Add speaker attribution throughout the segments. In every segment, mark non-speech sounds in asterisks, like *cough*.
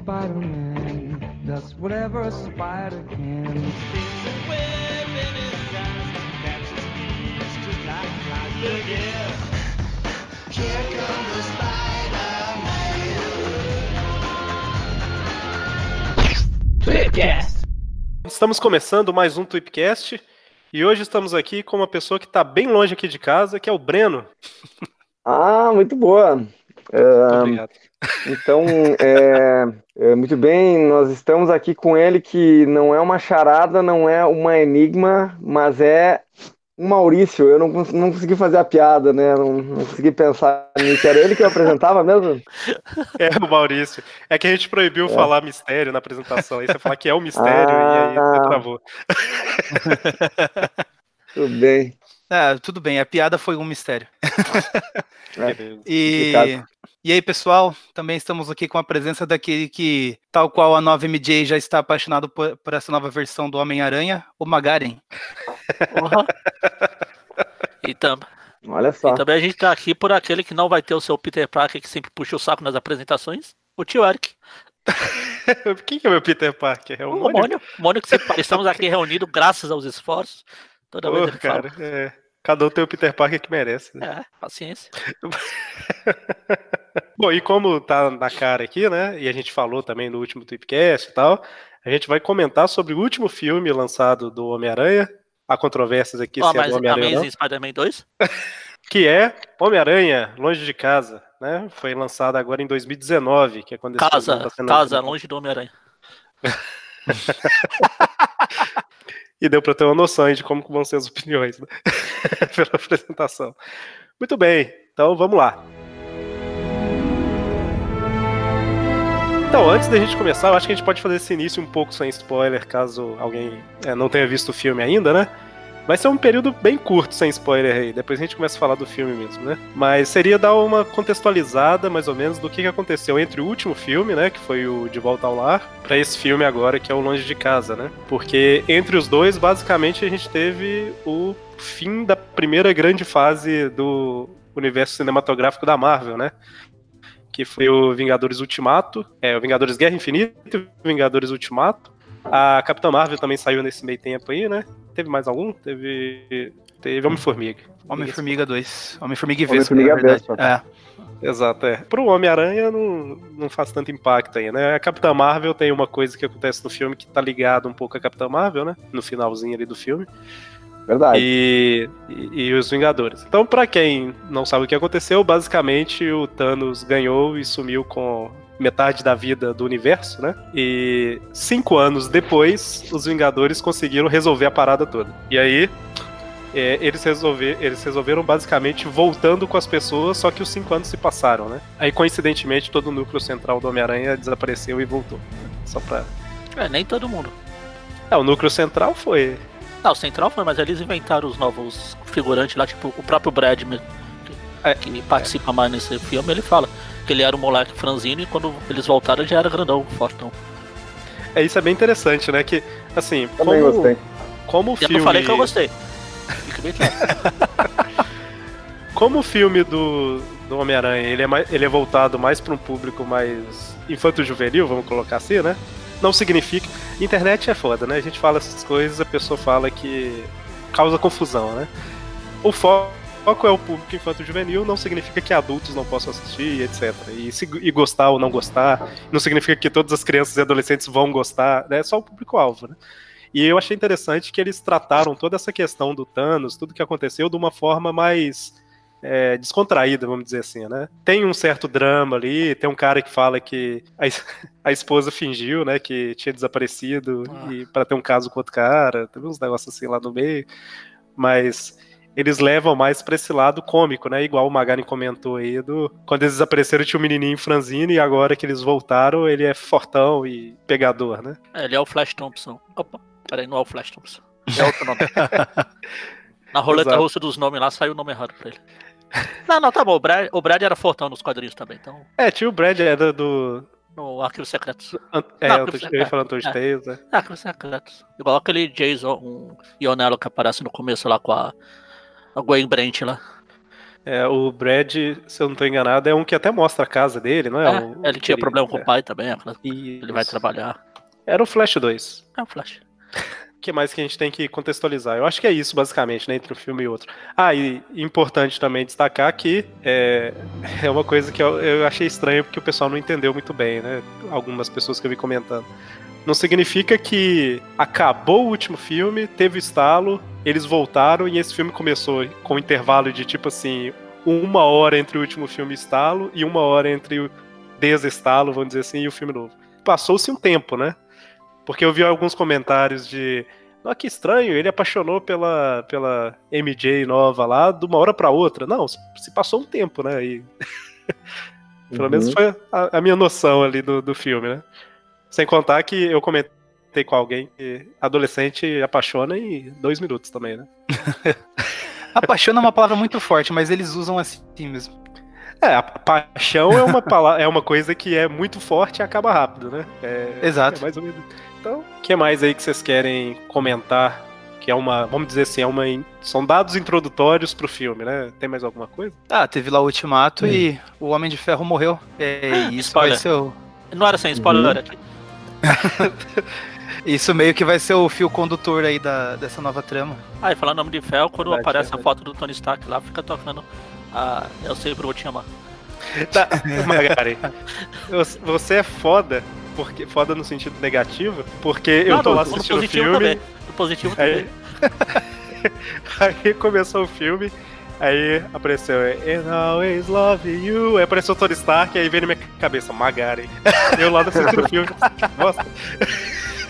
Speaker 1: Spider-Man does whatever a spider can.
Speaker 2: Estamos começando mais um Tweepcast e hoje estamos aqui com uma pessoa que está bem longe aqui de casa, que é o Breno.
Speaker 3: Ah, muito boa. Ah, então, é, é, muito bem, nós estamos aqui com ele que não é uma charada, não é uma enigma, mas é um Maurício. Eu não, não consegui fazer a piada, né? Não, não consegui pensar nisso. Era ele que eu apresentava mesmo? *laughs*
Speaker 2: É o Maurício. É que a gente proibiu falar mistério na apresentação. Aí você fala que é o mistério e aí
Speaker 3: Ah.
Speaker 2: você travou. *laughs*
Speaker 3: Tudo bem.
Speaker 4: Ah, tudo bem, a piada foi um mistério. *laughs*
Speaker 3: É.
Speaker 4: E, e aí, pessoal, também estamos aqui com a presença daquele que, tal qual a 9MJ já está apaixonado por, por essa nova versão do Homem-Aranha, o Magaren.
Speaker 5: Porra. *laughs* E, tam-
Speaker 3: Olha só.
Speaker 5: e também a gente tá aqui por aquele que não vai ter o seu Peter Parker que sempre puxa o saco nas apresentações, o tio Eric. *laughs*
Speaker 2: Quem que é o meu Peter Parker? É o
Speaker 5: O
Speaker 2: Mônio?
Speaker 5: Mônio. O Mônio que sempre, estamos aqui reunidos graças aos esforços. Toda vez
Speaker 2: Pô,
Speaker 5: ele
Speaker 2: cara, é. Cada um tem o Peter Parker que merece. né?
Speaker 5: fala. É, paciência. *laughs*
Speaker 2: Bom, e como tá na cara aqui, né? E a gente falou também no último Tweepcast e tal, a gente vai comentar sobre o último filme lançado do Homem-Aranha. Há controvérsias aqui
Speaker 5: Ó,
Speaker 2: se é do Homem-Aranha.
Speaker 5: Amazing Spider-Man 2? *laughs*
Speaker 2: que é Homem-Aranha, Longe de Casa, né? Foi lançado agora em 2019, que é quando
Speaker 5: Casa,
Speaker 2: tá
Speaker 5: casa, longe do Homem-Aranha. *laughs*
Speaker 2: E deu para ter uma noção de como vão ser as opiniões né? *laughs* pela apresentação. Muito bem, então vamos lá. Então, antes da gente começar, eu acho que a gente pode fazer esse início um pouco sem spoiler, caso alguém é, não tenha visto o filme ainda, né? Vai ser um período bem curto sem spoiler aí, depois a gente começa a falar do filme mesmo, né? Mas seria dar uma contextualizada, mais ou menos, do que aconteceu entre o último filme, né, que foi o De Volta ao Lar, para esse filme agora, que é o Longe de Casa, né? Porque entre os dois, basicamente, a gente teve o fim da primeira grande fase do universo cinematográfico da Marvel, né? Que foi o Vingadores Ultimato, é, o Vingadores Guerra Infinita e o Vingadores Ultimato. A Capitã Marvel também saiu nesse meio tempo aí, né? Teve mais algum? Teve. Teve Homem-Formiga.
Speaker 4: Homem-Formiga 2. Homem-Formiga e Vespa,
Speaker 3: Homem-Formiga
Speaker 4: na verdade.
Speaker 3: Vespa.
Speaker 4: É.
Speaker 2: Exato, é. Pro Homem-Aranha não, não faz tanto impacto aí, né? A Capitã Marvel tem uma coisa que acontece no filme que tá ligado um pouco à Capitã Marvel, né? No finalzinho ali do filme.
Speaker 3: Verdade.
Speaker 2: E, e, e os Vingadores. Então, pra quem não sabe o que aconteceu, basicamente o Thanos ganhou e sumiu com metade da vida do universo, né? E cinco anos depois, os Vingadores conseguiram resolver a parada toda. E aí, é, eles, resolver, eles resolveram basicamente voltando com as pessoas, só que os cinco anos se passaram, né? Aí, coincidentemente, todo o núcleo central do Homem-Aranha desapareceu e voltou. Só pra.
Speaker 5: É, nem todo mundo.
Speaker 2: É, o núcleo central foi.
Speaker 5: Não, o Central foi, mas eles inventaram os novos figurantes lá, tipo o próprio Brad mesmo, que,
Speaker 2: É,
Speaker 5: que participa mais nesse filme, ele fala que ele era um moleque franzino e quando eles voltaram ele já era grandão, fortão.
Speaker 2: É, isso é bem interessante, né? Que, assim,
Speaker 3: Também
Speaker 2: como,
Speaker 3: gostei.
Speaker 2: como o
Speaker 5: Eu
Speaker 2: filme.
Speaker 5: não falei que eu gostei. Fica bem claro. *laughs*
Speaker 2: Como o filme do, do Homem-Aranha ele é, mais- ele é voltado mais para um público mais infanto-juvenil, vamos colocar assim, né? Não significa. Internet é foda, né? A gente fala essas coisas, a pessoa fala que causa confusão, né? O fo- foco é o público infanto-juvenil, não significa que adultos não possam assistir, etc. E, se, e gostar ou não gostar, não significa que todas as crianças e adolescentes vão gostar, né? É só o público-alvo, né? E eu achei interessante que eles trataram toda essa questão do Thanos, tudo que aconteceu, de uma forma mais é, descontraída, vamos dizer assim, né? Tem um certo drama ali, tem um cara que fala que a, *laughs* a esposa fingiu, né, que tinha desaparecido
Speaker 5: Ah.
Speaker 2: e para ter um caso com outro cara, teve uns negócios assim lá no meio, mas eles levam mais pra esse lado cômico, né? Igual o Magari comentou aí do quando eles desapareceram tinha um menininho franzino e agora que eles voltaram, ele é fortão e pegador, né?
Speaker 5: É, ele é o Flash Thompson. Opa, peraí, não é o Flash Thompson. É outro nome. *laughs* Na roleta
Speaker 2: Exato.
Speaker 5: russa dos nomes lá saiu o nome errado pra ele. Não, não, tá bom. O Brad, o Brad era fortão nos quadrinhos também, então.
Speaker 2: É, tinha o Brad era do
Speaker 5: No Arquivo Secretos.
Speaker 2: é,
Speaker 5: Não,
Speaker 2: tô- eu falar Antônio
Speaker 5: é.
Speaker 2: Tales, né?
Speaker 5: Arquivo Secretos. Igual aquele Jason um Ionello que aparece no começo lá com a, a Gwen Brent lá.
Speaker 2: É, o Brad, se eu não tô enganado, é um que até mostra a casa dele, não é?
Speaker 5: É,
Speaker 2: O-
Speaker 5: ele tinha problema com
Speaker 2: é.
Speaker 5: o pai também, ele vai trabalhar.
Speaker 2: Era o Flash 2.
Speaker 5: É o Flash.
Speaker 2: O *laughs* que mais que a gente tem que contextualizar? Eu acho que é isso, basicamente, né, entre um filme e outro. Ah, e importante também destacar que é, *laughs* é uma coisa que eu, eu achei estranho porque o pessoal não entendeu muito bem, né? Algumas pessoas que eu vi comentando. Não significa que acabou o último filme, teve o estalo, eles voltaram e esse filme começou com um intervalo de tipo assim, uma hora entre o último filme estalo e uma hora entre o desestalo, vamos dizer assim, e o filme novo. Passou-se um tempo, né? Porque eu vi alguns comentários de. Olha que estranho, ele apaixonou pela, pela MJ nova lá de uma hora pra outra. Não, se passou um tempo, né? E, *laughs* pelo
Speaker 3: Uhum.
Speaker 2: menos foi a, a minha noção ali do, do filme, né? Sem contar que eu comentei com alguém que adolescente apaixona em dois minutos também, né? *laughs*
Speaker 4: Apaixona é uma palavra muito forte, mas eles usam assim mesmo.
Speaker 2: É, a paixão é uma, pala- é uma coisa que é muito forte e acaba rápido, né? É,
Speaker 4: Exato.
Speaker 2: É mais ou menos. Então, o que mais aí que vocês querem comentar? Que é uma, vamos dizer assim, é uma, in- são dados introdutórios pro filme, né? Tem mais alguma coisa?
Speaker 4: Ah, teve lá o Ultimato e o Homem de Ferro morreu. É, e isso vai
Speaker 5: Spoiler.
Speaker 4: ser o,
Speaker 5: Não era sem spoiler
Speaker 2: Uhum. *laughs*
Speaker 4: Isso meio que vai ser o fio condutor aí da, dessa nova trama.
Speaker 5: Ah, e falando nome de ferro, quando
Speaker 2: Verdade,
Speaker 5: aparece a
Speaker 2: verdade.
Speaker 5: foto do Tony Stark lá, fica tocando. Ah, eu sempre vou te amar.
Speaker 2: Tá, *laughs* Magari, você- você é foda, porque foda no sentido negativo, porque eu
Speaker 5: Não,
Speaker 2: tô
Speaker 5: no-
Speaker 2: lá
Speaker 5: no
Speaker 2: assistindo o
Speaker 5: positivo
Speaker 2: filme.
Speaker 5: também. No positivo
Speaker 2: Aí,
Speaker 5: também. *laughs*
Speaker 2: aí começou o filme, aí apareceu And always love you. Aí apareceu o Tony Stark, aí veio na minha cabeça, Magari. Eu lá assistindo o filme, *laughs* nossa.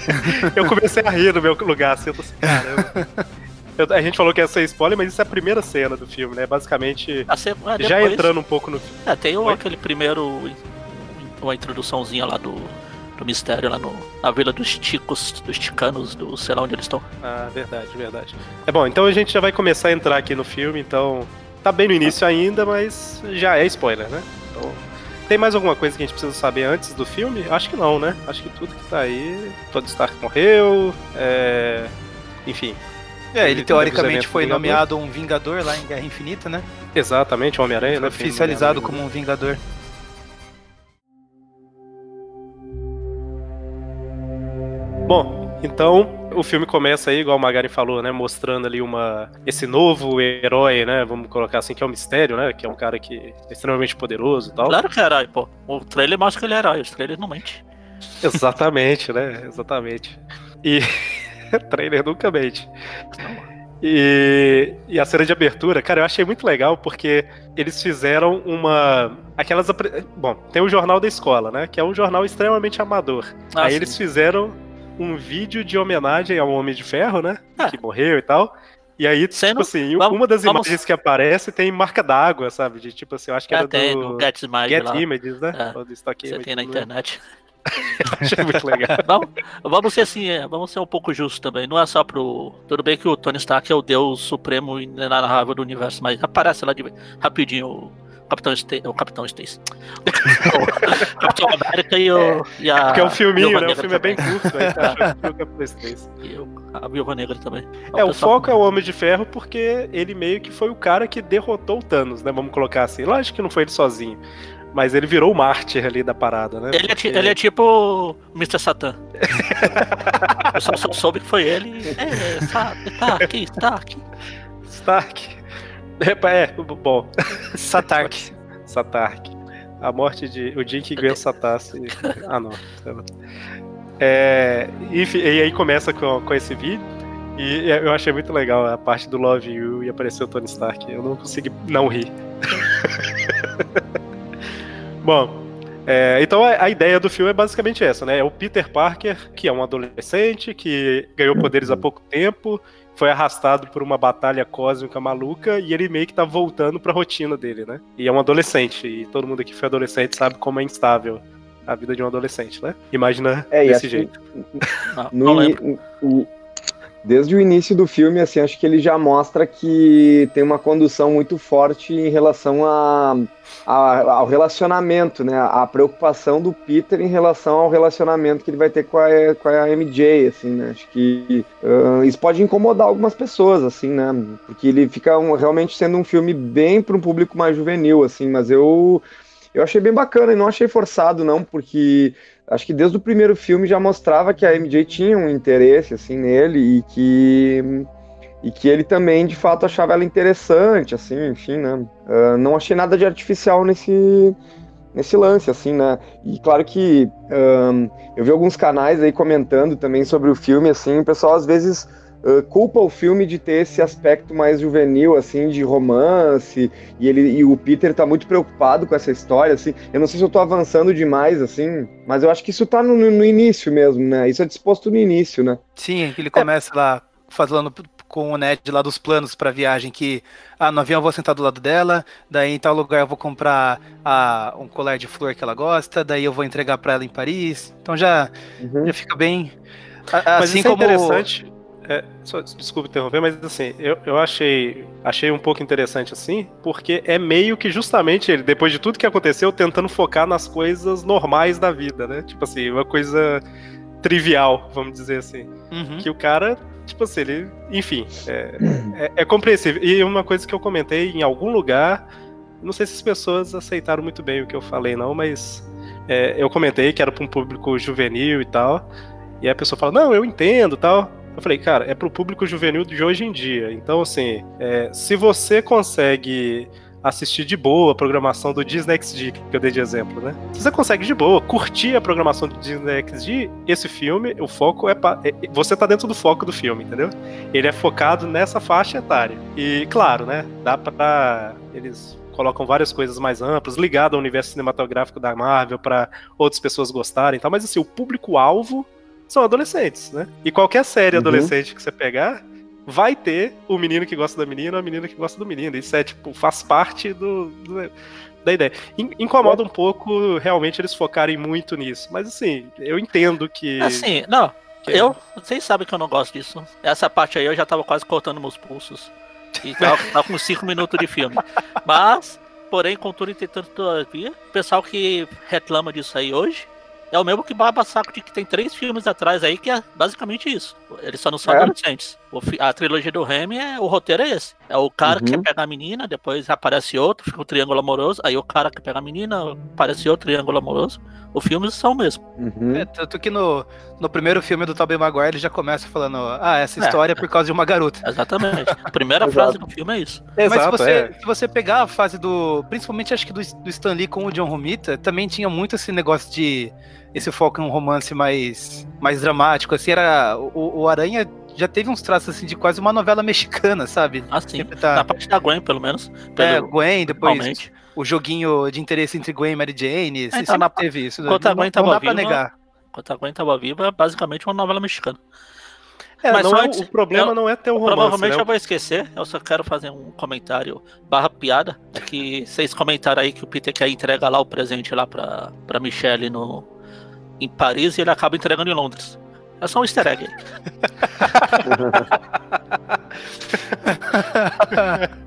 Speaker 2: *laughs* Eu comecei a rir no meu lugar, assim, eu tô assim, caramba. Eu- a gente falou que ia ser spoiler, mas isso é a primeira cena do filme, né? Basicamente,
Speaker 5: Ah, ah,
Speaker 2: já
Speaker 5: depois-
Speaker 2: entrando um pouco no
Speaker 5: É, tem
Speaker 2: Oi?
Speaker 5: aquele primeiro. Uma introduçãozinha lá do, do mistério lá no, na vila dos ticos, dos ticanos, do sei lá onde eles estão.
Speaker 2: Ah, verdade, verdade. É bom, então a gente já vai começar a entrar aqui no filme, então. Tá bem no início ainda, mas já é spoiler, né? Tem mais alguma coisa que a gente precisa saber antes do filme? Acho que não, né? Acho que tudo que tá aí. Tony Stark morreu. É... Enfim.
Speaker 4: É, ele
Speaker 2: Ele
Speaker 4: teoricamente foi
Speaker 2: Vingador.
Speaker 4: nomeado um Vingador lá em Guerra Infinita, né?
Speaker 2: Exatamente, o Homem-Aranha, né?
Speaker 4: Foi oficializado como um Vingador.
Speaker 2: Bom, então o filme começa aí, igual o Magari falou, né? Mostrando ali uma esse novo herói, né? Vamos colocar assim, que é o Mistério, né? Que é um cara que é extremamente poderoso e tal.
Speaker 5: Claro que é herói, pô. O trailer mostra que ele é herói, os trailers não mente.
Speaker 2: Exatamente, né? Exatamente. E *laughs* trailer nunca mente. E, e a cena de abertura, cara, eu achei muito legal porque eles fizeram uma. Aquelas. Bom, tem o Jornal da Escola, né? Que é um jornal extremamente amador.
Speaker 5: Ah,
Speaker 2: Aí
Speaker 5: sim.
Speaker 2: eles fizeram um vídeo de homenagem ao Homem de Ferro, né?
Speaker 5: Ah.
Speaker 2: Que morreu e tal. E aí,
Speaker 5: Sendo-
Speaker 2: tipo assim,
Speaker 5: vamos-
Speaker 2: uma das
Speaker 5: vamos-
Speaker 2: imagens que aparece tem marca d'água, sabe? De tipo assim, eu acho que
Speaker 5: É,
Speaker 2: era
Speaker 5: tem
Speaker 2: do
Speaker 5: no Get lá.
Speaker 2: Images, né?
Speaker 5: É,
Speaker 2: Ou do Stock
Speaker 5: Você
Speaker 2: Images,
Speaker 5: tem na
Speaker 2: lembro.
Speaker 5: internet. *laughs*
Speaker 2: Achei muito legal. *laughs*
Speaker 5: vamos, vamos ser assim, é, vamos ser um pouco justos também. Não é só pro. Tudo bem que o Tony Stark é o deus supremo e inenarrável do universo, mas aparece lá de rapidinho Capitão Stacy. O Capitão Stacy. o Capitão América e, o, e a.
Speaker 2: Porque é um filminho, né? O filme é bem
Speaker 5: também.
Speaker 2: curto, aí achou que foi o PlayStation. *laughs*
Speaker 5: E o- a Viúva Negra também.
Speaker 2: É, o
Speaker 5: pessoal-
Speaker 2: foco é o Homem de Ferro porque ele meio que foi o cara que derrotou o Thanos, né? Vamos colocar assim. Lógico que não foi ele sozinho. Mas ele virou o mártir ali da parada, né?
Speaker 5: Ele é, ti-
Speaker 2: Porque-
Speaker 5: ele é tipo o Mr. Satan. *laughs* Eu só, só soube que foi ele. É, Stark, Stark.
Speaker 2: Stark. É, é, bom. *laughs*
Speaker 4: Satark.
Speaker 2: Satark. A morte de. O dia que Gwen Satassi. *laughs* Ah, não. É, enfim, e aí começa com, com esse vídeo. E eu achei muito legal a parte do Love You e apareceu o Tony Stark. Eu não consegui não rir. *laughs* Bom, é, então a, a ideia do filme é basicamente essa, né? É o Peter Parker, que é um adolescente, que ganhou poderes há pouco tempo, foi arrastado por uma batalha cósmica maluca e ele meio que tá voltando pra rotina dele, né? E é um adolescente, e todo mundo aqui que foi adolescente sabe como é instável a vida de um adolescente, né? Imagina
Speaker 3: É,
Speaker 2: desse
Speaker 3: assim,
Speaker 2: jeito.
Speaker 5: Não, não lembro.
Speaker 3: Desde o início do filme, assim, acho que ele já mostra que tem uma condução muito forte em relação a, a, ao relacionamento, né? A preocupação do Peter em relação ao relacionamento que ele vai ter com a, com a MJ, assim, né? Acho que uh, isso pode incomodar algumas pessoas, assim, né? Porque ele fica um, realmente sendo um filme bem para um público mais juvenil, assim, mas eu eu achei bem bacana e não achei forçado, não, porque acho que desde o primeiro filme já mostrava que a MJ tinha um interesse assim nele e que e que ele também de fato achava ela interessante, assim, enfim, né? Uh, não achei nada de artificial nesse nesse lance, assim, né? E claro que um, eu vi alguns canais aí comentando também sobre o filme, assim, o pessoal às vezes uh, culpa o filme de ter esse aspecto mais juvenil, assim, de romance, e ele e o Peter tá muito preocupado com essa história, assim. Eu não sei se eu tô avançando demais, assim, mas eu acho que isso tá no, no início mesmo, né? Isso é disposto no início, né?
Speaker 4: Sim, ele começa lá falando com o Ned lá dos planos para viagem que ah, no avião eu vou sentar do lado dela, daí em tal lugar eu vou comprar ah, um colar de flor que ela gosta, daí eu vou entregar para ela em Paris. Então já, uhum. já fica bem.
Speaker 2: Assim Mas como é interessante. É, só, desculpa interromper, mas assim, eu, eu achei, achei um pouco interessante assim, porque é meio que justamente ele, depois de tudo que aconteceu, tentando focar nas coisas normais da vida, né? Tipo assim, uma coisa trivial, vamos dizer assim. Uhum. Que o cara, tipo assim, ele. Enfim, é, é, é, compreensível. E uma coisa que eu comentei em algum lugar, não sei se as pessoas aceitaram muito bem o que eu falei, não, mas é, eu comentei que era para um público juvenil e tal. E a pessoa fala, não, eu entendo tal. Eu falei, cara, é pro público juvenil de hoje em dia. Então, assim, é, se você consegue assistir de boa a programação do Disney XD, que eu dei de exemplo, né? Se você consegue de boa curtir a programação do Disney XD, esse filme, o foco é, pra, é você tá dentro do foco do filme, entendeu? Ele é focado nessa faixa etária. E claro, né, dá para eles colocam várias coisas mais amplas, ligado ao universo cinematográfico da Marvel para outras pessoas gostarem, tal, mas assim, o público alvo são adolescentes, né? E qualquer série uhum. adolescente que você pegar, vai ter o menino que gosta da menina ou a menina que gosta do menino. Isso é, tipo, faz parte do, do da ideia. Incomoda um pouco realmente eles focarem muito nisso. Mas assim, eu entendo que.
Speaker 5: Assim, não. Que... Eu, vocês sabem que eu não gosto disso. Essa parte aí eu já tava quase cortando meus pulsos. E tava, *laughs* tava com 5 minutos de filme. Mas, porém, contudo, entretanto, todavia, o pessoal que reclama disso aí hoje é o mesmo que baba saco de que tem três filmes atrás aí que é basicamente isso. Eles só não são é. adolescentes. a trilogia do Remy, é, o roteiro é esse. É o cara uhum. que pegar a menina, depois aparece outro, fica um triângulo amoroso. Aí o cara que pega a menina, aparece outro triângulo amoroso. Os filmes são o mesmo.
Speaker 4: Uhum. É, tanto que no, no primeiro filme do Tobey Maguire ele já começa falando: Ah, essa é. história é, por causa de uma garota.
Speaker 5: Exatamente. A primeira *laughs* frase do filme é isso.
Speaker 4: Exato, Mas se você, é. se você pegar a fase do. Principalmente acho que do, do Stan Lee com o John Romita, também tinha muito esse negócio de esse foco em um romance mais, mais dramático, assim, era o, o Aranha já teve uns traços assim de quase uma novela mexicana, sabe?
Speaker 5: Ah, sim. Tá... Na parte da Gwen, pelo menos.
Speaker 4: É, Gwen, depois Realmente. o joguinho de interesse entre Gwen e Mary Jane. É, então,
Speaker 5: na... teve isso. Enquanto a Gwen tava não dá viva, negar. Enquanto a Gwen tava viva, é basicamente uma novela mexicana.
Speaker 2: É, Mas antes, é o problema eu, não é ter o romance.
Speaker 5: Provavelmente
Speaker 2: né?
Speaker 5: eu vou esquecer. Eu só quero fazer um comentário barra piada. É que vocês comentaram aí que o Peter quer entregar lá o presente lá pra, pra Michelle no, em Paris e ele acaba entregando em Londres. É só um easter egg. *laughs*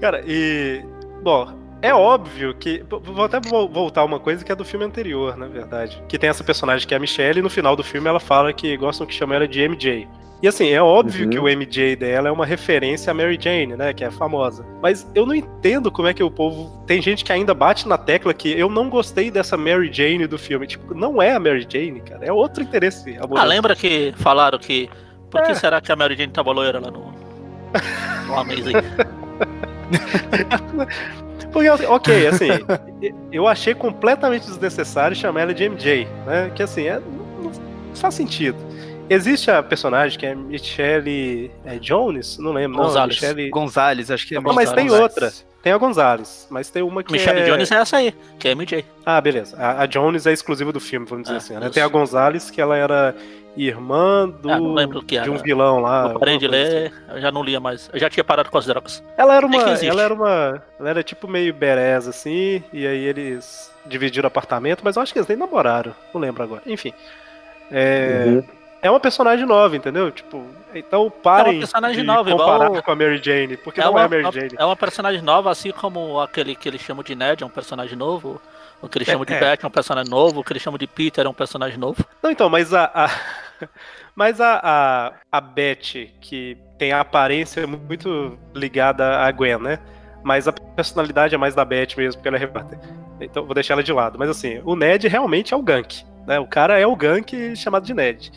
Speaker 2: Cara, e. Bom, é óbvio que. Vou até voltar uma coisa que é do filme anterior, na verdade. Que tem essa personagem que é a Michelle, e no final do filme ela fala que gostam que chamam ela de MJ. E assim, é óbvio uhum. que o MJ dela é uma referência a Mary Jane, né? Que é famosa. Mas eu não entendo como é que o povo. Tem gente que ainda bate na tecla que eu não gostei dessa Mary Jane do filme. Tipo, não é a Mary Jane, cara. É outro interesse
Speaker 5: amoroso. Ah, lembra que falaram que. Por que é. será que a Mary Jane tava loira lá no. no *laughs* Amazing?
Speaker 2: Porque, ok, assim, eu achei completamente desnecessário chamar ela de MJ, né? Que assim, é, não faz sentido. Existe a personagem que é Michelle é Jones? Não lembro.
Speaker 4: Gonzalez.
Speaker 2: Não, Michelle...
Speaker 4: Gonzalez, acho que é.
Speaker 2: Não, mas tem outra. Tem a Gonzalez, mas tem uma que
Speaker 5: Michelle
Speaker 2: é...
Speaker 5: Jones é essa aí, que é MJ.
Speaker 2: Ah, beleza. A, a Jones é exclusiva do filme, vamos dizer ah, assim. Né? Tem a Gonzalez, que ela era irmã do, ah, de um vilão lá.
Speaker 5: Eu parei de ler, assim. eu já não lia mais. Eu já tinha parado com as drogas.
Speaker 2: Ela era uma. Ela era uma. Ela era tipo meio bereza, assim, e aí eles dividiram apartamento, mas eu acho que eles nem namoraram. Não lembro agora. Enfim. É. Uhum. É uma personagem nova, entendeu? Tipo, então parem
Speaker 5: É uma personagem
Speaker 2: de
Speaker 5: nova, igual
Speaker 2: comparar
Speaker 5: o-
Speaker 2: com a Mary Jane, porque
Speaker 5: É
Speaker 2: não
Speaker 5: uma,
Speaker 2: é a Mary Jane.
Speaker 5: é uma personagem nova, assim como aquele que eles chamam de Ned é um personagem novo. O que eles
Speaker 2: É,
Speaker 5: chamam de
Speaker 2: é.
Speaker 5: Beth é um personagem novo. O que eles chamam de Peter é um personagem novo.
Speaker 2: Não, então, mas a. a- *laughs* mas a, a, a Beth, que tem a aparência muito ligada à Gwen, né? Mas a personalidade é mais da Beth mesmo, porque ela é repórter. Então vou deixar ela de lado. Mas assim, o Ned realmente é o Gank. Né? O cara é o Gank chamado de Ned.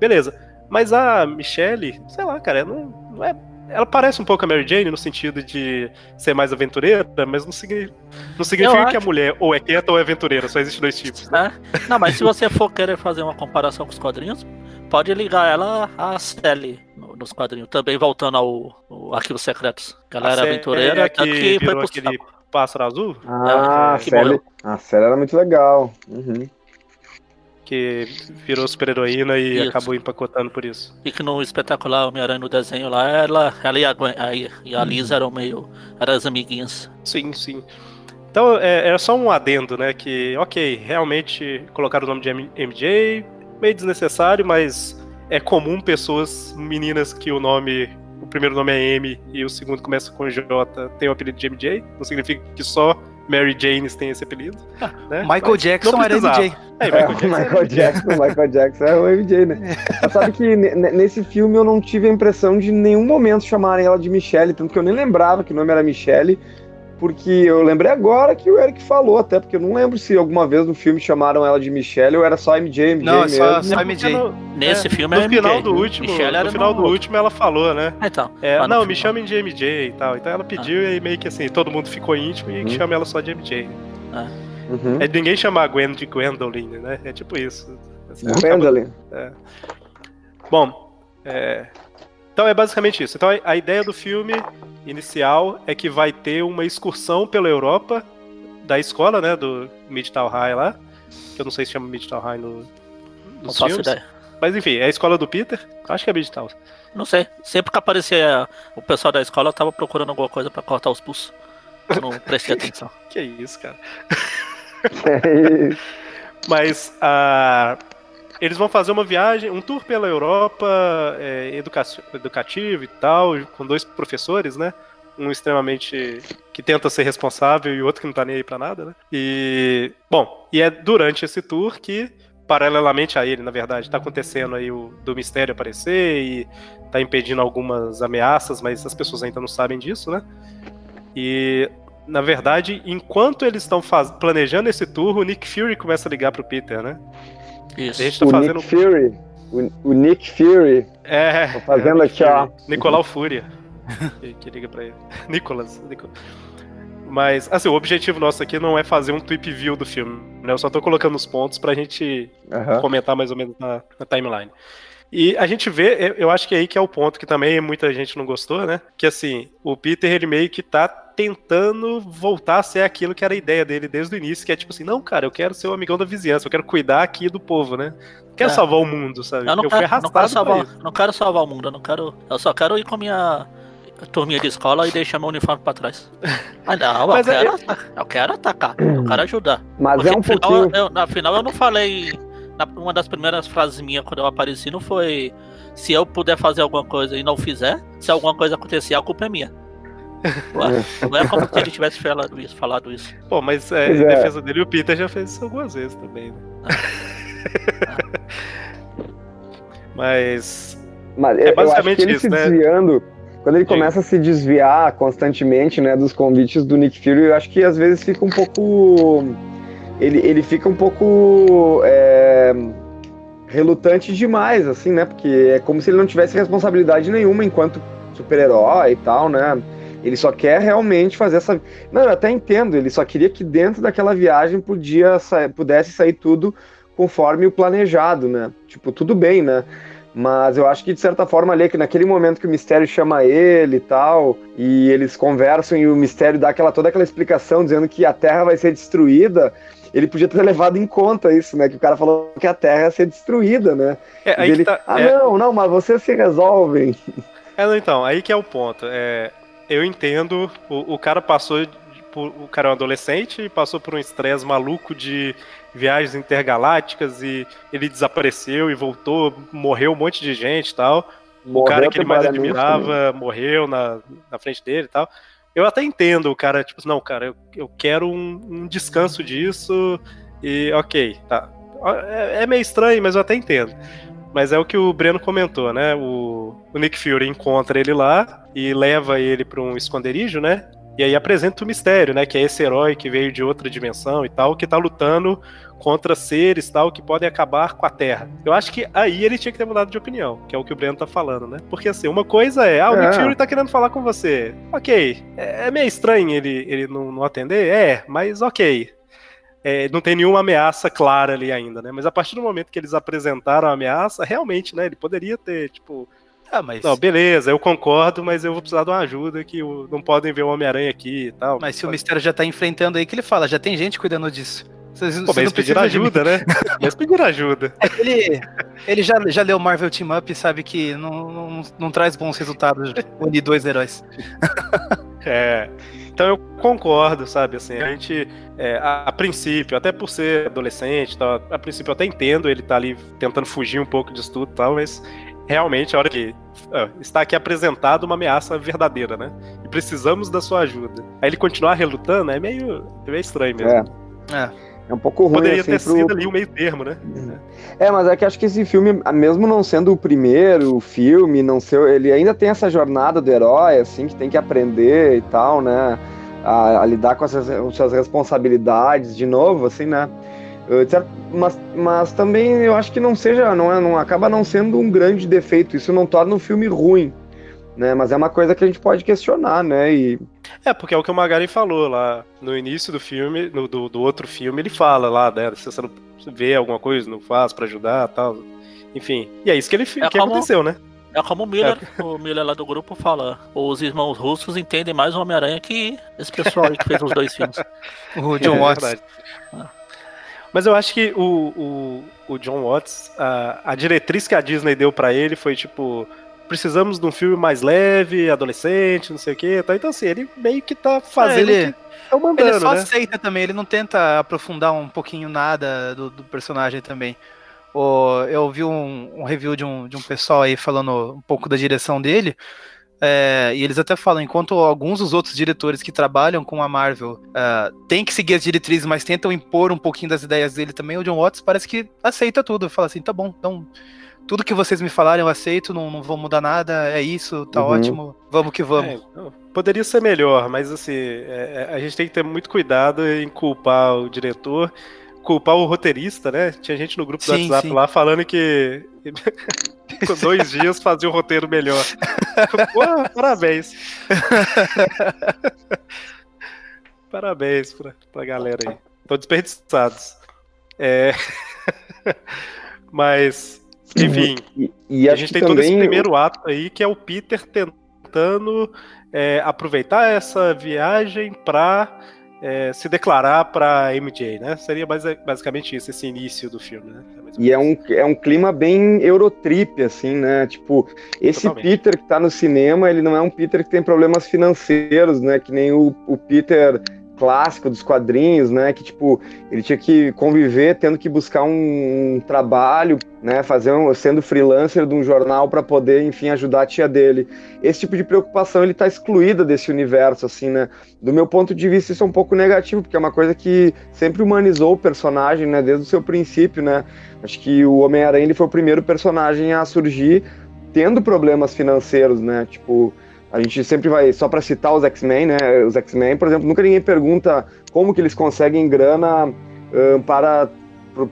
Speaker 2: Beleza. Mas a Michelle, sei lá, cara, não, não é. Ela parece um pouco a Mary Jane no sentido de ser mais aventureira, mas não, signi- não significa que a mulher ou é quieta ou é aventureira, só existem dois tipos. né?
Speaker 5: Né? Não, mas se você for querer fazer uma comparação com os quadrinhos, pode ligar ela à Sally no- nos quadrinhos. Também voltando ao, ao Arquivos Secretos. Que ela
Speaker 2: A
Speaker 5: era
Speaker 2: Sally
Speaker 5: aventureira,
Speaker 2: é
Speaker 5: tanto
Speaker 2: que
Speaker 5: que foi pro
Speaker 2: aquele pássaro azul,
Speaker 3: Ah, a
Speaker 5: que
Speaker 3: série,
Speaker 5: morreu.
Speaker 3: a série era muito legal. Uhum.
Speaker 2: Que virou super-heroína e
Speaker 5: Isso.
Speaker 2: acabou empacotando por isso.
Speaker 5: E que no espetacular Homem-Aranha no desenho lá, ela, ela e, a Gwen, a, e
Speaker 2: Uhum.
Speaker 5: a eram meio. eram as amiguinhas.
Speaker 2: Sim, sim. Então, é, era só um adendo, né? Que, ok, realmente colocaram o nome de MJ, meio desnecessário, mas é comum pessoas, meninas que o nome, o primeiro nome é M e o segundo começa com J, tem o apelido de MJ. Não significa que só Mary Janes tem esse apelido. *laughs* né?
Speaker 4: Michael
Speaker 2: Mas
Speaker 4: Jackson era. MJ.
Speaker 3: É,
Speaker 2: Michael
Speaker 3: o
Speaker 2: Jackson.
Speaker 3: Michael Jackson, Michael Jackson é o MJ, né? *laughs* Mas sabe que ne- ne- nesse filme eu não tive a impressão de em nenhum momento chamarem ela de Michelle, tanto que eu nem lembrava que o nome era Michelle, porque eu lembrei agora que o Eric falou, até porque eu não lembro se alguma vez no filme chamaram ela de Michelle ou era só MJ, MJ
Speaker 4: Não, é só,
Speaker 3: mesmo.
Speaker 4: só
Speaker 2: É
Speaker 4: MJ.
Speaker 2: no-
Speaker 5: Nesse
Speaker 2: é,
Speaker 5: filme
Speaker 2: no
Speaker 5: é
Speaker 2: final
Speaker 5: MJ.
Speaker 2: do último,
Speaker 5: Michelle
Speaker 2: no final do último ela falou, né?
Speaker 5: Ah, Então,
Speaker 2: É, não,
Speaker 5: filme,
Speaker 2: me chamem de MJ e tal. Então ela pediu e meio que assim, todo mundo ficou íntimo e
Speaker 3: Uhum.
Speaker 2: chama ela só de MJ.
Speaker 3: Uhum.
Speaker 2: É ninguém chamar a Gwen de Gwendolyn, né? É tipo isso. Assim, acaba-
Speaker 3: Gwendolyn.
Speaker 2: Bom, é, então é basicamente isso. Então a, a ideia do filme inicial é que vai ter uma excursão pela Europa da escola, né, do Midtown High lá, que eu não sei se chama Midtown High no,
Speaker 5: Não
Speaker 2: nos
Speaker 5: faço
Speaker 2: filmes.
Speaker 5: ideia.
Speaker 2: Mas enfim, é a escola do Peter. Acho que é Midtown.
Speaker 5: Não sei. Sempre que aparecia o pessoal da escola, eu tava procurando alguma coisa pra cortar os pulsos. Eu não *laughs* prestei atenção.
Speaker 2: Que isso, cara. *laughs*
Speaker 3: É,
Speaker 2: Mas ah, eles vão fazer uma viagem, um tour pela Europa, é, educa- educativo e tal, com dois professores, né? Um extremamente que tenta ser responsável e outro que não tá nem aí pra nada, né? E, bom, e é durante esse tour que, paralelamente a ele, na verdade, tá acontecendo aí o do mistério aparecer e tá impedindo algumas ameaças, mas as pessoas ainda não sabem disso, né? E na verdade, enquanto eles estão planejando esse tour, o Nick Fury começa a ligar pro Peter, né?
Speaker 5: Isso.
Speaker 2: A gente tá
Speaker 3: o
Speaker 2: fazendo.
Speaker 3: Nick Fury. O, o Nick Fury.
Speaker 2: É.
Speaker 3: Tô fazendo
Speaker 2: é,
Speaker 3: aqui, ó. *laughs*
Speaker 2: Nicolau Fúria. que, que liga pra ele. *laughs* Nicolas. Nico- Mas, assim, o objetivo nosso aqui não é fazer um tweet view do filme, né? Eu só tô colocando os pontos pra gente comentar mais ou menos na, na timeline. E a gente vê, eu- eu acho que é aí que é o ponto que também muita gente não gostou, né? Que assim, o Peter ele meio que tá tentando voltar a ser aquilo que era a ideia dele desde o início, que é tipo assim, não, cara, eu quero ser o amigão da vizinhança, eu quero cuidar aqui do povo, né? Não quero
Speaker 5: É.
Speaker 2: salvar o mundo, sabe?
Speaker 5: Eu não,
Speaker 2: fui
Speaker 5: quero, não, quero salvar, não quero salvar o mundo, eu não quero. Eu só quero ir com a minha turminha de escola e deixar meu uniforme pra trás. *laughs* Ah, não,
Speaker 2: Mas
Speaker 5: eu,
Speaker 2: é-
Speaker 5: quero, ata- eu quero atacar, eu quero ajudar.
Speaker 3: Mas
Speaker 5: Porque
Speaker 3: é um pouquinho.
Speaker 5: eu, na final eu não falei. na- uma das primeiras frases minhas quando eu apareci não foi se eu puder fazer alguma coisa e não fizer, se alguma coisa acontecer, a culpa é minha. Ué, não é como se ele tivesse falado isso, falado isso.
Speaker 2: Pô, mas é, em
Speaker 3: é.
Speaker 2: defesa dele, o Peter já fez isso algumas vezes também, né? mas.
Speaker 3: Mas
Speaker 2: É
Speaker 3: eu- eu acho
Speaker 2: basicamente
Speaker 3: que ele
Speaker 2: isso,
Speaker 3: se
Speaker 2: né?
Speaker 3: desviando, quando ele começa a se desviar constantemente, né, dos convites do Nick Fury, eu acho que às vezes fica um pouco, ele, ele fica um pouco é, relutante demais, assim, né, porque é como se ele não tivesse responsabilidade nenhuma enquanto super-herói e tal, né. Ele só quer realmente fazer essa. Não, eu até entendo. Ele só queria que dentro daquela viagem podia sa- pudesse sair tudo conforme o planejado, né? Tipo, tudo bem, né? Mas eu acho que, de certa forma, ali, que naquele momento que o mistério chama ele e tal, e eles conversam e o mistério dá aquela, toda aquela explicação dizendo que a Terra vai ser destruída, ele podia ter *laughs* levado em conta isso, né? Que o cara falou que a Terra ia ser destruída, né?
Speaker 2: É, aí
Speaker 3: ele,
Speaker 2: tá.
Speaker 3: ah,
Speaker 2: é-
Speaker 3: não, não, mas vocês se resolvem.
Speaker 2: É, então, aí que é o ponto. É, eu entendo, o, o cara passou por, o cara é um adolescente e passou por um estresse maluco de viagens intergalácticas e ele desapareceu e voltou, morreu um monte de gente e tal. o cara que ele mais admirava morreu na, na frente dele e tal. Eu até entendo o cara, tipo, não, cara, eu, eu quero um, um descanso disso e ok, tá. É, é meio estranho, mas eu até entendo. Mas é o que o Breno comentou, né? O, o Nick Fury encontra ele lá e leva ele para um esconderijo, né? E aí apresenta o mistério, né? Que é esse herói que veio de outra dimensão e tal, que tá lutando contra seres tal que podem acabar com a Terra. Eu acho que aí ele tinha que ter mudado de opinião, que é o que o Breno tá falando, né? Porque assim, uma coisa é, ah, o é. Nick Fury tá querendo falar com você. Ok, é, é meio estranho ele, ele não, não atender? É, mas ok. É, não tem nenhuma ameaça clara ali ainda, né? Mas a partir do momento que eles apresentaram a ameaça, realmente, né? Ele poderia ter, tipo, ah, mas... Não, beleza, eu concordo, mas eu vou precisar de uma ajuda que não podem ver o Homem-Aranha aqui e tal.
Speaker 4: Mas se o Mistério já tá enfrentando aí, que ele fala, já tem gente cuidando disso.
Speaker 2: Vocês, Pô, mas pediram ajuda, né? *laughs* Mas pediram ajuda.
Speaker 4: É ele, ele já, já leu Marvel Team Up e sabe que não, não, não traz bons resultados unir dois heróis.
Speaker 2: É. Então eu concordo, sabe? Assim, a gente, é, a, a, princípio, até por ser adolescente, tá, a princípio eu até entendo ele tá ali tentando fugir um pouco disso tudo e tal, mas realmente a hora que está aqui apresentado uma ameaça verdadeira, né? E precisamos da sua ajuda. Aí ele continuar relutando é meio, é meio estranho mesmo.
Speaker 3: É. é. É um pouco ruim.
Speaker 2: Poderia
Speaker 3: assim,
Speaker 2: ter pro... sido ali o meio termo, né?
Speaker 3: É, mas é que acho que esse filme, mesmo não sendo o primeiro filme, não ser, ele ainda tem essa jornada do herói, assim, que tem que aprender e tal, né? A, a lidar com as, as suas responsabilidades de novo, assim, né? Mas, mas também eu acho que não seja, não, é, não acaba não sendo um grande defeito. Isso não torna o filme ruim, né? Mas é uma coisa que a gente pode questionar, né? E...
Speaker 2: É, porque é o que o Magari falou lá no início do filme, no, do, do outro filme, ele fala lá, né? Se você não vê alguma coisa, não faz para ajudar tal. Enfim. E é isso que ele é que como... aconteceu, né?
Speaker 5: É como o Miller, é. o Miller lá do grupo fala. Os irmãos russos entendem mais o Homem-Aranha que esse pessoal aí que fez os dois filmes. *laughs*
Speaker 2: o John é, Watts. É mas eu acho que o, o, o John Watts, a, a diretriz que a Disney deu para ele foi tipo. Precisamos de um filme mais leve, adolescente, não sei o quê. Tá? Então, assim, ele meio que tá fazendo. É, ele,
Speaker 4: tá mandando, ele só né? aceita também, ele não tenta aprofundar um pouquinho nada do, do personagem também. O, eu vi um, um, review de um, de um pessoal aí falando um pouco da direção dele. É, e eles até falam, enquanto alguns dos outros diretores que trabalham com a Marvel uh, têm que seguir as diretrizes, mas tentam impor um pouquinho das ideias dele também, o John Watts parece que aceita tudo. Fala assim, tá bom, então tudo que vocês me falarem eu aceito, não, não vou mudar nada, é isso, tá uhum. ótimo, vamos que vamos. É,
Speaker 2: poderia ser melhor, mas assim, é, é, a gente tem que ter muito cuidado em culpar o diretor culpar o roteirista, né? Tinha gente no grupo do sim, WhatsApp sim. lá falando que *laughs* com dois dias fazia o roteiro melhor. *laughs* Pô, parabéns. *laughs* parabéns pra, pra galera aí. Estão desperdiçados. É... Mas, enfim, e, e a gente tem todo esse primeiro ato aí que é o Peter tentando é, aproveitar essa viagem para é, se declarar para MJ, né? Seria basicamente isso, esse início do filme, né?
Speaker 3: É e é um, é um clima bem Eurotrip, assim, né? Tipo, esse Totalmente. Peter que tá no cinema, ele não é um Peter que tem problemas financeiros, né? Que nem o, o Peter clássico dos quadrinhos, né? Que tipo ele tinha que conviver tendo que buscar um, um trabalho, né? Fazer um, sendo freelancer de um jornal para poder, enfim, ajudar a tia dele. Esse tipo de preocupação ele está excluída desse universo, assim, né? Do meu ponto de vista isso é um pouco negativo porque é uma coisa que sempre humanizou o personagem, né? Desde o seu princípio, né? Acho que o Homem-Aranha ele foi o primeiro personagem a surgir tendo problemas financeiros, né? Tipo a gente sempre vai, só para citar os X-Men, né? Os X-Men, por exemplo, nunca ninguém pergunta como que eles conseguem grana uh, para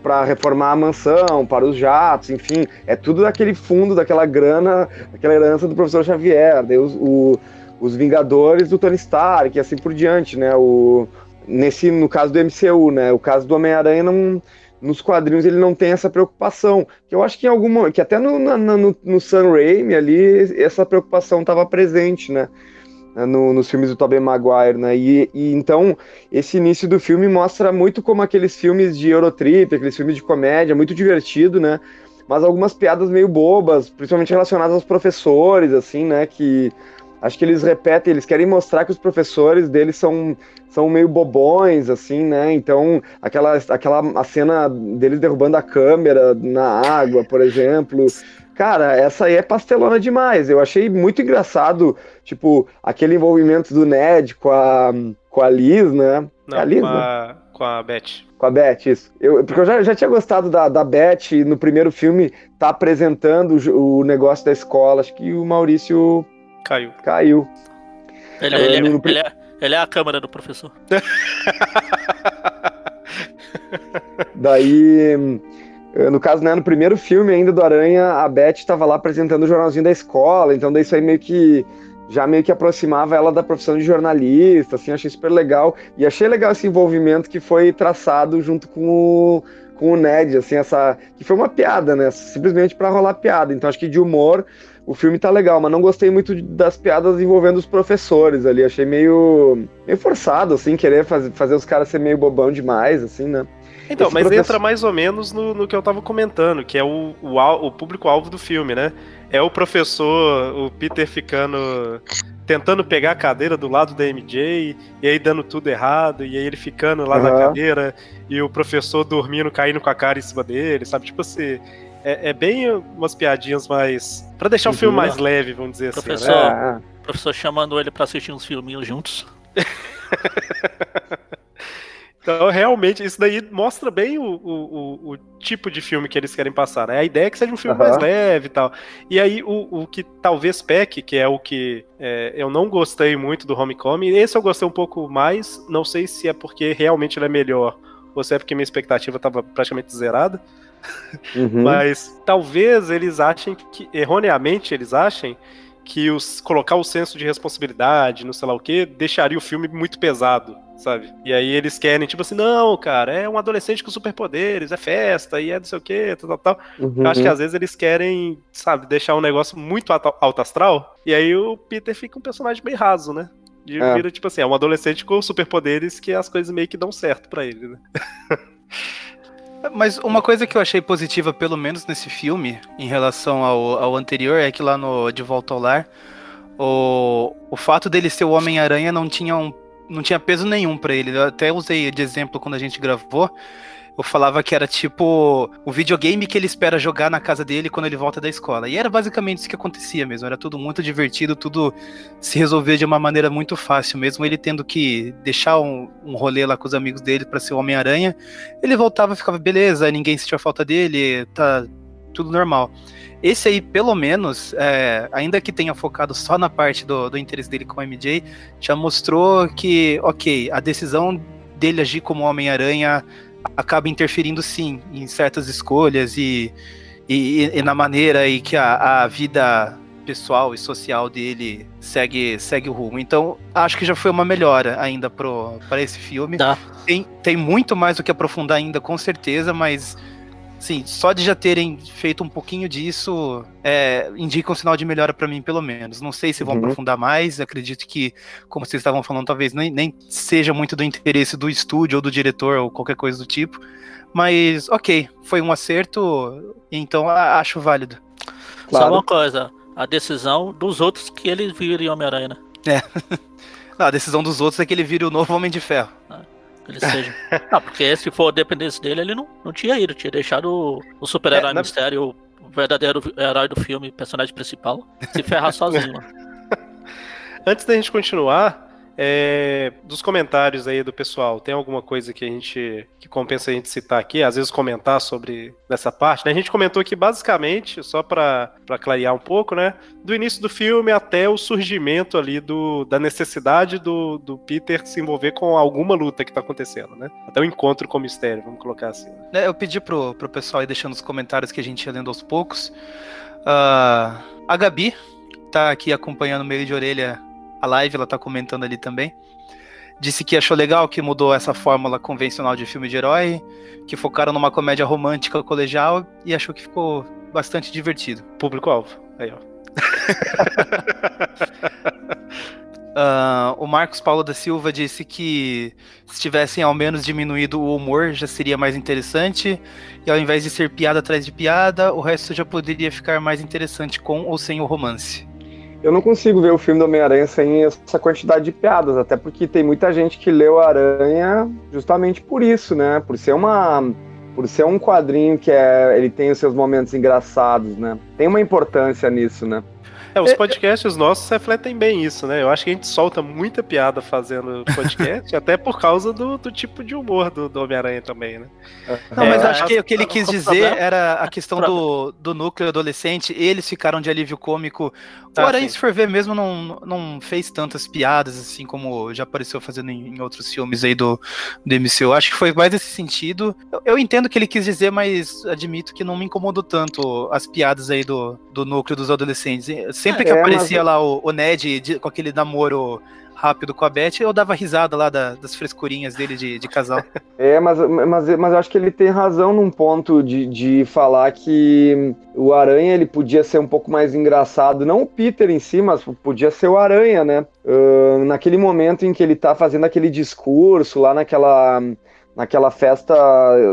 Speaker 3: para reformar a mansão, para os jatos, enfim, é tudo daquele fundo, daquela grana, daquela herança do professor Xavier, os, o, os Vingadores do Tony Stark e assim por diante, né? O, nesse, no caso do MCU, né? O caso do Homem-Aranha não nos quadrinhos ele não tem essa preocupação. Que eu acho que em alguma. que até no, no, no Sam Raimi ali, essa preocupação estava presente, né? No, nos filmes do Tobey Maguire, né? E, e, então esse início do filme mostra muito como aqueles filmes de Eurotrip, aqueles filmes de comédia, muito divertido, né? Mas algumas piadas meio bobas, principalmente relacionadas aos professores, assim, né? Que acho que eles repetem, eles querem mostrar que os professores deles são, são meio bobões, assim, né? Então, aquela, aquela a cena deles derrubando a câmera na água, por exemplo. Cara, essa aí é pastelona demais. Eu achei muito engraçado, tipo, aquele envolvimento do Ned com a, com a Liz, né?
Speaker 2: Não,
Speaker 3: a Liz,
Speaker 2: com,
Speaker 3: né?
Speaker 2: a, com a Beth.
Speaker 3: Com a Beth, isso. Eu, porque eu já, já tinha gostado da, da Beth no primeiro filme, tá apresentando o, o negócio da escola. Acho que o Maurício
Speaker 2: Caiu.
Speaker 3: caiu.
Speaker 5: Ele,
Speaker 3: É,
Speaker 5: ele-
Speaker 3: no-
Speaker 5: ele é, ele é a câmera do professor. *laughs*
Speaker 3: Daí, eh, no caso, né, no primeiro filme ainda do Aranha, a Beth estava lá apresentando o jornalzinho da escola, então daí isso aí meio que já meio que aproximava ela da profissão de jornalista, assim, achei super legal. E achei legal esse envolvimento que foi traçado junto com o, com o Ned, assim, essa que foi uma piada, né, simplesmente para rolar piada. Então acho que de humor o filme tá legal, mas não gostei muito das piadas envolvendo os professores ali, achei meio meio forçado assim, querer fazer, fazer os caras ser meio bobão demais, assim, né?
Speaker 2: Então,
Speaker 3: Esse
Speaker 2: mas
Speaker 3: professor-
Speaker 2: entra mais ou menos no, no que eu tava comentando, que é o, o, o público-alvo do filme, né? É o professor, o Peter ficando. Tentando pegar a cadeira do lado da MJ, e aí dando tudo errado, e aí ele ficando lá na
Speaker 3: Aham.
Speaker 2: cadeira, e o professor dormindo, caindo com a cara em cima dele, sabe? Tipo assim. É, é bem umas piadinhas mais. Pra deixar o filme
Speaker 3: Uhum.
Speaker 2: mais leve, vamos dizer assim.
Speaker 5: Professor.
Speaker 2: Né?
Speaker 3: É,
Speaker 5: O professor chamando ele pra assistir uns filminhos juntos. *laughs*
Speaker 2: Então, realmente, isso daí mostra bem o, o, o, tipo de filme que eles querem passar, né? A ideia é que seja um filme
Speaker 3: Aham.
Speaker 2: mais leve e tal. E aí, o, o que talvez peque, que é o que é, eu não gostei muito do Homecoming, esse eu gostei um pouco mais, não sei se é porque realmente ele é melhor, ou se é porque minha expectativa estava praticamente zerada,
Speaker 3: uhum. *laughs*
Speaker 2: mas talvez eles achem que, erroneamente, eles achem que os, colocar o senso de responsabilidade, não sei lá o que, deixaria o filme muito pesado, sabe? E aí eles querem, tipo assim, não, cara, é um adolescente com superpoderes, é festa, e é não sei o que, tal, tal, tal.
Speaker 3: Uhum.
Speaker 2: Eu acho que às vezes eles querem, sabe, deixar um negócio muito alto astral, e aí o Peter fica um personagem bem raso, né? De
Speaker 3: É.
Speaker 2: vira, tipo assim, é um adolescente com superpoderes que as coisas meio que dão certo pra ele, né? *laughs*
Speaker 4: Mas uma coisa que eu achei positiva, pelo menos nesse filme, em relação ao, ao anterior, é que lá no De Volta ao Lar, o, o fato dele ser o Homem-Aranha não tinha, um, não tinha peso nenhum pra ele. Eu até usei de exemplo quando a gente gravou. Eu falava que era tipo o videogame que ele espera jogar na casa dele quando ele volta da escola. E era basicamente isso que acontecia mesmo. Era tudo muito divertido, tudo se resolvia de uma maneira muito fácil, mesmo ele tendo que deixar um, um rolê lá com os amigos dele pra ser o Homem-Aranha. Ele voltava e ficava, beleza, ninguém sentia falta dele, tá tudo normal. Esse aí, pelo menos, é, ainda que tenha focado só na parte do, do interesse dele com o MJ, já mostrou que, ok, a decisão dele agir como Homem-Aranha acaba interferindo sim em certas escolhas e, e, e na maneira em que a, a vida pessoal e social dele segue, segue o rumo. Então, acho que já foi uma melhora ainda para esse filme.
Speaker 5: Dá.
Speaker 4: Tem, tem muito mais do que aprofundar ainda, com certeza, mas sim, só de já terem feito um pouquinho disso é, indica um sinal de melhora para mim, pelo menos. Não sei se vão
Speaker 3: Uhum.
Speaker 4: aprofundar mais, acredito que, como vocês estavam falando, talvez nem, nem seja muito do interesse do estúdio ou do diretor ou qualquer coisa do tipo. Mas, ok, foi um acerto, então a- acho válido.
Speaker 5: Só
Speaker 3: Claro.
Speaker 5: uma coisa, a decisão dos outros que eles viram em Homem-Aranha, né? *laughs*
Speaker 4: Ah, A decisão dos outros é que ele vire o novo Homem de Ferro.
Speaker 5: Que ele seja. *laughs* não, porque se for dependência dele, ele não, não tinha ido, tinha deixado o, o super-herói
Speaker 2: É, na-
Speaker 5: mistério, o verdadeiro herói do filme, personagem principal, se ferrar *laughs* sozinho.
Speaker 2: Antes da gente continuar, é, dos comentários aí do pessoal, tem alguma coisa que a gente que compensa a gente citar aqui, às vezes comentar sobre dessa parte, né? A gente comentou aqui basicamente, só para clarear um pouco, né, do início do filme até o surgimento ali do, da necessidade do, do Peter se envolver com alguma luta que tá acontecendo, né? Até o encontro com o mistério, vamos colocar assim. né?
Speaker 4: É, Eu pedi pro, pro pessoal aí deixando os comentários que a gente ia lendo aos poucos. Ah, a Gabi tá aqui acompanhando meio de orelha a live, ela tá comentando ali também. Disse que achou legal que mudou essa fórmula convencional de filme de herói, que focaram numa comédia romântica colegial e achou que ficou bastante divertido.
Speaker 2: Público-alvo. Aí, ó. *laughs*
Speaker 4: Ah, o Marcos Paulo da Silva disse que se tivessem ao menos diminuído o humor já seria mais interessante, e ao invés de ser piada atrás de piada, o resto já poderia ficar mais interessante com ou sem o romance.
Speaker 3: Eu não consigo ver o filme do Homem-Aranha sem essa quantidade de piadas, até porque tem muita gente que leu Aranha justamente por isso, né? Por ser uma por ser um quadrinho que é, ele tem os seus momentos engraçados, né? Tem uma importância nisso, né?
Speaker 2: É, os podcasts nossos refletem bem isso, né? Eu acho que a gente solta muita piada fazendo podcast, *laughs* até por causa do, do tipo de humor do, do Homem-Aranha também, né?
Speaker 4: Não, mas
Speaker 2: É,
Speaker 4: acho que o que ele quis
Speaker 5: o
Speaker 4: dizer era a questão do, do núcleo adolescente, eles ficaram de alívio cômico. O
Speaker 2: Ah,
Speaker 4: Aranha, se for ver mesmo, não, não fez tantas piadas, assim como já apareceu fazendo em, em outros filmes aí do, do MCU. Acho que foi mais nesse sentido. Eu, eu entendo o que ele quis dizer, mas admito que não me incomodou tanto as piadas aí do, do núcleo dos adolescentes. Sempre que
Speaker 3: É, mas-
Speaker 4: aparecia lá o, o Ned de- com aquele namoro rápido com a Beth, eu dava risada lá da- das frescurinhas dele de, de casal. *laughs*
Speaker 3: É, mas, mas, mas eu acho que ele tem razão num ponto de, de falar que o Aranha ele podia ser um pouco mais engraçado, não o Peter em si, mas podia ser o Aranha, né? Ahn, naquele momento em que ele tá fazendo aquele discurso lá naquela, naquela festa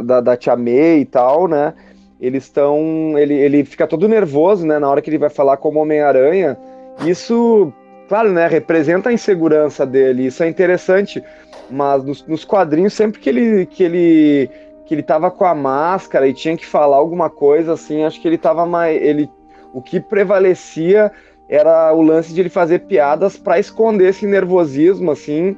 Speaker 3: da, da Tia May e tal, né? Eles estão. Ele, ele fica todo nervoso, né? Na hora que ele vai falar como Homem-Aranha. Isso, claro, né? Representa a insegurança dele. Isso é interessante. Mas nos, nos quadrinhos, sempre que ele, que ele que ele tava com a máscara e tinha que falar alguma coisa assim, acho que ele tava mais. Ele, o que prevalecia era o lance de ele fazer piadas para esconder esse nervosismo, assim.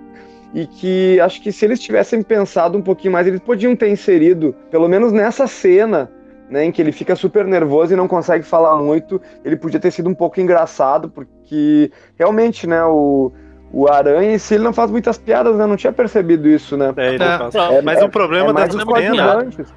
Speaker 3: E que acho que se eles tivessem pensado um pouquinho mais, eles podiam ter inserido, pelo menos nessa cena, né, em que ele fica super nervoso e não consegue falar muito, ele podia ter sido um pouco engraçado, porque realmente, né, o, o Aranha em si ele não faz muitas piadas, né? Não tinha percebido isso, né?
Speaker 2: É, ele
Speaker 4: É.
Speaker 5: Não,
Speaker 2: Mas o problema
Speaker 3: é mais
Speaker 2: cenas.
Speaker 3: coadjuvantes.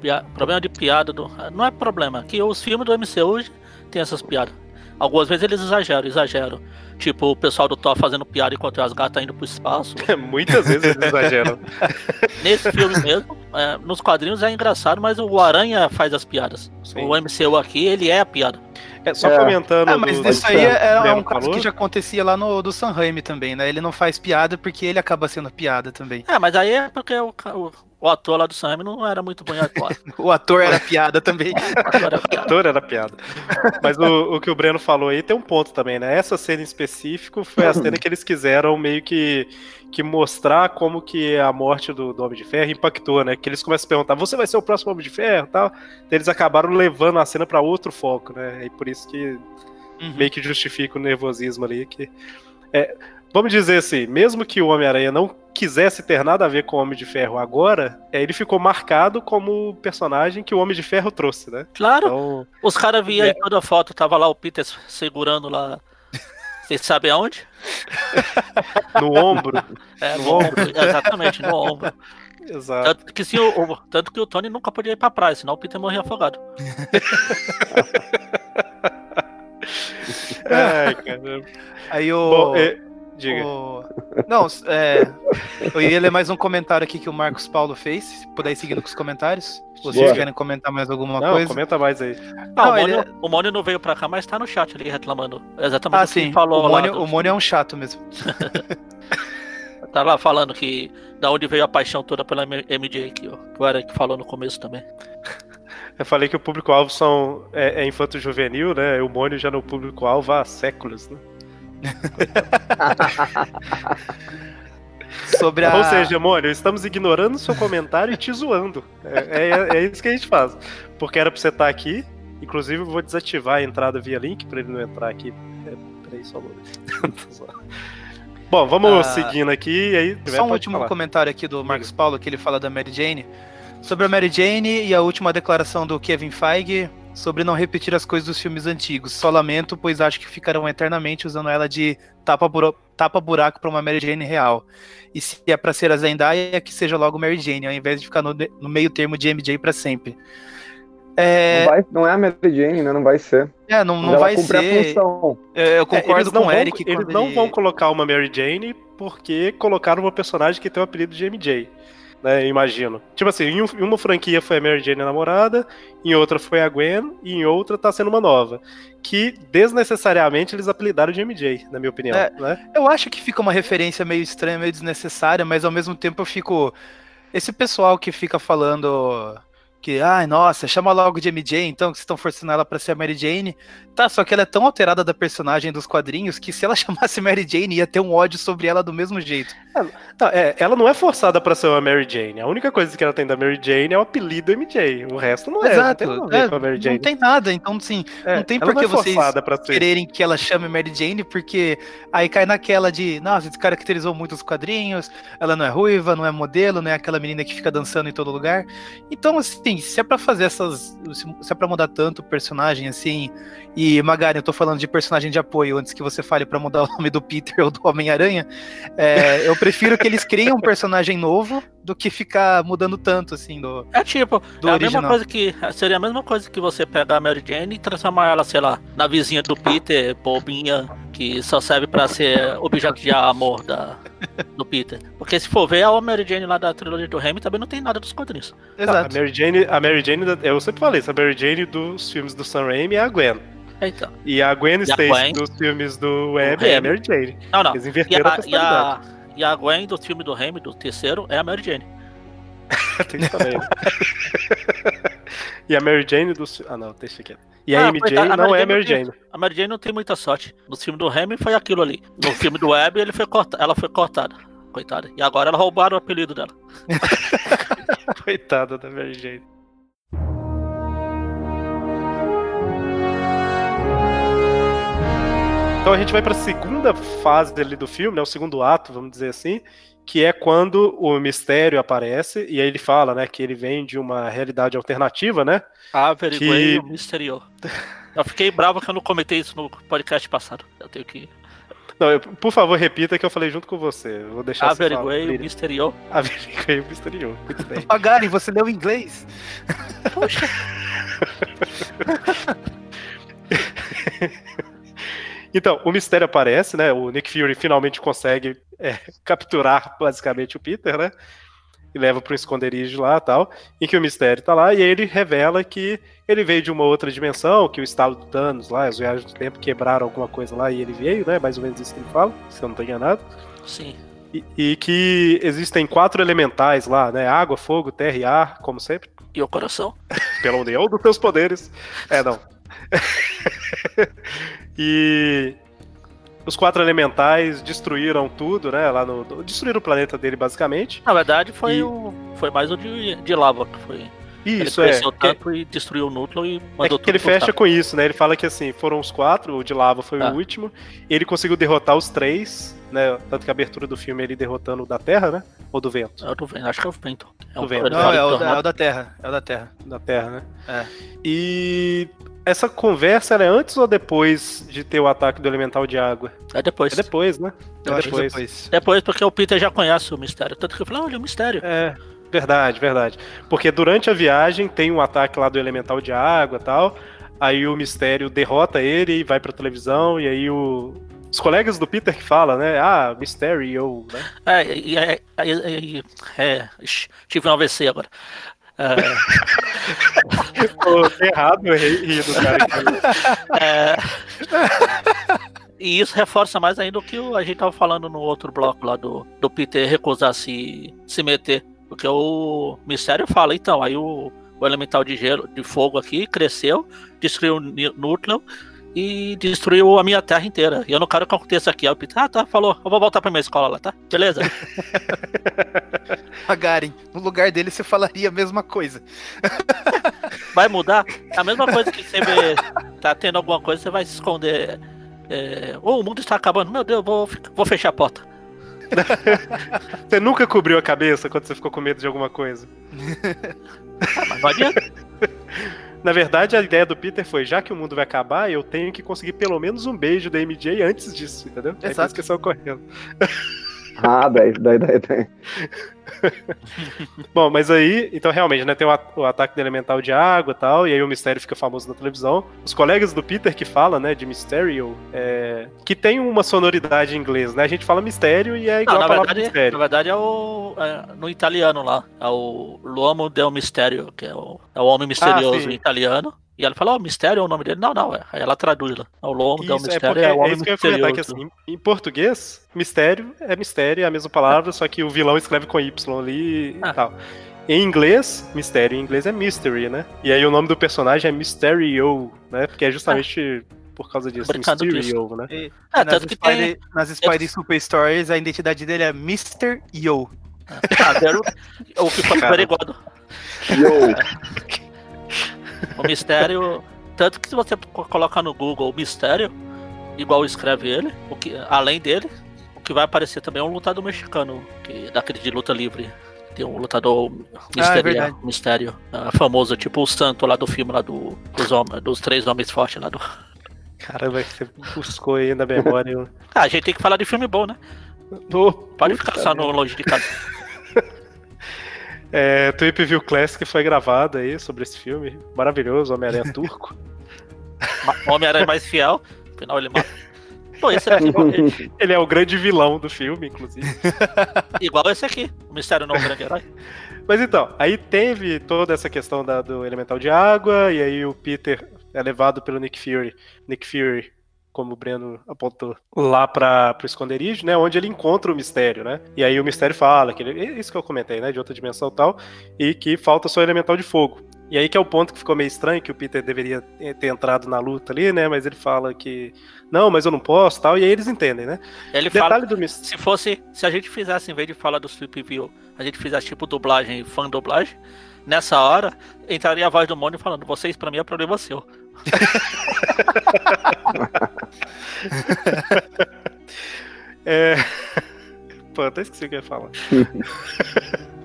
Speaker 5: Pia- problema de piada do. Não é problema, que os filmes do MCU hoje tem essas piadas. Algumas vezes eles exageram, exageram. Tipo, o pessoal do Thor fazendo piada enquanto as gatas indo pro espaço. *laughs*
Speaker 2: Muitas vezes eles exageram. *laughs*
Speaker 5: Nesse filme mesmo, é, nos quadrinhos é engraçado, mas o Aranha faz as piadas.
Speaker 2: Sim.
Speaker 5: O MCU aqui, ele é a piada.
Speaker 2: É, só
Speaker 3: É.
Speaker 2: comentando.
Speaker 4: Ah, mas
Speaker 2: do-
Speaker 4: isso aí
Speaker 2: o
Speaker 4: é
Speaker 2: Breno
Speaker 4: um caso
Speaker 2: falou.
Speaker 4: que já acontecia lá no do San Raimi também, né? Ele não faz piada porque ele acaba sendo piada também.
Speaker 5: É, mas aí é porque o, o, o ator lá do Sam não era muito bom em atuar. *laughs*
Speaker 4: O ator era piada também. *laughs*
Speaker 5: O ator era piada.
Speaker 2: ator era piada. Mas o, o que o Breno falou aí tem um ponto também, né? Essa cena em específico foi a cena que eles quiseram meio que, que mostrar como que a morte do, do Homem de Ferro impactou, né? Que eles começam a perguntar, você vai ser o próximo Homem de Ferro tal. Então, eles acabaram levando a cena pra outro foco, né? E por isso que
Speaker 4: Uhum.
Speaker 2: meio que justifica o nervosismo ali. Que, é, vamos dizer assim, mesmo que o Homem-Aranha não quisesse ter nada a ver com o Homem de Ferro agora, é, ele ficou marcado como o personagem que o Homem de Ferro trouxe, né?
Speaker 5: Claro,
Speaker 2: Então,
Speaker 5: os caras viam em toda foto, tava lá o Peter segurando lá. Vocês sabem aonde? *laughs*
Speaker 2: no ombro.
Speaker 5: É, no ombro. Exatamente, no ombro.
Speaker 2: Exato.
Speaker 5: Tanto que, o, o- tanto que o Tony nunca podia ir pra praia, senão o Peter morria afogado. *laughs*
Speaker 2: Ai, *laughs* caramba.
Speaker 4: Aí o.
Speaker 2: Bom, é, diga.
Speaker 4: o- Não, é. Eu ia ler mais um comentário aqui que o Marcos Paulo fez. Se puder ir seguindo com os comentários. Se vocês
Speaker 3: Boa.
Speaker 4: querem comentar mais alguma
Speaker 2: Não,
Speaker 4: coisa.
Speaker 2: comenta mais aí.
Speaker 5: Não,
Speaker 4: Não,
Speaker 5: o,
Speaker 4: ele
Speaker 5: Mônio, o Mônio não veio pra cá, mas tá no chat ali reclamando. Exatamente
Speaker 4: Ah,
Speaker 5: o que
Speaker 4: sim.
Speaker 5: ele falou
Speaker 4: o. Mônio,
Speaker 5: do-
Speaker 4: o Mônio é um chato mesmo. *laughs*
Speaker 5: Tá lá falando que da onde veio a paixão toda pela MJ aqui, ó. Que o Eric falou no começo também. *laughs*
Speaker 2: Eu falei que o público-alvo são, é, é infanto-juvenil, né? O Mônio já no público-alvo há séculos, né? *laughs*
Speaker 4: Sobre a.
Speaker 2: Ou seja, Mônio, estamos ignorando o seu comentário e te zoando. É, é- é isso que a gente faz. Porque era pra você estar aqui. Inclusive, eu vou desativar a entrada via link pra ele não entrar aqui. É, peraí, só. *laughs* Bom, vamos
Speaker 4: Ah,
Speaker 2: seguindo aqui e aí.
Speaker 4: Só um último
Speaker 2: falar.
Speaker 4: comentário aqui do Marcos Paulo, que ele fala da Mary Jane. Sobre a Mary Jane e a última declaração do Kevin Feige sobre não repetir as coisas dos filmes antigos. Só lamento, pois acho que ficarão eternamente usando ela de tapa-buraco tapa buraco para uma Mary Jane real. E se é pra ser a Zendaya, que seja logo Mary Jane, ao invés de ficar no, no meio termo de MJ para sempre. É,
Speaker 3: Não, vai- não é a Mary Jane, né? Não vai ser.
Speaker 4: é, não, não vai ser. É, Eu
Speaker 2: É,
Speaker 4: concordo
Speaker 2: eles não
Speaker 4: com o
Speaker 2: vão-
Speaker 4: Eric.
Speaker 2: Eles
Speaker 4: quando
Speaker 2: não
Speaker 4: ele-
Speaker 2: vão colocar uma Mary Jane porque colocaram uma personagem que tem o apelido de MJ. Né, imagino. Tipo assim, em, em uma franquia foi a Mary Jane a namorada, em outra foi a Gwen, e em outra tá sendo uma nova. Que desnecessariamente eles apelidaram de MJ, na minha opinião.
Speaker 4: É.
Speaker 2: Né?
Speaker 4: Eu acho que fica uma referência meio estranha, meio desnecessária, mas ao mesmo tempo eu fico. Esse pessoal que fica falando que, ai, nossa, chama logo de MJ, então, que vocês estão forçando ela pra ser a Mary Jane. Tá, só que ela é tão alterada da personagem dos quadrinhos que se ela *laughs* chamasse Mary Jane, ia ter um ódio sobre ela do mesmo jeito.
Speaker 2: Tá, é, ela não é forçada pra ser uma Mary Jane. A única coisa que ela tem da Mary Jane é o apelido MJ. O resto não é.
Speaker 4: Exato,
Speaker 2: Não tem
Speaker 4: é,
Speaker 2: com a Mary Jane.
Speaker 4: não tem nada, então, assim,
Speaker 2: É,
Speaker 4: não tem por que
Speaker 2: é
Speaker 4: vocês quererem que ela chame Mary Jane, porque aí cai naquela de, nossa, descaracterizou muito os quadrinhos, ela não é ruiva, não é modelo, não é aquela menina que fica dançando em todo lugar. Então, assim, se é pra fazer essas. Se é pra mudar tanto o personagem, assim. E, Magari, eu tô falando de personagem de apoio antes que você fale pra mudar o nome do Peter ou do Homem-Aranha. é, eu prefiro que eles criem um personagem novo do que ficar mudando tanto, assim, do.
Speaker 5: É tipo,
Speaker 4: Do
Speaker 5: é a
Speaker 4: original.
Speaker 5: mesma coisa que. Seria a mesma coisa que você pegar a Mary Jane e transformar ela, sei lá, na vizinha do Peter, bobinha, que só serve pra ser objeto de amor da, do Peter. Porque se for ver, a Mary Jane lá da trilogia do Remy também não tem nada dos quadrinhos.
Speaker 2: Tá, a
Speaker 4: Exato.
Speaker 2: Mary Jane, a Mary Jane, eu sempre falei, essa Mary Jane dos filmes do Sam Raimi é a Gwen.
Speaker 5: Então.
Speaker 2: E a Gwen
Speaker 5: E a
Speaker 2: Stacy
Speaker 5: Gwen?
Speaker 2: dos filmes do Web é a. Mary Jane.
Speaker 5: Não, não.
Speaker 2: Eles
Speaker 5: E
Speaker 2: inverteram a,
Speaker 5: a, e, a, e a Gwen do filme do Remy, do terceiro, é a Mary Jane. *laughs*
Speaker 2: Tem isso também. né? e a Mary Jane dos. Ah, não, deixa quieto. E a
Speaker 5: Ah,
Speaker 2: MJ
Speaker 5: a
Speaker 2: não
Speaker 5: Mary
Speaker 2: é a
Speaker 5: Jane
Speaker 2: Mary
Speaker 5: tem-
Speaker 2: Jane.
Speaker 5: A Mary Jane não tem muita sorte. No filme do Remy foi aquilo ali. No filme do Web ele foi corta, ela foi cortada. Coitada. E agora ela roubaram o apelido dela. *laughs*
Speaker 2: Coitada da Mary Jane. Então a gente vai para a segunda fase ali do filme, né, o segundo ato, vamos dizer assim, que é quando o mistério aparece e aí ele fala, né, que ele vem de uma realidade alternativa, né?
Speaker 5: Averiguei
Speaker 2: Que-
Speaker 5: o Misterio. Eu fiquei bravo que eu não comentei isso no podcast passado. Eu tenho que.
Speaker 2: Não, eu- por favor, repita que eu falei junto com você. Eu vou deixar você falar.
Speaker 5: Averiguei o. Misterio.
Speaker 2: Averiguei o mistério. Muito bem. *laughs*
Speaker 4: Magari, você leu inglês?
Speaker 5: Poxa. *laughs*
Speaker 2: Então, o mistério aparece, né? O Nick Fury finalmente consegue é, *laughs* capturar basicamente o Peter, né? E leva para um esconderijo lá tal, em que o mistério tá lá, e ele revela que ele veio de uma outra dimensão, que o estalo do Thanos lá, as viagens do tempo quebraram alguma coisa lá e ele veio, né? Mais ou menos isso que ele fala, se eu não tô enganado.
Speaker 5: Sim.
Speaker 2: E, e que existem quatro elementais lá, né? Água, fogo, terra e ar, como sempre.
Speaker 5: E o coração? *laughs*
Speaker 2: pela união dos seus poderes. É, não. *laughs* e os quatro elementais destruíram tudo, né? Lá no. Destruíram o planeta dele, basicamente.
Speaker 5: Na verdade, foi,
Speaker 2: E-
Speaker 5: o, foi mais o de, de lava que foi.
Speaker 2: Isso
Speaker 5: ele
Speaker 2: é.
Speaker 5: cresceu
Speaker 2: que-
Speaker 5: tanto e destruiu o núcleo e
Speaker 2: É
Speaker 5: mandou
Speaker 2: que ele
Speaker 5: tudo pro
Speaker 2: fecha
Speaker 5: saco.
Speaker 2: com isso, né? Ele fala que assim, foram os quatro, o de lava foi
Speaker 5: Ah.
Speaker 2: o último. Ele conseguiu derrotar os três, né? Tanto que a abertura do filme é ele derrotando o da Terra, né? Ou do vento?
Speaker 5: É o do vento, acho que é o vento. É
Speaker 2: Do
Speaker 5: o
Speaker 2: vento.
Speaker 5: ele
Speaker 4: Não, é o, é o da Terra. É o da Terra.
Speaker 2: Da Terra, né?
Speaker 4: É.
Speaker 2: E essa conversa ela é antes ou depois de ter o ataque do elemental de água?
Speaker 5: É depois.
Speaker 2: É depois, né? É
Speaker 4: que
Speaker 2: depois.
Speaker 4: depois.
Speaker 5: Depois, porque o Peter já conhece o mistério. Tanto que eu falei, olha, o mistério.
Speaker 2: É, verdade, verdade. Porque durante a viagem tem um ataque lá do elemental de água e tal. Aí o mistério derrota ele e vai pra televisão. E aí o. Os colegas do Peter que falam, né? Ah, Mysterio, né?
Speaker 5: É, e é, é, tive um AVC agora. É, *laughs*
Speaker 2: Pô, errado, eu errei do cara. que-
Speaker 5: é, e isso reforça mais ainda o que a gente tava falando no outro bloco lá do, do Peter recusar se, se meter. Porque o mistério fala, então, aí o, o elemental de gelo, de fogo aqui cresceu, destruiu o núcleo e destruiu a minha terra inteira. E eu não quero que aconteça aqui. Aí o Peter, ah, tá, falou, eu vou voltar pra minha escola lá, tá? Beleza? *laughs*
Speaker 4: Magaren, no lugar dele você falaria a mesma coisa. *laughs*
Speaker 5: Vai mudar? É a mesma coisa que você vê, tá tendo alguma coisa, você vai se esconder. É, "Oh, o mundo está acabando. Meu Deus, vou, vou fechar a porta. *laughs*
Speaker 2: Você nunca cobriu a cabeça quando você ficou com medo de alguma coisa. *laughs*
Speaker 5: Ah, mas não adianta. *laughs*
Speaker 2: Na verdade, a ideia do Peter foi: já que o mundo vai acabar, eu tenho que conseguir pelo menos um beijo da MJ antes disso, entendeu? É por
Speaker 4: Exato.
Speaker 2: isso que saiu correndo.
Speaker 3: Ah, daí, daí, daí, daí. *laughs*
Speaker 2: Bom, mas aí, então realmente, né, tem o, ataque do elemental de água e tal, e aí o mistério fica famoso na televisão. Os colegas do Peter que falam, né, de Mysterio, é, que tem uma sonoridade em inglês, né? A gente fala mistério e é igual
Speaker 5: Não,
Speaker 2: a
Speaker 5: na
Speaker 2: palavra
Speaker 5: verdade,
Speaker 2: mistério.
Speaker 5: na verdade é o. é, no italiano lá. É o L'uomo del Mistério, que é o, é o homem misterioso
Speaker 2: sim.
Speaker 5: em italiano. E ela fala, ó, mistério é o nome dele? Não, não, é. Aí ela traduz lá. É o
Speaker 2: Isso, é,
Speaker 5: Mistério
Speaker 2: porque,
Speaker 5: é o
Speaker 2: é
Speaker 5: homem
Speaker 2: isso que eu ia comentar, que assim, em português, mistério é mistério, é a mesma palavra, só que o vilão escreve com Y ali e
Speaker 5: Ah.
Speaker 2: tal. Em inglês, mistério em inglês é mystery, né? E aí o nome do personagem é Mysterio, né? Porque é justamente por causa disso,
Speaker 5: Brincando
Speaker 2: Mysterio, né?
Speaker 4: E,
Speaker 5: É,
Speaker 4: nas
Speaker 5: tanto que
Speaker 4: Spidey,
Speaker 5: tem-
Speaker 4: nas Spidey Super Stories, a identidade dele é Mr. Yo.
Speaker 5: Ah, deram o que foi averiguado.
Speaker 3: Yo, *laughs* *laughs*
Speaker 5: O mistério. Tanto que se você co- colocar no Google o mistério, igual escreve ele, o que, além dele, o que vai aparecer também é um lutador mexicano, que, daquele de luta livre. Tem um lutador mistério,
Speaker 4: verdade.
Speaker 5: mistério ah, famoso, tipo o santo lá do filme lá do, dos, homens, dos três homens fortes lá do. *laughs*
Speaker 2: Caramba, você buscou aí na memória.
Speaker 5: Ah, a gente tem que falar de filme bom, né?
Speaker 2: Ô,
Speaker 5: Pode ficar só no longe de casa. *laughs*
Speaker 2: É, Tweep View Classic foi gravado aí sobre esse filme. Maravilhoso, Homem-Aranha *laughs* turco.
Speaker 5: Homem-Aranha mais fiel, afinal ele mata. Pô, esse aqui, é *laughs*
Speaker 2: Ele é o grande vilão do filme, inclusive. *laughs*
Speaker 5: igual esse aqui. O mistério não grande herói.
Speaker 2: Mas então, aí teve toda essa questão da- do elemental de água, e aí o Peter é levado pelo Nick Fury. Nick Fury, como o Breno apontou, lá para pro esconderijo, né? Onde ele encontra o mistério, né? E aí o mistério fala que ele. é Isso que eu comentei, né? De outra dimensão e tal, e que falta só o elemental de fogo. E aí que é o ponto que ficou meio estranho, que o Peter deveria ter entrado na luta ali, né? Mas ele fala que. Não, mas eu não posso tal. E aí eles entendem, né?
Speaker 5: Ele fala.
Speaker 2: Detalhe do mistério.
Speaker 5: Se fosse. Se a gente fizesse, em vez de falar do Sleep View, a gente fizesse tipo dublagem, fã dublagem, nessa hora, entraria a voz do Mônio falando, vocês pra mim é problema seu.
Speaker 2: É. Pô, até esqueci o que eu ia falar. *laughs*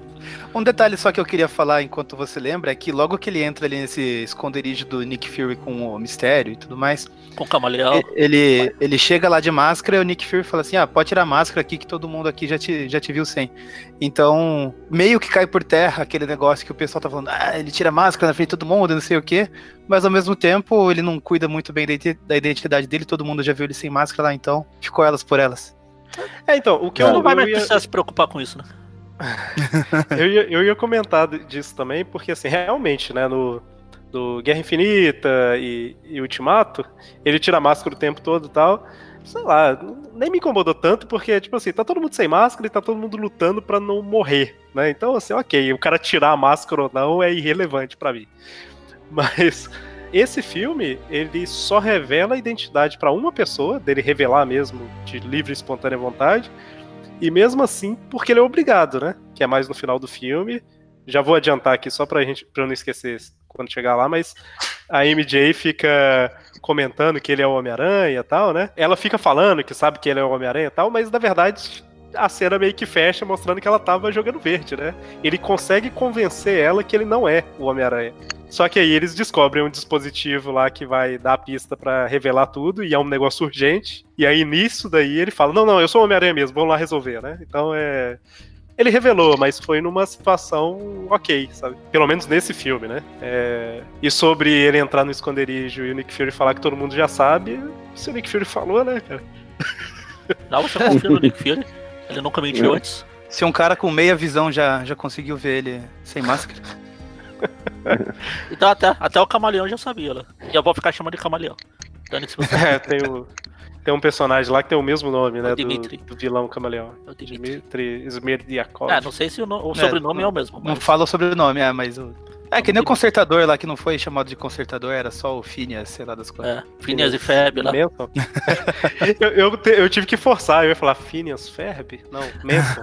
Speaker 4: Um detalhe só que eu queria falar enquanto você lembra é que logo que ele entra ali nesse esconderijo do Nick Fury com o mistério e tudo mais,
Speaker 5: Com o camaleão.
Speaker 4: ele, ele chega lá de máscara e o Nick Fury fala assim: Ah, pode tirar a máscara aqui que todo mundo aqui já te, já te viu sem. Então, meio que cai por terra aquele negócio que o pessoal tá falando: Ah, ele tira a máscara na frente de todo mundo, não sei o quê. Mas ao mesmo tempo, ele não cuida muito bem da identi- da identidade dele, todo mundo já viu ele sem máscara lá, então ficou elas por elas.
Speaker 2: É, então, o que
Speaker 5: Você
Speaker 2: eu
Speaker 5: não vai
Speaker 2: eu
Speaker 5: mais
Speaker 2: ia-
Speaker 5: precisar se preocupar com isso, né?
Speaker 2: Eu ia, eu ia comentar disso também, porque assim, realmente, né, no do Guerra Infinita e, e Ultimato, ele tira a máscara o tempo todo e tal. Sei lá, nem me incomodou tanto, porque, tipo assim, tá todo mundo sem máscara e tá todo mundo lutando pra não morrer, né? Então, assim, ok, o cara tirar a máscara ou não é irrelevante pra mim. Mas esse filme, ele só revela a identidade pra uma pessoa, dele revelar mesmo de livre e espontânea vontade. E mesmo assim, porque ele é obrigado, né? Que é mais no final do filme. Já vou adiantar aqui só pra gente, pra não esquecer quando chegar lá, mas a MJ fica comentando que ele é o Homem-Aranha e tal, né? Ela fica falando que sabe que ele é o Homem-Aranha e tal, mas na verdade a cena meio que fecha mostrando que ela tava jogando verde, né? Ele consegue convencer ela que ele não é o Homem-Aranha. Só que aí eles descobrem um dispositivo lá que vai dar a pista pra revelar tudo, e é um negócio urgente. E aí nisso daí ele fala: Não, não, eu sou o Homem-Aranha mesmo, vamos lá resolver, né? Então é. Ele revelou, mas foi numa situação ok, sabe? Pelo menos nesse filme, né? É, E sobre ele entrar no esconderijo e o Nick Fury falar que todo mundo já sabe, se o Nick Fury falou, né, cara?
Speaker 5: Não, você confia no Nick Fury. Ele nunca mentiu antes.
Speaker 4: Se um cara com meia visão já, já conseguiu ver ele sem máscara. *laughs*
Speaker 5: Então até, até o camaleão já sabia, né? E eu vou ficar chamando de camaleão.
Speaker 2: É, tem, o- tem um personagem lá que tem o mesmo nome, né?
Speaker 5: O
Speaker 2: Do,
Speaker 5: Dimitri.
Speaker 2: do vilão camaleão.
Speaker 5: É o Dimitri.
Speaker 2: Dimitri Smerdiakov.
Speaker 5: É, não sei se o, no- o sobrenome é, o mesmo.
Speaker 4: Não
Speaker 5: Mas...
Speaker 4: fala o sobrenome, é, mas. O... É que nem o consertador lá, que não foi chamado de consertador, era só o Phineas, sei lá das coisas.
Speaker 5: É, Phineas e Feb lá.
Speaker 2: Manson? *laughs* eu, eu, te- eu tive que forçar, eu ia falar Phineas Ferb? Não, Manson.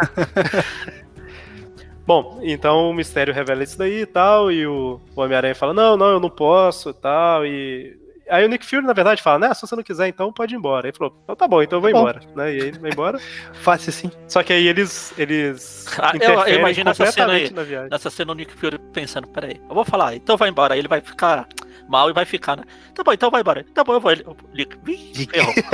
Speaker 2: *laughs* Bom, então o mistério revela isso daí e tal, e o, o Homem-Aranha fala, não, não, eu não posso e tal, e... Aí o Nick Fury, na verdade, fala, né, se você não quiser, então pode ir embora. Aí ele falou, então tá bom, então eu vou
Speaker 4: Tá
Speaker 2: embora. Né? E aí ele vai embora. *laughs*
Speaker 4: Fácil assim.
Speaker 2: Só que aí eles, eles *laughs*
Speaker 5: Ah, eu- imagino essa cena aí. Nessa cena o Nick Fury pensando, peraí, eu vou falar, então vai embora. Aí ele vai ficar mal e vai ficar, né? Tá bom, então vai embora. Tá bom, eu vou. Ele, Nick, ferrou. *laughs*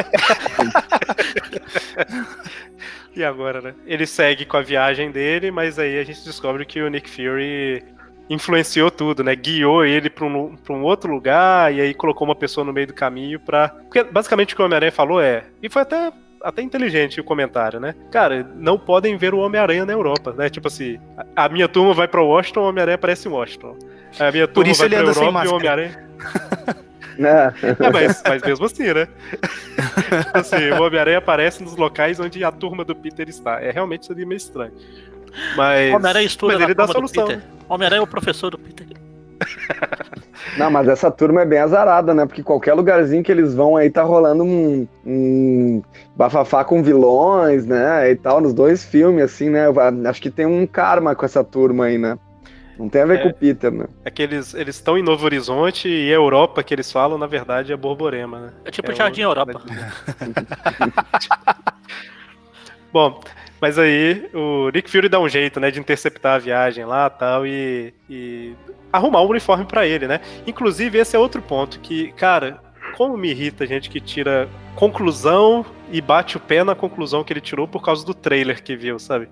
Speaker 2: E agora, né? Ele segue com a viagem dele, mas aí a gente descobre que o Nick Fury influenciou tudo, né? Guiou ele pra um, pra um outro lugar e aí colocou uma pessoa no meio do caminho pra. Porque basicamente o que o Homem-Aranha falou é. E foi até. Até inteligente o comentário, né? Cara, não podem ver o Homem-Aranha na Europa, né? Tipo assim, a minha turma vai pra Washington, o Homem-Aranha aparece em Washington. A minha turma
Speaker 4: isso
Speaker 2: vai
Speaker 4: ele
Speaker 2: pra
Speaker 4: anda sem
Speaker 2: Europa e o
Speaker 4: máscara.
Speaker 2: Homem-Aranha. *laughs*
Speaker 3: Né?
Speaker 2: É, mas, mas mesmo assim, né? tipo assim, o Homem-Aranha aparece nos locais onde a turma do Peter está. É realmente seria meio estranho. Mas,
Speaker 5: Homem-Aranha estuda
Speaker 2: mas
Speaker 5: na
Speaker 2: ele dá
Speaker 5: turma do
Speaker 2: solução.
Speaker 5: Peter. Homem-Aranha é o professor do Peter. *laughs*
Speaker 3: Não, mas essa turma é bem azarada, né? Porque qualquer lugarzinho que eles vão aí tá rolando um, um bafafá com vilões, né? E tal, nos dois filmes, assim, né? Eu Acho que tem um karma com essa turma aí, né? Não tem a ver
Speaker 2: É.
Speaker 3: com o Peter, né?
Speaker 2: É que eles eles estão em Novo Horizonte e a Europa que eles falam, na verdade, é Borborema, né?
Speaker 5: É tipo
Speaker 2: É
Speaker 5: Jardim
Speaker 2: o-
Speaker 5: Europa. *laughs*
Speaker 2: Bom, mas aí o Nick Fury dá um jeito, né, de interceptar a viagem lá tal, e, e arrumar um uniforme pra ele, né? Inclusive, esse é outro ponto que, cara, como me irrita a gente que tira conclusão e bate o pé na conclusão que ele tirou por causa do trailer que viu, sabe?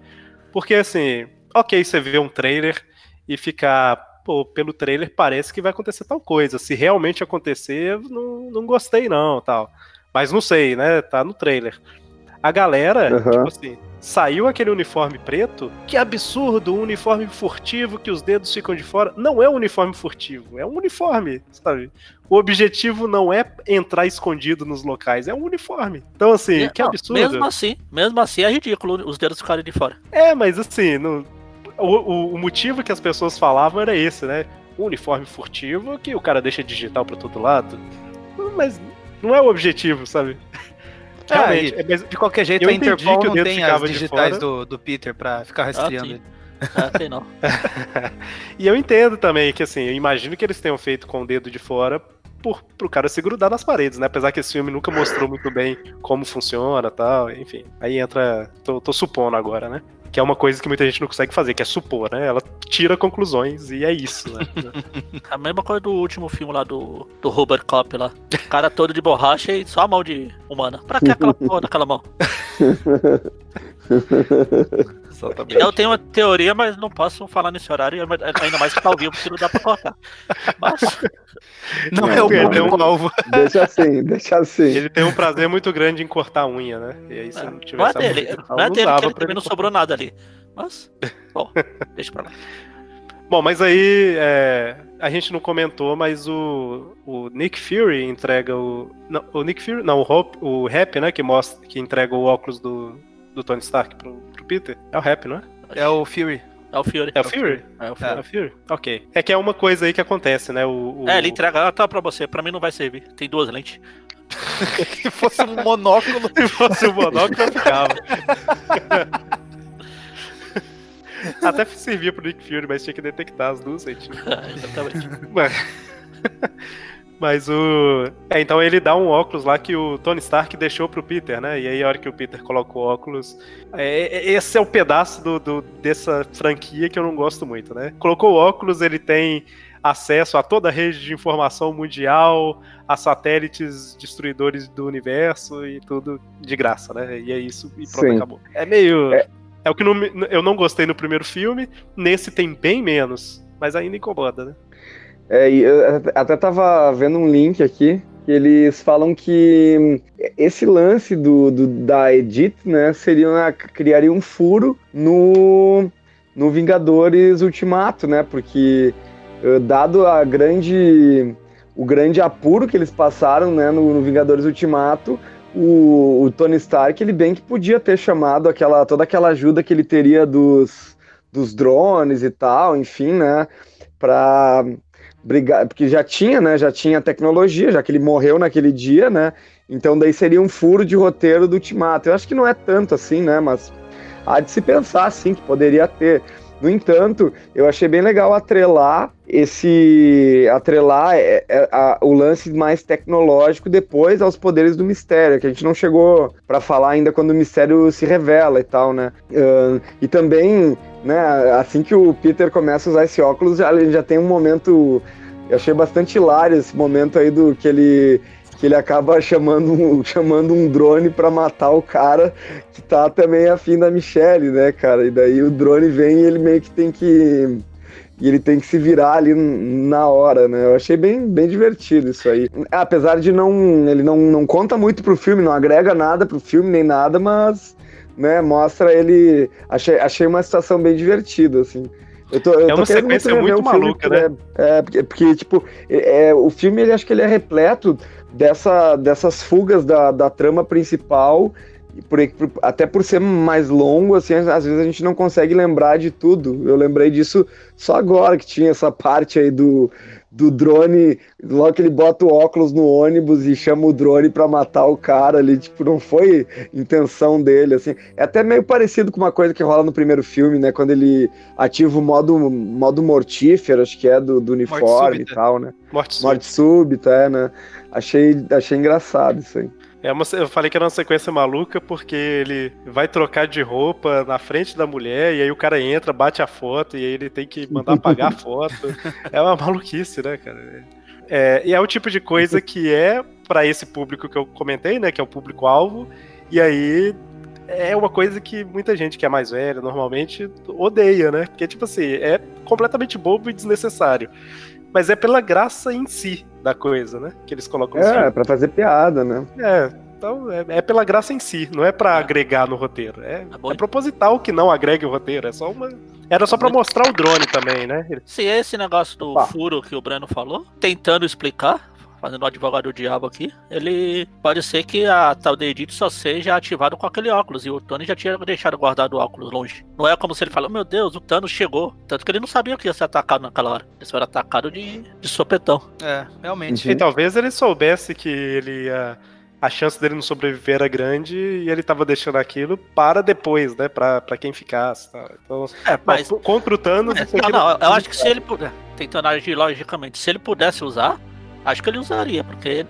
Speaker 2: Porque assim, ok, você vê um trailer e ficar, pô, pelo trailer parece que vai acontecer tal coisa. Se realmente acontecer, não, não gostei não, tal. Mas não sei, né? Tá no trailer. A galera,
Speaker 3: Aham.
Speaker 2: tipo assim, saiu aquele uniforme preto. Que absurdo, um uniforme furtivo que os dedos ficam de fora. Não é um uniforme furtivo, é um uniforme, sabe? O objetivo não é entrar escondido nos locais, é um uniforme. Então, assim,
Speaker 5: É,
Speaker 2: que
Speaker 5: não,
Speaker 2: absurdo.
Speaker 5: Mesmo assim, mesmo assim é ridículo os dedos ficarem de fora.
Speaker 2: É, mas assim, no- o, o- o motivo que as pessoas falavam era esse, né? Um uniforme furtivo que o cara deixa digital pra todo lado. Mas não é o objetivo, sabe? Realmente,
Speaker 4: Ah,
Speaker 2: é,
Speaker 4: De qualquer jeito,
Speaker 2: Eu
Speaker 4: a
Speaker 2: entendi
Speaker 4: Interpol
Speaker 2: que o
Speaker 4: não tem as digitais do, do Peter pra ficar rastreando
Speaker 5: sim.
Speaker 4: ele.
Speaker 5: Ah, tem não. *laughs*
Speaker 2: E eu entendo também que, assim, eu imagino que eles tenham feito com o dedo de fora por, pro cara se grudar nas paredes, né? Apesar que esse filme nunca mostrou muito bem como funciona tal, enfim. Aí entra. Tô, tô supondo agora, né? Que é uma coisa que muita gente não consegue fazer, que é supor, né? Ela tira conclusões e é isso, né? *laughs*
Speaker 5: A mesma coisa do último filme lá do, do Robocop lá. O cara todo de borracha e só a mão de humana. Pra que aquela *laughs* porra daquela mão? *laughs*
Speaker 2: Exatamente.
Speaker 5: Eu tenho uma teoria, mas não posso falar nesse horário, ainda mais que tá ao vivo, porque não dá pra colocar. Mas, *laughs*
Speaker 4: Não,
Speaker 3: Não,
Speaker 4: é o público alvo.
Speaker 3: Deixa assim, deixa assim.
Speaker 2: Ele tem um prazer muito grande em cortar a unha, né? E aí, se não
Speaker 5: não é
Speaker 2: tivesse a
Speaker 5: dele,
Speaker 2: música,
Speaker 5: não é dele, ele
Speaker 2: pra
Speaker 5: também não
Speaker 2: cortar.
Speaker 5: sobrou nada ali. Mas, bom, *laughs* deixa pra lá.
Speaker 2: Bom, mas aí é, a gente não comentou, mas o, o Nick Fury entrega o. Não, o Nick Fury. Não, o, Hop, o Rap, né? Que, mostra, que entrega o óculos do, do Tony Stark pro, pro Peter. É o Rap, não é?
Speaker 4: É o Fury.
Speaker 5: É o Fury.
Speaker 2: É o Fury?
Speaker 5: É o
Speaker 2: É
Speaker 5: Fury.
Speaker 2: o Fury? Ok. É que é uma coisa aí que acontece, né? O, o-
Speaker 5: É, ele entrega, ah, tá pra você, pra mim não vai servir. Tem duas lentes. *laughs*
Speaker 4: Se fosse um monóculo. *laughs*
Speaker 2: Se fosse o monóculo, eu ficava. *laughs* Até servia pro Nick Fury, mas tinha que detectar as duas centímetros.
Speaker 5: É, exatamente.
Speaker 2: Mas- Mas o. É, então ele dá um óculos lá que o Tony Stark deixou pro Peter, né? E aí, a hora que o Peter coloca o óculos. é- é- esse é o pedaço do, do- dessa franquia que eu não gosto muito, né? Colocou o óculos, ele tem acesso a toda a rede de informação mundial, a satélites destruidores do universo e tudo de graça, né? E é isso e pronto,
Speaker 3: Sim.
Speaker 2: acabou. É meio.
Speaker 3: É.
Speaker 2: É o que não eu não gostei no primeiro filme, nesse tem bem menos, mas ainda incomoda, né?
Speaker 3: É, eu até tava vendo um link aqui, que eles falam que esse lance do, do- da Edith, né, seria uma- criaria um furo no, no Vingadores Ultimato, né, porque eh, dado a grande o grande apuro que eles passaram, né, no, no Vingadores Ultimato, o, o Tony Stark, ele bem que podia ter chamado aquela toda aquela ajuda que ele teria dos, dos drones e tal, enfim, né, para brigar, porque já tinha, né? Já tinha tecnologia, já que ele morreu naquele dia, né? Então daí seria um furo de roteiro do Ultimato. Eu acho que não é tanto assim, né? Mas há de se pensar assim que poderia ter. No entanto, eu achei bem legal atrelar esse atrelar é, é, a- o lance mais tecnológico depois aos poderes do mistério, que a gente não chegou para falar ainda quando o mistério se revela e tal, né? Ahn, e também, né, assim que o Peter começa a usar esse óculos, já, ele já tem um momento. Eu achei bastante hilário esse momento aí do que ele que ele acaba chamando, um- *laughs* chamando um drone pra matar o cara que tá também afim da Michelle, né, cara? E daí o drone vem e ele meio que tem que. E ele tem que se virar ali na hora, né? Eu achei bem, bem divertido isso aí. Apesar de não. Ele não, não conta muito pro filme, não agrega nada pro filme nem nada, mas. Né, mostra ele. Achei, achei uma situação bem divertida, assim. Eu tô, eu
Speaker 2: É uma
Speaker 3: querendo
Speaker 2: sequência muito
Speaker 3: o filme,
Speaker 2: maluca, né?
Speaker 3: É, porque, porque, tipo, é, é, o filme, ele acho que ele é repleto dessa, dessas fugas da, da trama principal por, por, até por ser mais longo, assim, às vezes a gente não consegue lembrar de tudo. Eu lembrei disso só agora que tinha essa parte aí do, do drone, logo que ele bota o óculos no ônibus e chama o drone para matar o cara ali, tipo, não foi intenção dele, assim. É até meio parecido com uma coisa que rola no primeiro filme, né, quando ele ativa o modo, modo mortífero, acho que é do, do uniforme e tal, né?
Speaker 2: Morte súbita.
Speaker 3: Morte súbita, é, né? Achei, achei engraçado isso aí.
Speaker 2: É uma, eu falei que era uma sequência maluca porque ele vai trocar de roupa na frente da mulher e aí o cara entra, bate a foto e aí ele tem que mandar apagar a *laughs* foto. É uma maluquice, né, cara? É, e é o tipo de coisa que é para esse público que eu comentei, né, que é o público-alvo, e aí é uma coisa que muita gente que é mais velha normalmente odeia, né? Porque, tipo assim, é completamente bobo e desnecessário. Mas é pela graça em si da coisa, né? Que eles colocam
Speaker 3: É, pra fazer piada, né?
Speaker 2: É, então é, é, pela graça em si, não é para é. agregar no roteiro. É, é, proposital que não agregue o roteiro, é só uma. Era só para mostrar o drone também, né?
Speaker 5: Se esse negócio do furo que o Breno falou, tentando explicar, fazendo o advogado do diabo aqui, ele pode ser que a tal de Edith só seja ativado com aquele óculos. E o Tony já tinha deixado guardado o óculos longe. Não é como se ele falou, meu Deus, o Thanos chegou. Tanto que ele não sabia que ia ser atacado naquela hora. Ele foi atacado de, de sopetão.
Speaker 4: É, realmente.
Speaker 2: Uhum. E talvez ele soubesse que ele ia. A chance dele não sobreviver era grande e ele tava deixando aquilo para depois, né? Pra, pra quem ficasse. Tá? Então,
Speaker 5: é, mas,
Speaker 2: contra o Thanos.
Speaker 5: não, não, eu acho que se ele puder, tentando agir logicamente, se ele pudesse usar, Acho que ele usaria, porque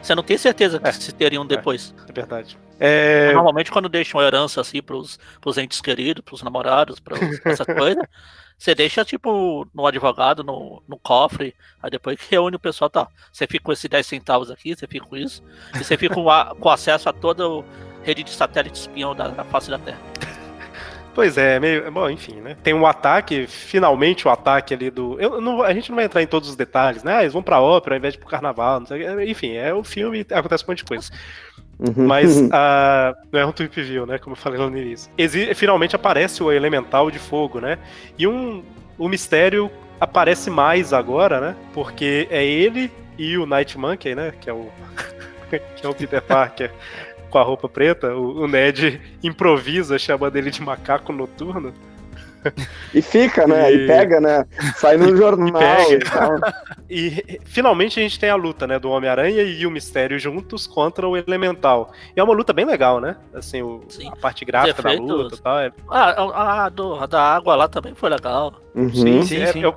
Speaker 5: você não tem certeza que é, se teriam depois.
Speaker 2: É, é verdade. É...
Speaker 5: Normalmente, quando deixam herança assim pros, pros entes queridos, pros namorados, *laughs* pra essa coisa, você deixa tipo no advogado, no, no cofre, aí depois que reúne o pessoal, tá. Você fica com esses 10 centavos aqui, você fica com isso, e você fica com, a, com acesso a toda a rede de satélite espião da, da face da Terra.
Speaker 2: Pois é, meio. Bom, enfim, né? Tem um ataque, finalmente o ataque ali do. Eu, não, a gente não vai entrar em todos os detalhes, né? Ah, eles vão pra ópera ao invés de pro carnaval, não sei Enfim, é o filme acontece um monte de coisa. Uhum. Mas uh, *laughs* não é um tweet view, né? Como eu falei no início. Exi finalmente aparece o elemental de fogo, né? E um, o mistério aparece mais agora, né? Porque é ele e o Night Monkey, né? Que é o. *laughs* que é o Peter Parker *laughs* com a roupa preta, o, o Ned *laughs* improvisa chamando ele de macaco noturno.
Speaker 3: E fica, né? E, e pega, né? Sai no *laughs* jornal e,
Speaker 2: e, e, finalmente a gente tem a luta, né? Do Homem-Aranha e o Mistério juntos contra o Elemental. E é uma luta bem legal, né? Assim, o, a parte gráfica da luta e tal. É...
Speaker 5: Ah, a, a, do, a da água lá também foi legal.
Speaker 2: Uhum. Sim, sim, é, sim. Eu,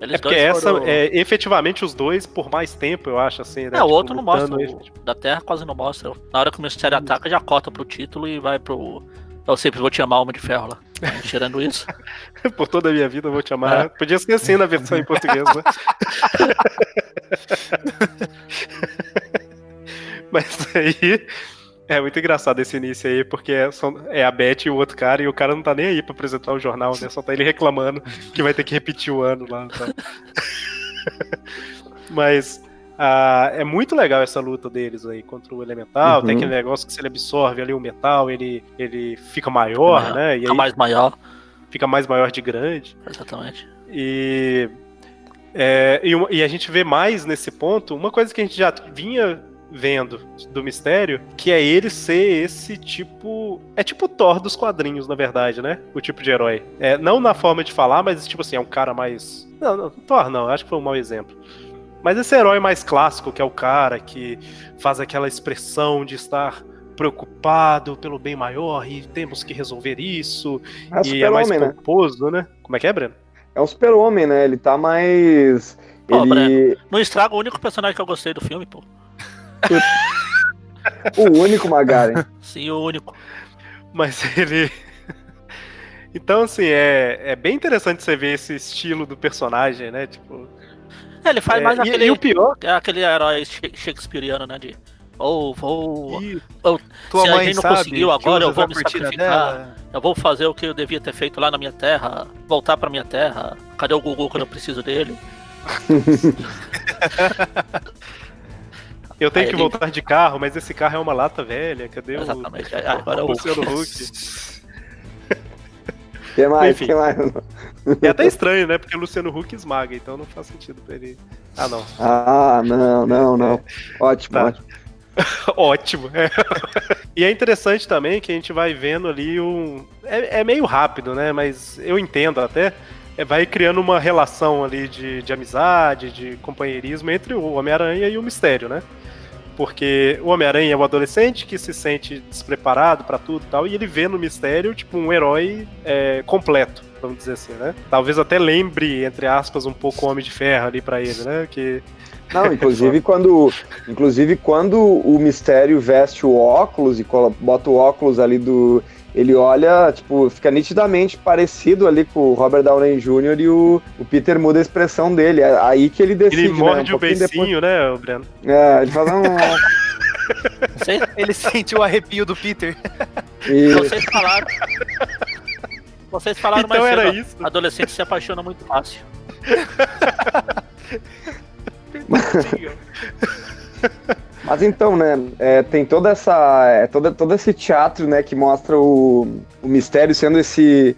Speaker 2: eles é porque essa foram... é efetivamente os dois por mais tempo, eu acho, assim, né?
Speaker 5: É, o tipo, outro não mostra. O, da Terra quase não mostra. Na hora que o Mistério hum. ataca, já corta pro título e vai pro. Eu sempre vou te amar Alma de Ferro lá. Tirando isso. *laughs*
Speaker 2: por toda a minha vida eu vou te amar. É. Podia ser assim na versão em português, né? *laughs* *laughs* Mas aí é muito engraçado esse início aí, porque é, é, a Beth e o outro cara, e o cara não tá nem aí pra apresentar o jornal, né? Só tá ele reclamando *laughs* que vai ter que repetir o ano lá. Então. *laughs* Mas uh, é muito legal essa luta deles aí contra o elemental. Uhum. Tem aquele negócio que se ele absorve ali o metal, ele, ele fica maior, né?
Speaker 5: E fica aí, mais maior.
Speaker 2: Fica mais maior de grande.
Speaker 5: Exatamente.
Speaker 2: E, é, e, e, a gente vê mais nesse ponto uma coisa que a gente já vinha vendo do mistério, que é ele ser esse tipo. É tipo o Thor dos quadrinhos, na verdade, né? O tipo de herói. É, não na forma de falar, mas tipo assim, é um cara mais. Não, não Thor não, acho que foi um mau exemplo. Mas esse herói mais clássico, que é o cara que faz aquela expressão de estar preocupado pelo bem maior e temos que resolver isso. É e é mais né? pomposo, né? Como é que é, Breno?
Speaker 3: É o super-homem, né? Ele tá mais.
Speaker 5: Pô, ele... Breno, não estraga o único personagem que eu gostei do filme, pô
Speaker 3: o único Magaren.
Speaker 5: Sim, o único.
Speaker 2: Mas ele. Então, assim, é, é bem interessante você ver esse estilo do personagem, né? Tipo.
Speaker 5: É, ele faz
Speaker 2: é,
Speaker 5: mais
Speaker 2: e,
Speaker 5: aquele.
Speaker 2: E o pior.
Speaker 5: É aquele herói shakespeariano, né? De. Ou oh, vou.
Speaker 4: Oh, Tua
Speaker 5: se
Speaker 4: mãe
Speaker 5: a gente não
Speaker 4: sabe
Speaker 5: conseguiu agora, eu vou me sacrificar. Dela. Eu vou fazer o que eu devia ter feito lá na minha terra. Voltar pra minha terra. Cadê o Gugu quando eu preciso dele? *laughs*
Speaker 2: Eu tenho Aí que ele... voltar de carro, mas esse carro é uma lata velha. Cadê
Speaker 5: Exatamente. o. Agora o
Speaker 2: Luciano Huck. *laughs*
Speaker 3: que mais? Enfim. Que mais?
Speaker 2: É até estranho, né? Porque o Luciano Huck esmaga, então não faz sentido pra ele. Ah, não.
Speaker 3: Ah, não, não, não. Ótimo, tá. ótimo. *laughs*
Speaker 2: Ótimo. é. E é interessante também que a gente vai vendo ali um. É, é meio rápido, né? Mas eu entendo até. É, vai criando uma relação ali de, de amizade, de companheirismo entre o Homem-Aranha e o Mistério, né? Porque o Homem-Aranha é o adolescente que se sente despreparado pra tudo e tal, e ele vê no Mistério, tipo, um herói é, completo, vamos dizer assim, né? Talvez até lembre, entre aspas, um pouco o Homem de Ferro ali pra ele, né? Que
Speaker 3: Não, inclusive *laughs* quando, inclusive quando o Mistério veste o óculos e bota o óculos ali do, ele olha, tipo, fica nitidamente parecido ali com o Robert Downey Jr. e o, o Peter muda a expressão dele. É aí que ele decide,
Speaker 2: ele
Speaker 3: né?
Speaker 2: morde
Speaker 3: Um
Speaker 2: o beicinho, né, Breno?
Speaker 3: depois- É, ele fala,
Speaker 5: Vocês,
Speaker 4: Ele sentiu o arrepio do Peter.
Speaker 3: e, *laughs*
Speaker 5: vocês falaram. Vocês falaram
Speaker 2: Então
Speaker 5: mais
Speaker 2: era
Speaker 5: cedo.
Speaker 2: isso.
Speaker 5: Adolescente se apaixona muito fácil. *laughs*
Speaker 3: Mas então, né, é, tem toda essa, é, toda, todo esse teatro, né, que mostra o, o mistério sendo esse,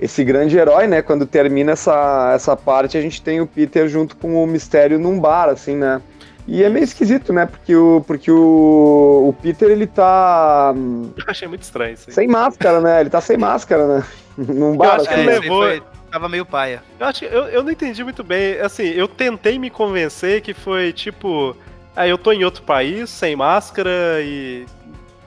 Speaker 3: esse grande herói, né, quando termina essa, essa parte, a gente tem o Peter junto com o mistério num bar, assim, né, e é meio esquisito, né, porque o, porque o, o Peter, ele tá
Speaker 2: Eu achei muito estranho isso aí.
Speaker 3: sem máscara, né, ele tá sem máscara, né, *laughs* num bar,
Speaker 2: acho que
Speaker 3: assim.
Speaker 2: ele levou-
Speaker 4: foi- tava meio paia.
Speaker 2: Eu acho eu, eu não entendi muito bem. Assim, eu tentei me convencer que foi tipo. Ah, eu tô em outro país, sem máscara e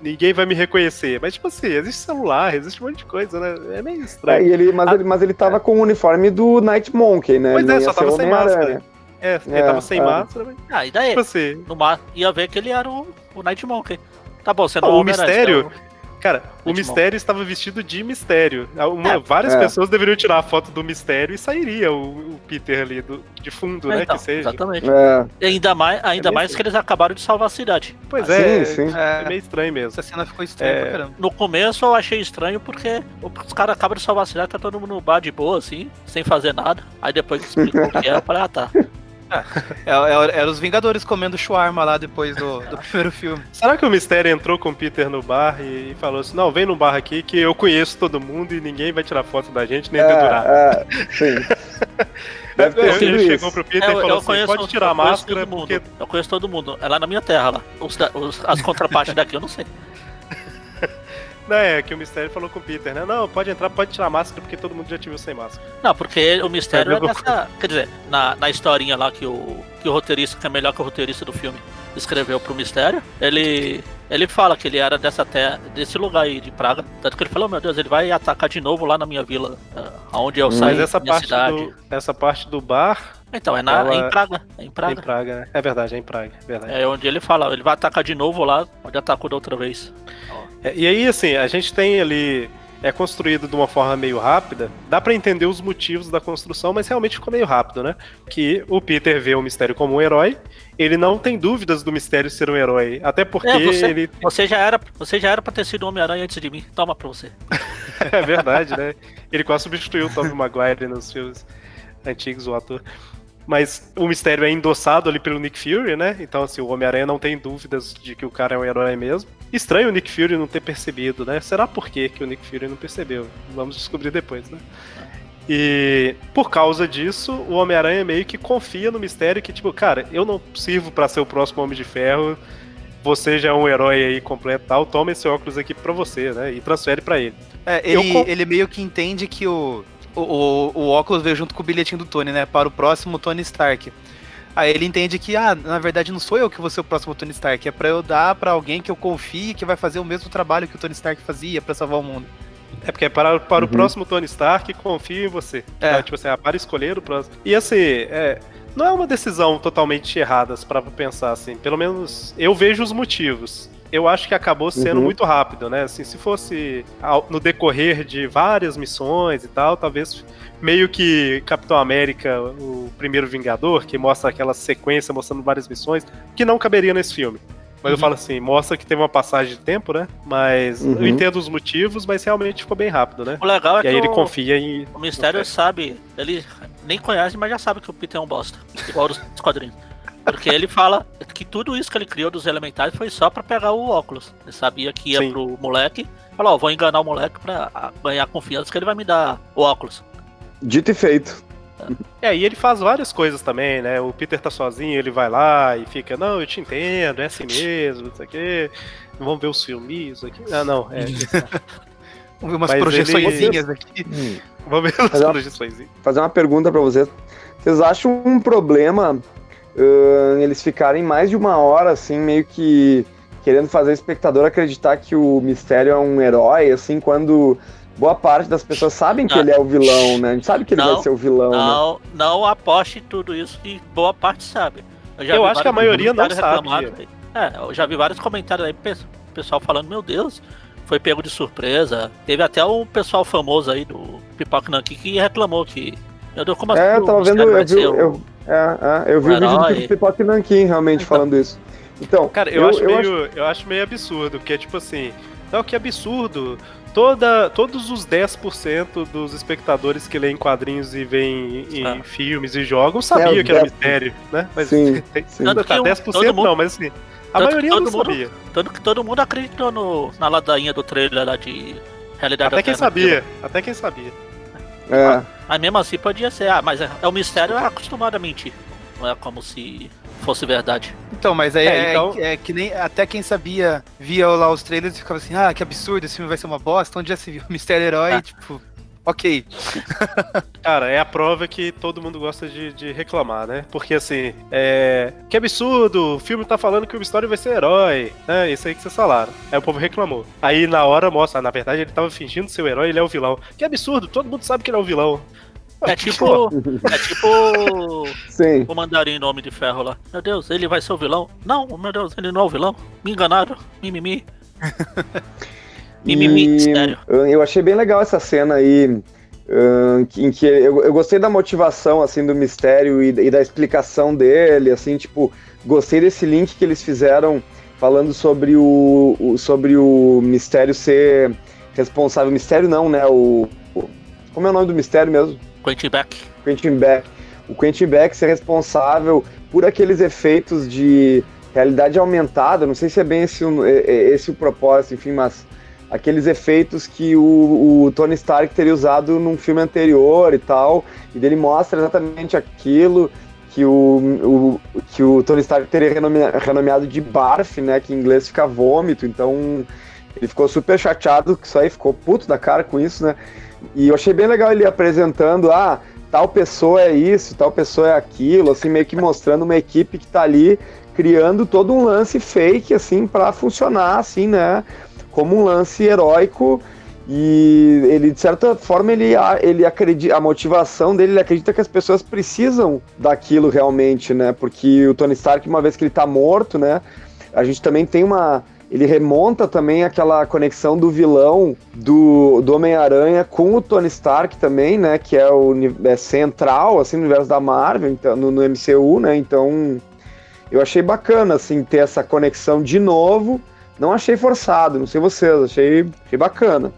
Speaker 2: ninguém vai me reconhecer. Mas, tipo assim, existe celular, existe um monte de coisa, né? É meio
Speaker 3: É,
Speaker 2: estranho.
Speaker 3: e ele, mas, ele, mas ele tava com o uniforme do Night Monkey, né?
Speaker 2: Pois
Speaker 3: ele
Speaker 2: é, só tava sem máscara. É, ele
Speaker 3: É,
Speaker 2: tava sem
Speaker 3: é.
Speaker 2: máscara, mas,
Speaker 5: Ah, e daí?
Speaker 2: tipo assim.
Speaker 5: No mar, ia ver que ele era o, o Night Monkey. Tá bom, você
Speaker 2: Não,
Speaker 5: é
Speaker 2: o mistério-
Speaker 5: você é o-
Speaker 2: Cara, o
Speaker 5: Muito
Speaker 2: mistério estava vestido de mistério. Uma-
Speaker 5: É,
Speaker 2: várias
Speaker 3: é.
Speaker 2: pessoas deveriam tirar a foto do mistério e sairia o, o Peter ali do- de fundo,
Speaker 5: É,
Speaker 2: né?
Speaker 5: então,
Speaker 2: que seja.
Speaker 5: Exatamente.
Speaker 3: É,
Speaker 5: E ainda mais, ainda
Speaker 2: É
Speaker 5: mais que eles acabaram de salvar a cidade.
Speaker 2: Pois
Speaker 3: Ah,
Speaker 2: é,
Speaker 3: sim, sim.
Speaker 2: é meio estranho mesmo.
Speaker 4: Essa cena ficou estranha
Speaker 2: É.
Speaker 4: pra caramba.
Speaker 5: No começo eu achei estranho porque os caras acabam de salvar a cidade, tá todo mundo no bar de boa, assim, sem fazer nada. Aí depois que explicou o que é, eu falei, ah tá.
Speaker 4: É, é- Era os Vingadores comendo shawarma lá depois do, do *laughs* primeiro filme.
Speaker 2: Será que o Mistério entrou com o Peter no bar e, e falou assim: não, vem no bar aqui que eu conheço todo mundo e ninguém vai tirar foto da gente nem dedurar.
Speaker 3: é, é, sim. *laughs* Deve ter
Speaker 2: Ele
Speaker 3: sido
Speaker 2: chegou
Speaker 3: isso.
Speaker 2: pro Peter
Speaker 5: É,
Speaker 2: e falou assim: pode tirar a
Speaker 5: eu conheço
Speaker 2: máscara
Speaker 5: todo mundo.
Speaker 2: porque.
Speaker 5: Eu conheço todo mundo. É lá na minha terra lá. Os os- as contrapartes daqui eu não sei.
Speaker 2: Não, é que o Mistério falou com o Peter, né? Não, pode entrar, pode tirar a máscara porque todo mundo já te viu sem máscara.
Speaker 5: Não, porque o mistério
Speaker 2: É
Speaker 5: é, dessa. Quer dizer, na, na historinha lá que o, que o roteirista, que é melhor que o roteirista do filme, escreveu pro mistério, ele. Ele fala que ele era dessa terra, desse lugar aí de Praga. Tanto que ele falou, meu Deus, ele vai atacar de novo lá na minha vila, ah, aonde eu
Speaker 3: Hum.
Speaker 5: saí,
Speaker 2: Mas essa
Speaker 5: minha
Speaker 2: parte,
Speaker 5: cidade.
Speaker 2: do, essa parte do bar
Speaker 5: Então, é, na,
Speaker 2: Ela-
Speaker 5: é em Praga. É em
Speaker 2: é em
Speaker 5: Praga.
Speaker 2: Praga, né? É verdade, é em Praga, é verdade.
Speaker 5: É onde ele fala, ele vai atacar de novo lá, onde atacou da outra vez.
Speaker 2: É, e aí, assim, a gente tem ali. É construído de uma forma meio rápida. Dá pra entender os motivos da construção, mas realmente ficou meio rápido, né? Que o Peter vê o mistério como um herói. Ele não tem dúvidas do mistério ser um herói. Até porque
Speaker 5: É, você-
Speaker 2: ele.
Speaker 5: Você já era, você já era pra ter sido Homem-Aranha antes de mim. Toma pra você. *laughs*
Speaker 2: É verdade, né? Ele quase substituiu o Tobey Maguire nos filmes antigos, o ator. Mas o mistério é endossado ali pelo Nick Fury, né? Então, assim, o Homem-Aranha não tem dúvidas de que o cara é um herói mesmo. Estranho o Nick Fury não ter percebido, né? Será por quê que o Nick Fury não percebeu? Vamos descobrir depois, né? E por causa disso, o Homem-Aranha meio que confia no mistério que, tipo, cara, eu não sirvo pra ser o próximo Homem de Ferro. Você já é um herói aí completo e tal, toma esse óculos aqui pra você, né? E transfere pra ele.
Speaker 4: É, ele, ele meio que entende que o, o, o, o óculos veio junto com o bilhetinho do Tony, né? Para o próximo Tony Stark. Aí ele entende que, ah, na verdade não sou eu que vou ser o próximo Tony Stark, é pra eu dar pra alguém que eu confie que vai fazer o mesmo trabalho que o Tony Stark fazia pra salvar o mundo.
Speaker 2: É porque é para, para o
Speaker 3: Uhum.
Speaker 2: próximo Tony Stark, confio em você.
Speaker 4: É.
Speaker 2: Tá? Tipo assim, ah, para escolher o próximo. E assim, é, não é uma decisão totalmente errada para pensar assim. Pelo menos eu vejo os motivos. Eu acho que acabou sendo
Speaker 3: Uhum.
Speaker 2: muito rápido, né? Assim, se fosse ao- no decorrer de várias missões e tal, talvez meio que Capitão América, o primeiro Vingador, que mostra aquela sequência mostrando várias missões, que não caberia nesse filme. Mas eu
Speaker 5: Uhum.
Speaker 2: falo assim, mostra que teve uma passagem de tempo, né? Mas
Speaker 3: Uhum.
Speaker 2: eu entendo os motivos, mas realmente ficou bem rápido, né?
Speaker 5: O legal é
Speaker 2: E
Speaker 5: que
Speaker 2: aí ele
Speaker 5: o,
Speaker 2: confia em.
Speaker 5: o Mistério sabe, ele nem conhece, mas já sabe que o Peter é um bosta. Igual os quadrinhos. Porque ele fala que tudo isso que ele criou dos elementais foi só pra pegar o óculos. Ele sabia que ia
Speaker 2: Sim.
Speaker 5: pro moleque. Falou, ó, vou enganar o moleque pra ganhar confiança que ele vai me dar o óculos.
Speaker 3: Dito e feito.
Speaker 2: É, e ele faz várias coisas também, né? O Peter tá sozinho, ele vai lá e fica, não, eu te entendo, é assim mesmo, não sei o quê. Vamos ver os filmes aqui. Ah, não, *laughs* é.
Speaker 4: Vamos ver umas
Speaker 2: Mas
Speaker 4: projeçõezinhas aqui. *laughs*
Speaker 3: Hum.
Speaker 2: Vamos ver as
Speaker 3: Mas é uma-
Speaker 2: projeções.
Speaker 3: fazer uma pergunta pra vocês. Vocês acham um problema ahn, eles ficarem mais de uma hora, assim, meio que querendo fazer o espectador acreditar que o mistério é um herói, assim, quando boa parte das pessoas sabem que
Speaker 5: Não.
Speaker 3: ele é o vilão, né? A gente sabe que ele
Speaker 5: Não,
Speaker 3: vai ser o vilão, né?
Speaker 5: Não, não aposte tudo isso que boa parte sabe. já
Speaker 2: Eu
Speaker 5: vi
Speaker 2: acho que a maioria não sabe.
Speaker 5: É, eu já vi vários comentários aí, pe- pessoal falando, meu Deus, foi pego de surpresa. Teve até um pessoal famoso aí do Pipoca Nanki que reclamou que. Meu Deus, como
Speaker 3: É,
Speaker 5: assim?
Speaker 3: eu tava vendo, eu vi, eu, é, é, eu vi
Speaker 5: o
Speaker 3: o vídeo do Pipoca Nankin realmente
Speaker 5: Então.
Speaker 3: falando isso. Então,
Speaker 2: Cara, eu, acho meio, eu acho meio absurdo, porque é tipo assim, não, que absurdo. Toda, todos os 10% dos espectadores que leem quadrinhos e veem em
Speaker 5: Ah.
Speaker 2: filmes e jogam sabiam
Speaker 3: É,
Speaker 2: que era
Speaker 3: 10%.
Speaker 2: mistério, né? Mas
Speaker 3: Sim, *laughs*
Speaker 2: tem-
Speaker 3: sim.
Speaker 2: Tá,
Speaker 5: Tanto que um-
Speaker 2: 10%
Speaker 5: todo mundo-
Speaker 2: não, mas assim, a maioria
Speaker 5: todo
Speaker 2: não
Speaker 5: mundo-
Speaker 2: sabia.
Speaker 5: Tanto que todo mundo acreditou no, na ladainha do trailer lá de realidade
Speaker 2: Até quem sabia, até quem sabia.
Speaker 3: É.
Speaker 5: Mas mesmo assim podia ser, ah, mas é, é o mistério é acostumado a mentir. Não é como se fosse verdade.
Speaker 4: Então, mas aí
Speaker 2: É,
Speaker 4: é,
Speaker 2: então-
Speaker 4: é que nem até quem sabia via lá os trailers e ficava assim, ah, que absurdo, esse filme vai ser uma bosta, onde já se viu Mistério Herói,
Speaker 5: Ah.
Speaker 4: tipo, ok. *laughs*
Speaker 2: Cara, é a prova que todo mundo gosta de, de reclamar, né? Porque assim, é. Que absurdo! O filme tá falando que o Mistério vai ser herói, né? Isso aí que vocês falaram. Aí o povo reclamou. Aí na hora mostra, ah, na verdade ele tava fingindo ser o herói, ele é o vilão. Que absurdo! Todo mundo sabe que ele é o vilão.
Speaker 5: É tipo. é tipo *laughs*
Speaker 3: Sim.
Speaker 5: o mandarim no Homem de Ferro lá. Meu Deus, ele vai ser o vilão? Não, meu Deus, ele não é o vilão. Me enganaram. Mimimi. *laughs* Mimimi, sério.
Speaker 3: Eu achei bem legal essa cena aí, uh, em que eu, eu gostei da motivação, assim, do mistério e, e da explicação dele, assim, tipo, gostei desse link que eles fizeram falando sobre o, o- sobre o mistério ser responsável, mistério não, né, o, o- como é o nome do mistério mesmo?
Speaker 5: Quentin Beck.
Speaker 3: Quentin Beck. O Quentin Beck ser responsável por aqueles efeitos de realidade aumentada, não sei se é bem esse, é- é esse o propósito, enfim, mas aqueles efeitos que o, o Tony Stark teria usado num filme anterior e tal, e dele mostra exatamente aquilo que o, o- que o Tony Stark teria renome- renomeado de barf, né, que em inglês fica vômito, então ele ficou super chateado com isso aí, ficou puto da cara com isso, né, e eu achei bem legal ele apresentando, ah, tal pessoa é isso, tal pessoa é aquilo, assim, meio que mostrando uma equipe que tá ali criando todo um lance fake, assim, para funcionar, assim, né, como um lance heróico e ele, de certa forma, ele, ele acredita, a motivação dele, ele acredita que as pessoas precisam daquilo realmente, né, porque o Tony Stark, uma vez que ele tá morto, né, a gente também tem uma, ele remonta também aquela conexão do vilão do, do Homem-Aranha com o Tony Stark também, né? Que é o é central, assim, no universo da Marvel, então, no, no MCU, né? Então, eu achei bacana, assim, ter essa conexão de novo. Não achei forçado, não sei vocês, achei, achei bacana.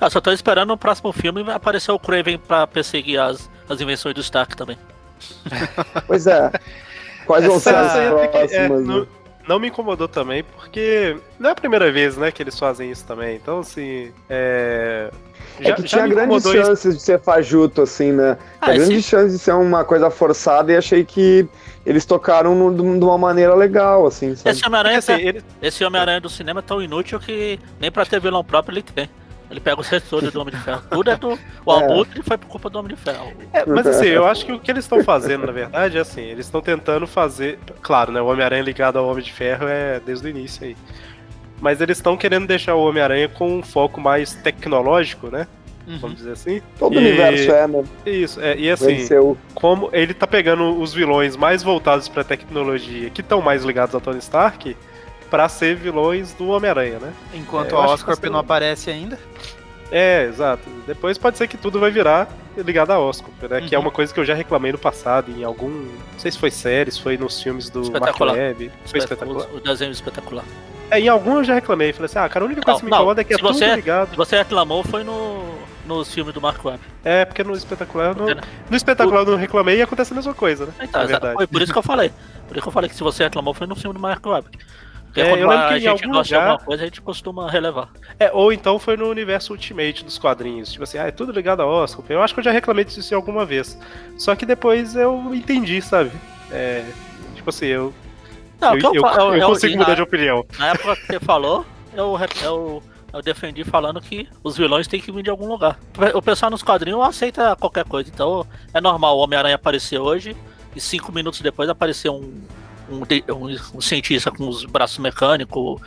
Speaker 5: Eu só tô esperando no próximo filme aparecer o Craven pra perseguir as, as invenções do Stark também.
Speaker 3: Pois é. Quais vão ser as
Speaker 2: que- é,
Speaker 3: próximas?
Speaker 2: Não, me incomodou também, porque não é a primeira vez, né, que eles fazem isso também. Então, assim, é...
Speaker 3: É que tinha grandes
Speaker 2: incomodou isso.
Speaker 3: chances de ser fajuto, assim, né?
Speaker 5: Ah,
Speaker 3: Tinha
Speaker 5: esse-
Speaker 3: grandes chances de ser uma coisa forçada e achei que eles tocaram no- de uma maneira legal, assim, sabe?
Speaker 5: Esse Homem-Aranha
Speaker 2: assim,
Speaker 5: tá-
Speaker 2: ele-
Speaker 5: esse Homem-Aranha do cinema é tão inútil que nem pra ter vilão próprio ele tem. Ele pega os setores do Homem de Ferro. Tudo é do. O
Speaker 3: É.
Speaker 5: Abutre foi por culpa do Homem de Ferro.
Speaker 2: É, mas assim, eu acho que o que eles estão fazendo, na verdade, é assim, eles estão tentando fazer. Claro, né? O Homem-Aranha ligado ao Homem de Ferro é desde o início aí. Mas eles estão querendo deixar o Homem-Aranha com um foco mais tecnológico, né?
Speaker 4: Uhum.
Speaker 2: Vamos dizer assim.
Speaker 3: Todo
Speaker 2: E-
Speaker 3: o universo é, né?
Speaker 2: Isso, é, e assim,
Speaker 3: MCU.
Speaker 2: como ele tá pegando os vilões mais voltados pra tecnologia, que estão mais ligados ao Tony Stark, pra ser vilões do Homem-Aranha, né?
Speaker 4: Enquanto
Speaker 2: É, acho
Speaker 4: Oscorp não aparece ainda.
Speaker 2: É, exato. Depois pode ser que tudo vai virar ligado a Oscorp, né? Que é
Speaker 4: Uhum.
Speaker 2: uma coisa que eu já reclamei no passado, em algum. Não sei se foi série, se foi nos filmes do Mark. Webb. Foi espetacular.
Speaker 5: O, o desenho espetacular.
Speaker 2: É, em algum eu já reclamei. Falei assim, ah, cara, a única coisa
Speaker 5: Não,
Speaker 2: que me incomoda é que é tudo
Speaker 5: você-
Speaker 2: ligado.
Speaker 5: Se você reclamou, foi no, nos filmes do Mark Webb.
Speaker 2: É, porque no espetacular eu não.
Speaker 5: Entendeu?
Speaker 2: No espetacular eu não reclamei e acontece a mesma coisa, né?
Speaker 5: Então,
Speaker 2: É verdade.
Speaker 5: Foi por isso que eu *laughs* falei. Por isso que eu falei que se você reclamou, foi no filme do Mark Webb. Porque
Speaker 2: É,
Speaker 5: quando
Speaker 2: eu lembro
Speaker 5: a gente
Speaker 2: algum
Speaker 5: gosta de
Speaker 2: lugar-
Speaker 5: alguma coisa, a gente costuma relevar.
Speaker 2: É, ou então foi no universo Ultimate dos quadrinhos. Tipo assim, ah, é tudo ligado a Oscar. Eu acho que eu já reclamei disso alguma vez. Só que depois eu entendi, sabe? É, tipo assim, eu,
Speaker 5: Não,
Speaker 2: eu, eu, eu
Speaker 5: eu-
Speaker 2: consigo
Speaker 5: eu-
Speaker 2: mudar
Speaker 5: na-
Speaker 2: de opinião.
Speaker 5: Na época que você falou, eu, eu, eu defendi falando que os vilões têm que vir de algum lugar. O pessoal nos quadrinhos aceita qualquer coisa, então é normal o Homem-Aranha aparecer hoje e cinco minutos depois aparecer um, um, um- um cientista com os braços mecânicos,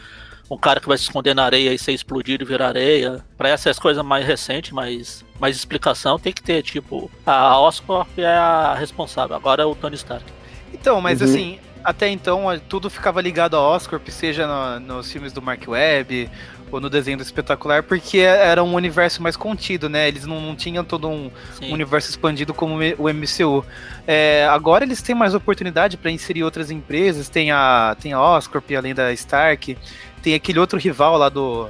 Speaker 5: um cara que vai se esconder na areia e ser explodido e virar areia. Pra essas coisas mais recentes, mais, mais explicação, tem que ter, tipo, a Oscorp é a responsável, agora é o Tony Stark.
Speaker 4: Então, mas
Speaker 3: Uhum.
Speaker 4: assim, até então tudo ficava ligado a Oscorp, seja no- nos filmes do Mark Webb no desenho do espetacular, porque era um universo mais contido, né? Eles não, não tinham todo um,
Speaker 5: Sim.
Speaker 4: universo expandido como o MCU. É, agora eles têm mais oportunidade para inserir outras empresas, tem a, tem a Oscorp, além da Stark, tem aquele outro rival lá do,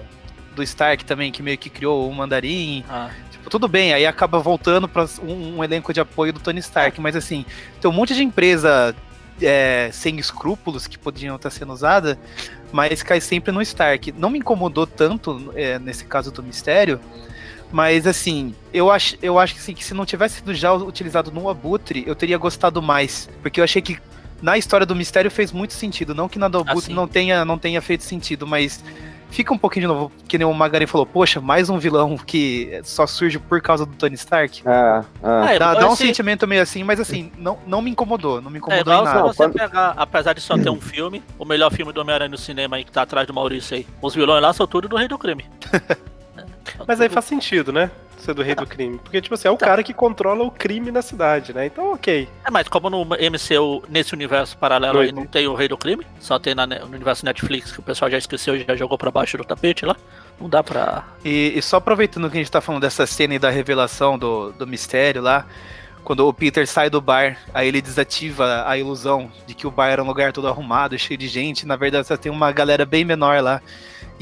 Speaker 4: do Stark também, que meio que criou o Mandarim.
Speaker 5: Ah,
Speaker 4: Tipo, tudo bem, aí acaba voltando para um, um elenco de apoio do Tony Stark, mas assim, tem um monte de empresa é, sem escrúpulos que podiam estar sendo usada, mas cai sempre no Stark. Não me incomodou tanto é, nesse caso do Mistério, mas assim, eu acho, eu acho que, assim, que se não tivesse sido já utilizado no Abutre, eu teria gostado mais, porque eu achei que na história do Mistério fez muito sentido, não que na do Abutre
Speaker 5: sim.
Speaker 4: não tenha, não tenha feito sentido, mas fica um pouquinho de novo, que nem o Magaren falou, poxa, mais um vilão que só surge por causa do Tony Stark.
Speaker 3: Ah, ah.
Speaker 5: É,
Speaker 4: Dá, dá um sentimento meio assim, mas assim, não, não me incomodou, não me
Speaker 5: É
Speaker 4: incomodou
Speaker 5: igual
Speaker 4: em
Speaker 5: se
Speaker 4: nada.
Speaker 5: você
Speaker 3: Quando-
Speaker 5: pegar, apesar de só ter um filme, o melhor filme do Homem-Aranha no cinema aí que tá atrás do Maurício aí. Os vilões lá são tudo do Rei do Crime. *laughs*
Speaker 2: Mas aí faz sentido, né? Ser do rei do crime. Porque, tipo assim, é o
Speaker 5: Tá.
Speaker 2: cara que controla o crime na cidade, né? Então, ok.
Speaker 5: É, mas como no MCU, nesse universo paralelo
Speaker 2: Não
Speaker 5: aí, não tem o Rei do Crime, só tem na, no universo Netflix, que o pessoal já esqueceu e já jogou pra baixo do tapete lá. Não dá pra.
Speaker 4: E, e só aproveitando que a gente tá falando dessa cena aí da revelação do, do mistério lá, quando o Peter sai do bar, aí ele desativa a ilusão de que o bar era um lugar todo arrumado, cheio de gente. Na verdade, só tem uma galera bem menor lá.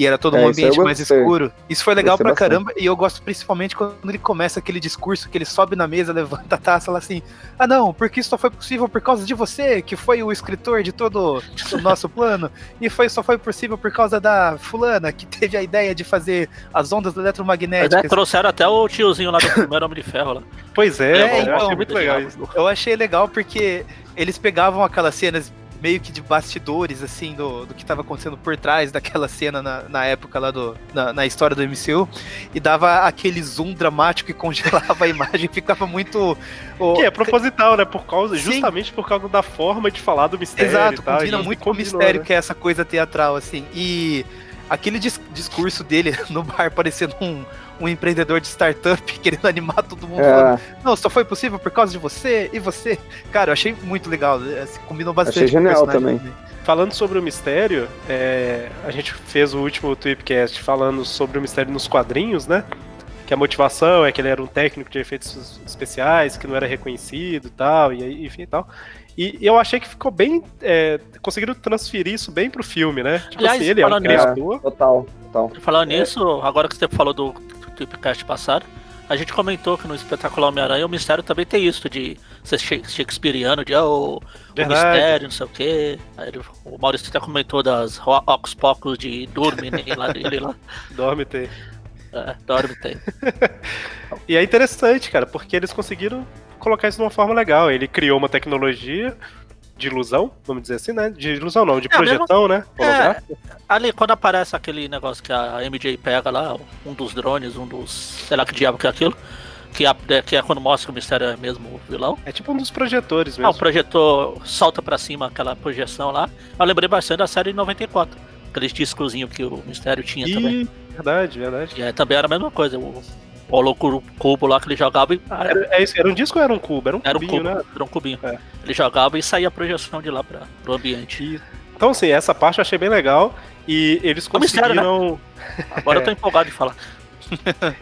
Speaker 4: E era todo um
Speaker 3: É, eu
Speaker 4: ambiente mais escuro. Isso foi legal pra
Speaker 3: bastante.
Speaker 4: caramba. E eu gosto principalmente quando ele começa aquele discurso que ele sobe na mesa, *laughs* levanta a taça lá assim: Ah, não, porque isso só foi possível por causa de você, que foi o escritor de todo o nosso *laughs* plano. E foi, só foi possível por causa da fulana, que teve a ideia de fazer as ondas
Speaker 5: Mas, né,
Speaker 4: eletromagnéticas.
Speaker 5: trouxeram até o tiozinho lá do primeiro Homem de Ferro lá.
Speaker 2: Pois é,
Speaker 4: É,
Speaker 2: eu
Speaker 4: então,
Speaker 2: achei muito legal isso.
Speaker 4: Eu achei legal porque eles pegavam aquelas cenas meio que de bastidores, assim, do, do que estava acontecendo por trás daquela cena na, na época lá do. Na, na história do MCU, e dava aquele zoom dramático e congelava a *laughs* imagem, ficava muito. o-
Speaker 2: Que é proposital, né? Por causa,
Speaker 4: Sim.
Speaker 2: justamente por causa da forma de falar do mistério.
Speaker 4: Exato,
Speaker 2: tal,
Speaker 4: combina muito com o mistério
Speaker 2: né?
Speaker 4: que é essa coisa teatral, assim. E aquele dis- discurso dele *laughs* no bar parecendo um, um empreendedor de startup *laughs* querendo animar todo mundo, falando,
Speaker 3: É,
Speaker 4: Não, só foi possível por causa de você e você. Cara, eu achei muito legal. assim, Combinou bastante
Speaker 3: Achei
Speaker 4: com o
Speaker 3: genial
Speaker 4: personagem
Speaker 3: também.
Speaker 4: dele.
Speaker 2: Falando sobre o mistério, é, a gente fez o último Tweepcast falando sobre o mistério nos quadrinhos, né? Que a motivação é que ele era um técnico de efeitos especiais, que não era reconhecido e tal, e aí, enfim e tal. E eu achei que ficou bem. É, conseguiram transferir isso bem pro filme, né? Tipo
Speaker 5: Aliás,
Speaker 2: assim, ele é um
Speaker 5: falando
Speaker 2: criador.
Speaker 3: total, total.
Speaker 5: Falando nisso, agora que você falou do Tweepcast passado, a gente comentou que no Espetacular Homem-Aranha o mistério também tem isso de ser shake- shakespeariano, de ah, o, mistério, não sei o quê. Aí ele- o Maurício até comentou das Ocus Pocus de Dorme lá dele lá. *laughs*
Speaker 2: Dorme tem.
Speaker 5: É, Dorme tem. *laughs*
Speaker 2: E é interessante, cara, porque eles conseguiram colocar isso de uma forma legal. Ele criou uma tecnologia de ilusão, vamos dizer assim, né? De ilusão não, de
Speaker 5: É,
Speaker 2: projeção, né? Holográfica.
Speaker 5: Ali, quando aparece aquele negócio que a MJ pega lá, um dos drones, um dos. sei lá que diabo que é aquilo. Que é, que é quando mostra que o mistério é mesmo o vilão.
Speaker 2: É tipo um dos projetores
Speaker 5: Ah,
Speaker 2: mesmo.
Speaker 5: o projetor solta pra cima aquela projeção lá. Eu lembrei bastante da série de 94. Aqueles discozinhos que o mistério tinha também.
Speaker 2: Ih, verdade, verdade.
Speaker 5: E é, também era a mesma coisa. O, o cubo lá que ele jogava e.
Speaker 2: Era, é isso, era um disco ou era um cubo? Era um
Speaker 5: era um
Speaker 2: cubinho,
Speaker 5: cubo,
Speaker 2: né?
Speaker 5: era um cubinho.
Speaker 2: É.
Speaker 5: Ele jogava e saía a projeção de lá pra, pro ambiente.
Speaker 2: Então, assim, essa parte eu achei bem legal. E eles
Speaker 5: É um mistério, né?
Speaker 2: conseguiram.
Speaker 5: Agora eu *laughs* tô empolgado de falar.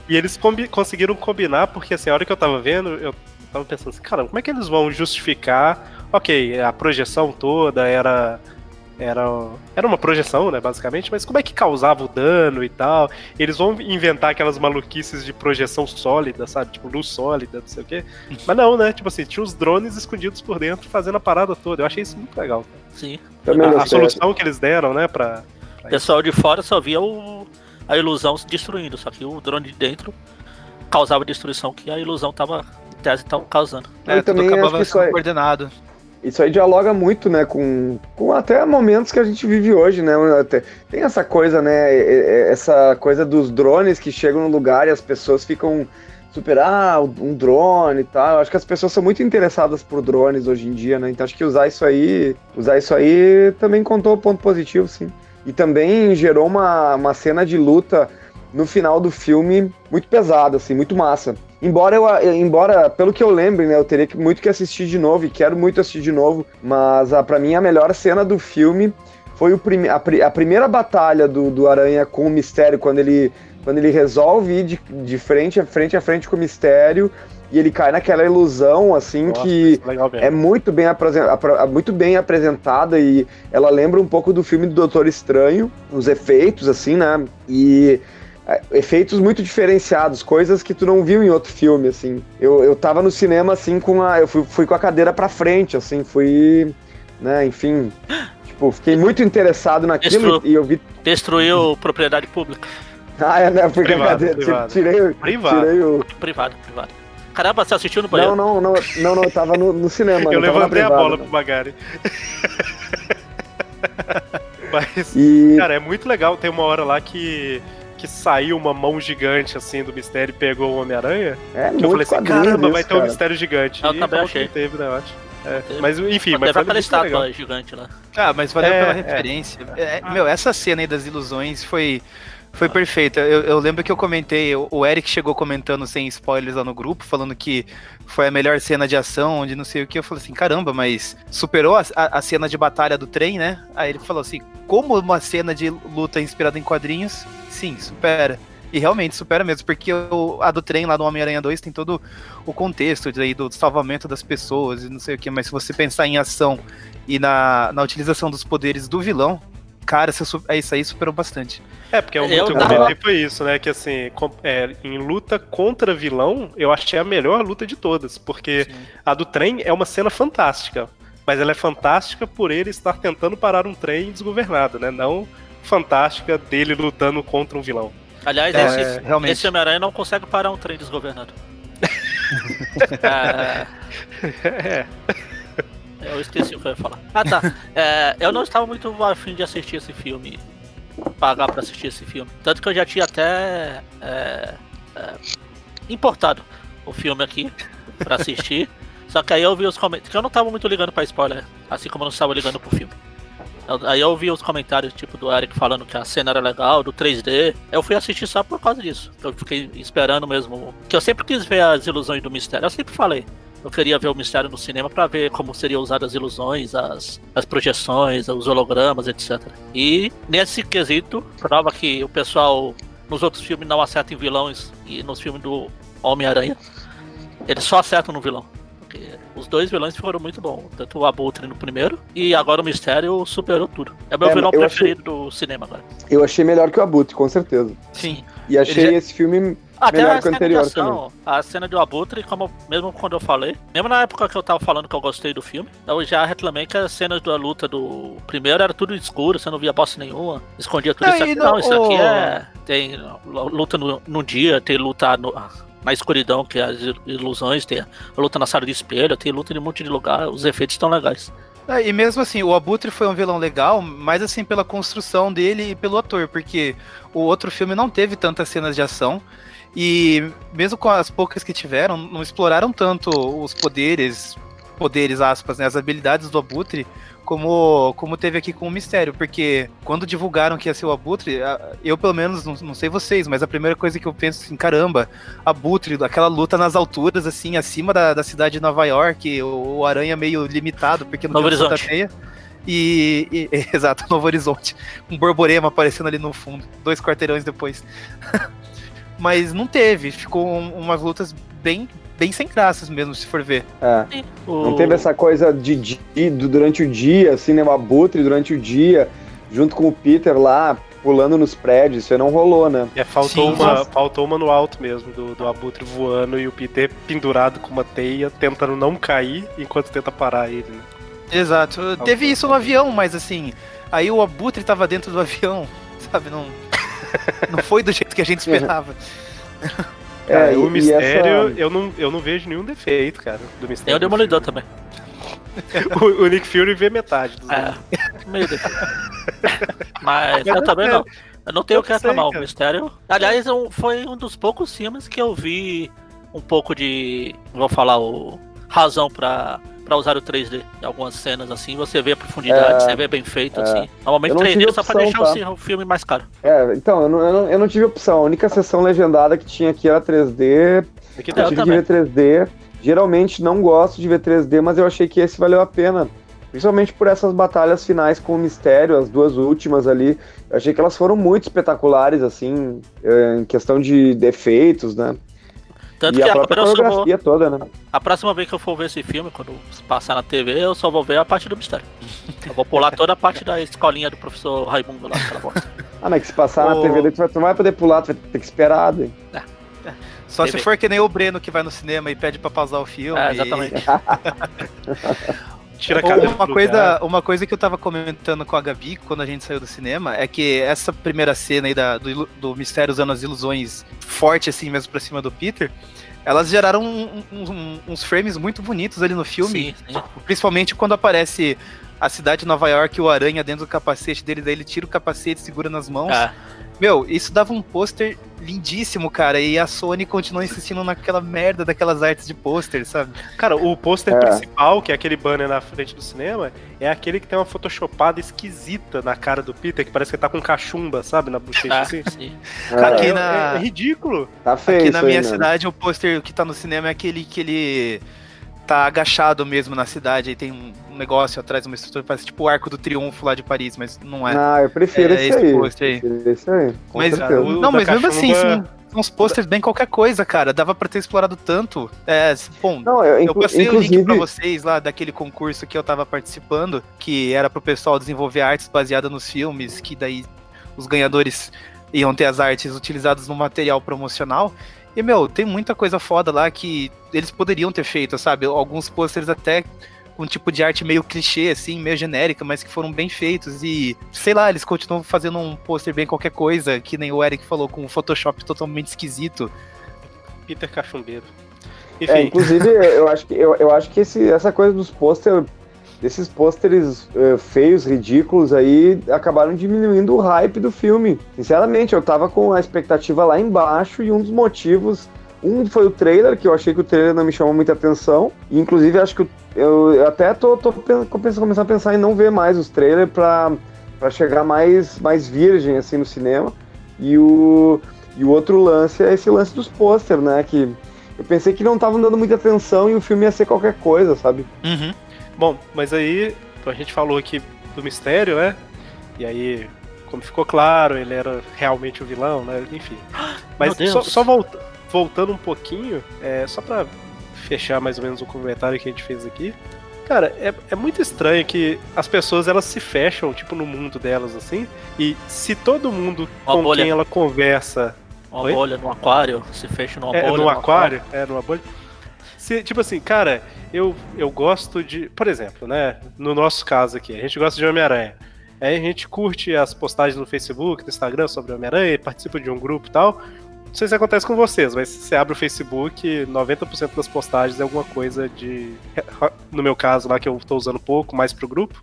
Speaker 2: E eles combi- conseguiram combinar, porque assim, a hora que eu tava vendo, eu tava pensando assim, cara, como é que eles vão justificar? Ok, a projeção toda era era, era uma projeção, né, basicamente, mas como é que causava o dano e tal? Eles vão inventar aquelas maluquices de projeção sólida, sabe? Tipo, luz sólida, não sei o quê. *laughs* Mas não, né? Tipo assim, tinha os drones escondidos por dentro fazendo a parada toda. Eu achei isso muito legal. Cara.
Speaker 5: Sim.
Speaker 3: Também
Speaker 2: A, a solução que eles deram, né, pra.
Speaker 5: O pessoal de fora só via o, a ilusão se destruindo, só que o drone de dentro causava a destruição que a ilusão tava, em tese, tava causando.
Speaker 3: Eu
Speaker 4: É, tudo
Speaker 3: também acho
Speaker 4: acabava sendo coordenado.
Speaker 3: Isso aí dialoga muito, né, com, com até momentos que a gente vive hoje, né? Até- tem essa coisa, né? Essa coisa dos drones que chegam no lugar e as pessoas ficam super, ah, um drone e tal. Acho que as pessoas são muito interessadas por drones hoje em dia, né? Então acho que usar isso aí, usar isso aí também contou ponto positivo, sim. E também gerou uma, uma cena de luta no final do filme muito pesada, assim, muito massa. Embora eu, embora pelo que eu lembre, né, eu teria muito que assistir de novo e quero muito assistir de novo, mas a, para mim a melhor cena do filme foi o prime, a, pri- a primeira batalha do, do Aranha com o Mistério quando ele quando ele resolve ir de, de frente a frente a frente com o Mistério e ele cai naquela ilusão assim
Speaker 2: Nossa,
Speaker 3: que
Speaker 2: é
Speaker 3: é muito bem, muito bem apresentada e ela lembra um pouco do filme do Doutor Estranho, os efeitos, assim, né? E efeitos muito diferenciados, coisas que tu não viu em outro filme, assim. Eu, eu tava no cinema, assim, com a. Eu fui, fui com a cadeira pra frente, assim, fui. Né, enfim. *gasps* Tipo, fiquei muito interessado naquilo
Speaker 5: Isso-
Speaker 3: e eu vi.
Speaker 5: Destruiu propriedade pública. *laughs*
Speaker 3: Ah, é, né? Fui com a
Speaker 2: Privado,
Speaker 3: cadeira.
Speaker 2: privado.
Speaker 3: Tirei,
Speaker 2: Privado.
Speaker 3: tirei o.
Speaker 5: Privado, privado. Caramba, você assistiu no
Speaker 3: Não,
Speaker 5: banheiro?
Speaker 3: não, não, não, não, eu tava no, no cinema.
Speaker 2: Eu
Speaker 3: não
Speaker 2: levantei a
Speaker 3: privada,
Speaker 2: bola
Speaker 3: né?
Speaker 2: pro Magari. *laughs* Mas,
Speaker 3: E.
Speaker 2: cara, é muito legal. Tem uma hora lá que, que saiu uma mão gigante assim do mistério e pegou o Homem-Aranha.
Speaker 3: É
Speaker 2: Que eu falei assim: caramba,
Speaker 3: isso,
Speaker 2: vai ter um mistério gigante.
Speaker 5: Eu
Speaker 2: e
Speaker 5: também
Speaker 2: acabou que
Speaker 5: achei.
Speaker 2: teve, né, eu acho. É. Mas enfim,
Speaker 5: Mas aquela
Speaker 2: muito
Speaker 5: estátua
Speaker 2: legal.
Speaker 5: gigante lá.
Speaker 4: Ah, mas valeu
Speaker 2: É,
Speaker 4: pela
Speaker 2: é.
Speaker 4: referência. É, meu, essa cena aí das ilusões foi, foi perfeita. Eu, eu lembro que eu comentei, o- Eric chegou comentando sem spoilers lá no grupo, falando que foi a melhor cena de ação, onde não sei o que. Eu falei assim, caramba, mas superou a, a- cena de batalha do trem, né? Aí ele falou assim, como uma cena de luta inspirada em quadrinhos, sim, supera. E realmente supera mesmo, porque o- a do trem lá do Homem-Aranha 2 tem todo o contexto daí do salvamento das pessoas e não sei o que, mas se você pensar em ação e na, na utilização dos poderes do vilão, cara, essa su- isso aí superou bastante.
Speaker 2: É, porque o
Speaker 5: Eu
Speaker 2: que eu
Speaker 5: tava-
Speaker 2: comentei foi isso, né? Que assim, com- é, em luta contra vilão, eu achei a melhor luta de todas. Porque a do trem é uma cena fantástica. Mas ela é fantástica por ele estar tentando parar um trem desgovernado, né? Não fantástica dele lutando contra um vilão.
Speaker 5: Aliás,
Speaker 4: É,
Speaker 5: esse,
Speaker 4: realmente.
Speaker 5: esse Homem-Aranha não consegue parar um trem desgovernado. *laughs* É,
Speaker 2: É,
Speaker 5: eu esqueci o que eu ia falar. Ah, tá. É, eu não estava muito afim de assistir esse filme. Pagar pra assistir esse filme. Tanto que eu já tinha até é, é, importado o filme aqui pra assistir. *laughs* Só que aí eu vi os comentários. Que eu não tava muito ligando pra spoiler. Assim como eu não estava ligando pro filme. Aí eu vi os comentários, tipo, do Eric falando que a cena era legal, do 3D. Eu fui assistir só por causa disso. Eu fiquei esperando mesmo. Que eu sempre quis ver as ilusões do mistério. Eu sempre falei. Eu queria ver o mistério no cinema pra ver como seriam usadas as ilusões, as, as projeções, os hologramas, etc. E nesse quesito, prova que o pessoal nos outros filmes não acerta em vilões e nos filmes do Homem-Aranha, eles só acertam no vilão. Porque os dois vilões foram muito bons. Tanto o Abutre no primeiro e agora o Mistério superou tudo. É meu
Speaker 3: É,
Speaker 5: vilão preferido do cinema agora.
Speaker 3: Eu achei melhor que o Abutre, com certeza.
Speaker 4: Sim.
Speaker 3: E achei
Speaker 4: já-
Speaker 3: esse filme
Speaker 5: Até
Speaker 3: melhor
Speaker 5: a
Speaker 3: que o anterior
Speaker 5: ação, a cena do Abutre, como mesmo quando eu falei, mesmo na época que eu tava falando que eu gostei do filme, eu já reclamei que as cenas da luta do primeiro era tudo escuro, você não via bosta nenhuma, escondia tudo
Speaker 4: Não,
Speaker 5: isso aqui.
Speaker 4: não-
Speaker 5: Não, isso aqui
Speaker 4: o-
Speaker 5: é. Tem luta no, no dia, tem luta no- na escuridão, que é as ilusões, tem a luta na sala de espelho, tem luta em um monte de lugar, os efeitos estão legais.
Speaker 4: É, e mesmo assim, o Abutre foi um vilão legal, mas assim, pela construção dele e pelo ator, porque o outro filme não teve tantas cenas de ação. E mesmo com as poucas que tiveram, não exploraram tanto os poderes, poderes, aspas, né, as habilidades do Abutre, como, como teve aqui com o Mistério. Porque quando divulgaram que ia ser o Abutre, eu pelo menos, não, não sei vocês, mas a primeira coisa que eu penso assim, caramba, Abutre, aquela luta nas alturas, assim, acima da, da cidade de Nova York, o, o Aranha meio limitado, porque não
Speaker 5: Novo
Speaker 4: tem
Speaker 5: Horizonte.
Speaker 4: teia. E, e- *laughs* exato, Novo Horizonte. Um borborema aparecendo ali no fundo, dois quarteirões depois. *laughs* Mas não teve, ficou um- umas lutas bem bem sem graças mesmo, se for ver.
Speaker 3: É.
Speaker 5: O-
Speaker 3: Não teve essa coisa de, de- durante o dia, assim, né? O abutre durante o dia, junto com o Peter lá, pulando nos prédios. Isso aí não rolou, né?
Speaker 2: É, faltou,
Speaker 4: Sim,
Speaker 2: uma,
Speaker 4: nossa.
Speaker 2: faltou uma no alto mesmo, do, do Abutre voando e o Peter pendurado com uma teia, tentando não cair enquanto tenta parar ele. né?
Speaker 4: Exato. Teve isso no avião, mas assim, aí o Abutre tava dentro do avião, *laughs* sabe? Não, *laughs* não foi do jeito que a gente esperava.
Speaker 2: Cara,
Speaker 3: É,
Speaker 2: o mistério,
Speaker 3: essa-
Speaker 2: eu, não, eu não vejo nenhum defeito, cara, do mistério.
Speaker 5: Tem o
Speaker 2: do
Speaker 5: Demolidor também. *laughs*
Speaker 2: O, o Nick Fury vê metade dos
Speaker 5: É, meio defeito. *laughs* Mas eu
Speaker 2: é
Speaker 5: também não. Eu não tenho
Speaker 2: Eu
Speaker 5: o que reclamar. O mistério. Aliás, é um- foi um dos poucos filmes que eu vi um pouco de. Vou falar o. Razão pra, pra usar o 3D. Em algumas cenas assim, você vê a profundidade,
Speaker 3: É,
Speaker 5: você vê bem feito, assim. Normalmente
Speaker 3: Eu não
Speaker 5: 3D
Speaker 3: tive
Speaker 5: é só pra
Speaker 3: opção,
Speaker 5: deixar o
Speaker 3: tá?
Speaker 5: o filme mais caro.
Speaker 3: É, então, eu não, eu, não, eu não tive opção. A única sessão legendada que tinha aqui era 3D.
Speaker 2: Aqui
Speaker 5: É,
Speaker 3: Eu tive
Speaker 5: também.
Speaker 3: que ver 3D. Geralmente não gosto de ver 3D, mas eu achei que esse valeu a pena. Principalmente por essas batalhas finais com o mistério, as duas últimas ali. Eu achei que elas foram muito espetaculares, assim, eh, em questão de efeitos, né?
Speaker 5: Tanto
Speaker 3: e
Speaker 5: que
Speaker 3: a
Speaker 5: agora
Speaker 3: própria
Speaker 5: eu só vou.
Speaker 3: toda, né?
Speaker 5: A próxima vez que eu for ver esse filme, quando passar na TV, eu só vou ver a parte do mistério. Eu vou pular toda a parte da escolinha do professor Raimundo lá, aquela bosta.
Speaker 3: Ah, mas que se passar na
Speaker 4: Ô.
Speaker 3: TV, tu, vai, tu não vai poder pular, tu vai ter que esperar. daí.
Speaker 4: Só se
Speaker 5: TV.
Speaker 4: for que nem o Breno que vai no cinema e pede pra pausar o filme.
Speaker 5: É,
Speaker 4: e-
Speaker 5: exatamente. *laughs* *laughs*
Speaker 2: Tira a cabeça
Speaker 4: uma coisa,
Speaker 2: lugar.
Speaker 4: uma coisa que eu tava comentando com a Gabi quando a gente saiu do cinema é que essa primeira cena aí da, do, do Mistério usando as ilusões forte assim mesmo pra cima do Peter, elas geraram um- um- um- uns frames muito bonitos ali no filme,
Speaker 5: Sim, sim.
Speaker 4: principalmente quando aparece a cidade de Nova York o Aranha dentro do capacete dele, daí ele tira o capacete, segura nas mãos.
Speaker 5: É.
Speaker 4: Meu, isso dava um pôster lindíssimo, cara, e a Sony continua insistindo naquela merda daquelas artes de pôster, sabe?
Speaker 2: Cara, o pôster
Speaker 3: É.
Speaker 2: principal, que é aquele banner na frente do cinema, é aquele que tem uma photoshopada esquisita na cara do Peter, que parece que tá com cachumba, sabe? Na bochecha
Speaker 5: Ah,
Speaker 2: assim.
Speaker 5: sim.
Speaker 3: É,
Speaker 4: Aqui
Speaker 2: É,
Speaker 4: na-
Speaker 2: é- é ridículo.
Speaker 3: tá feio
Speaker 4: Aqui na
Speaker 3: aí,
Speaker 4: minha
Speaker 3: né?
Speaker 4: cidade, o pôster que tá no cinema é aquele que ele tá agachado mesmo na cidade. Aí tem um negócio atrás, uma estrutura, parece tipo o Arco do Triunfo lá de Paris, mas não é.
Speaker 3: Ah, eu prefiro
Speaker 4: É,
Speaker 3: esse,
Speaker 4: esse
Speaker 3: aí.
Speaker 4: pôster aí.
Speaker 3: Prefiro esse aí, com
Speaker 4: mas,
Speaker 2: o-
Speaker 4: não, mas mesmo assim, são, são uns posters bem qualquer coisa, cara. Dava pra ter explorado tanto. É, bom,
Speaker 3: Não, eu,
Speaker 4: eu passei o
Speaker 3: inclusive,
Speaker 4: link pra vocês lá daquele concurso que eu tava participando, que era pro pessoal desenvolver artes baseadas nos filmes, que daí os ganhadores iam ter as artes utilizadas no material promocional. E, meu, tem muita coisa foda lá que eles poderiam ter feito, sabe? Alguns pôsteres até com um tipo de arte meio clichê, assim, meio genérica, mas que foram bem feitos. E, sei lá, eles continuam fazendo um pôster bem qualquer coisa, que nem o Eric falou, com um Photoshop totalmente esquisito.
Speaker 2: Peter Cachumbeiro.
Speaker 3: É,
Speaker 2: Enfim,
Speaker 3: inclusive, eu acho que, eu, eu acho que esse, essa coisa dos pôster, desses pôsteres eh, feios, ridículos aí, acabaram diminuindo o hype do filme. Sinceramente, eu tava com a expectativa lá embaixo e um dos motivos. Um foi o trailer, que eu achei que o trailer não me chamou muita atenção. E inclusive acho que eu, eu até tô, tô começando a pensar em não ver mais os trailers pra, pra chegar mais, mais virgem assim no cinema. E o, e o outro lance é esse lance dos pôster, né? Que eu pensei que não estavam dando muita atenção e o filme ia ser qualquer coisa, sabe?
Speaker 4: Uhum.
Speaker 2: Bom, mas aí a gente falou aqui do mistério, né? E aí, como ficou claro, ele era realmente o vilão, né? Enfim. *gasps* Mas só, só volta- voltando um pouquinho, é, só pra fechar mais ou menos o comentário que a gente fez aqui. Cara, é, é muito estranho que as pessoas elas se fecham, tipo, no mundo delas, assim. E se todo mundo
Speaker 5: Uma
Speaker 2: com
Speaker 5: bolha.
Speaker 2: quem ela conversa
Speaker 5: Uma
Speaker 2: Oi?
Speaker 5: bolha no aquário, se fecha numa
Speaker 2: é,
Speaker 5: bolha.
Speaker 2: no
Speaker 5: num
Speaker 2: aquário, é, numa bolha. Se, tipo assim, cara, eu, eu gosto de. Por exemplo, né? No nosso caso aqui, a gente gosta de Homem-Aranha. Aí a gente curte as postagens no Facebook, no Instagram sobre Homem-Aranha, participa de um grupo e tal. Não sei se acontece com vocês, mas se você abre o Facebook, 90% das postagens é alguma coisa de. No meu caso lá, que eu tô usando pouco, mais pro grupo,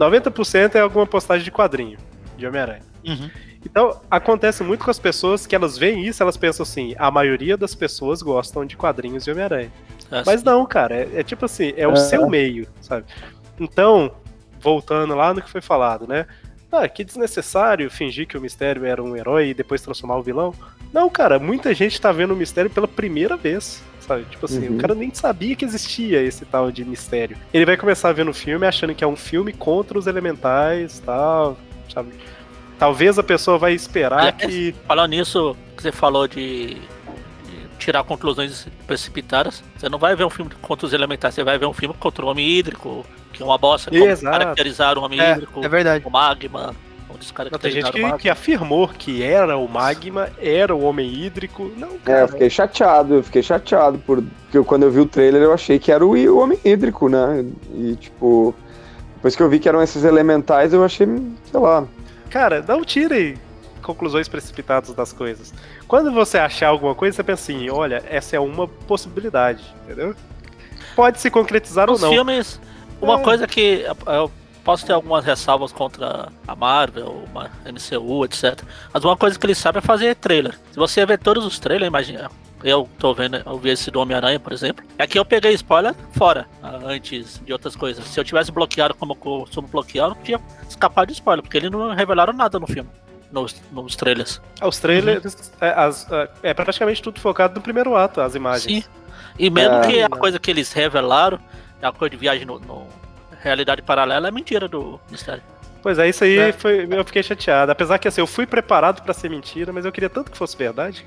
Speaker 2: 90% é alguma postagem de quadrinho, de Homem-Aranha.
Speaker 4: Uhum.
Speaker 2: Então, acontece muito com as pessoas que elas veem isso, elas pensam assim, a maioria das pessoas gostam de quadrinhos de Homem-Aranha.
Speaker 5: É,
Speaker 2: Mas não, cara, é, é tipo assim, é o
Speaker 3: É.
Speaker 2: seu meio, sabe? Então, voltando lá no que foi falado, né? Ah, que desnecessário fingir que o Mistério era um herói e depois transformar o vilão. Não, cara, muita gente tá vendo o Mistério pela primeira vez, sabe? Tipo assim,
Speaker 3: Uhum.
Speaker 2: o cara nem sabia que existia esse tal de Mistério. Ele vai começar vendo o filme achando que é um filme contra os elementais tal, sabe? Talvez a pessoa vai esperar
Speaker 5: Aliás,
Speaker 2: que...
Speaker 5: Falando nisso, que você falou de tirar conclusões precipitadas. Você não vai ver um filme contra os elementais, você vai ver um filme contra o homem hídrico, que é uma bosta, como
Speaker 2: Exato.
Speaker 5: caracterizar o homem
Speaker 4: É,
Speaker 5: hídrico,
Speaker 4: é verdade.
Speaker 5: o magma,
Speaker 2: Não, tem gente que, que afirmou que era o magma, era o homem hídrico. Não,
Speaker 3: É,
Speaker 2: cara.
Speaker 3: eu fiquei chateado, eu fiquei chateado, porque eu, quando eu vi o trailer eu achei que era o, o Homem Hídrico, né? E tipo, depois que eu vi que eram esses elementais, eu achei, sei lá.
Speaker 2: Cara, não tirem conclusões precipitadas das coisas. Quando você achar alguma coisa, você pensa assim, olha, essa é uma possibilidade, entendeu? Pode se concretizar
Speaker 5: Nos
Speaker 2: ou não.
Speaker 5: filmes, uma
Speaker 2: É.
Speaker 5: coisa que eu posso ter algumas ressalvas contra a Marvel, uma MCU, etc. Mas uma coisa que eles sabem é fazer trailer. Se você ver todos os trailers, imagina. Eu tô vendo, eu vi esse do Homem-Aranha, por exemplo. Aqui eu peguei spoiler fora, antes de outras coisas. Se eu tivesse bloqueado como eu costumo bloquear, eu não tinha escapado de spoiler, porque eles não revelaram nada no filme, nos, nos trailers.
Speaker 2: Ah, Os trailers, é, as- é, é praticamente tudo focado no primeiro ato, as imagens.
Speaker 5: Sim. E mesmo
Speaker 3: É.
Speaker 5: que a coisa que eles revelaram, a coisa de viagem no, no realidade paralela, é mentira do mistério.
Speaker 2: Pois é, isso aí
Speaker 4: É.
Speaker 2: foi, eu fiquei chateado. Apesar que assim, eu fui preparado pra ser mentira, mas eu queria tanto que fosse verdade.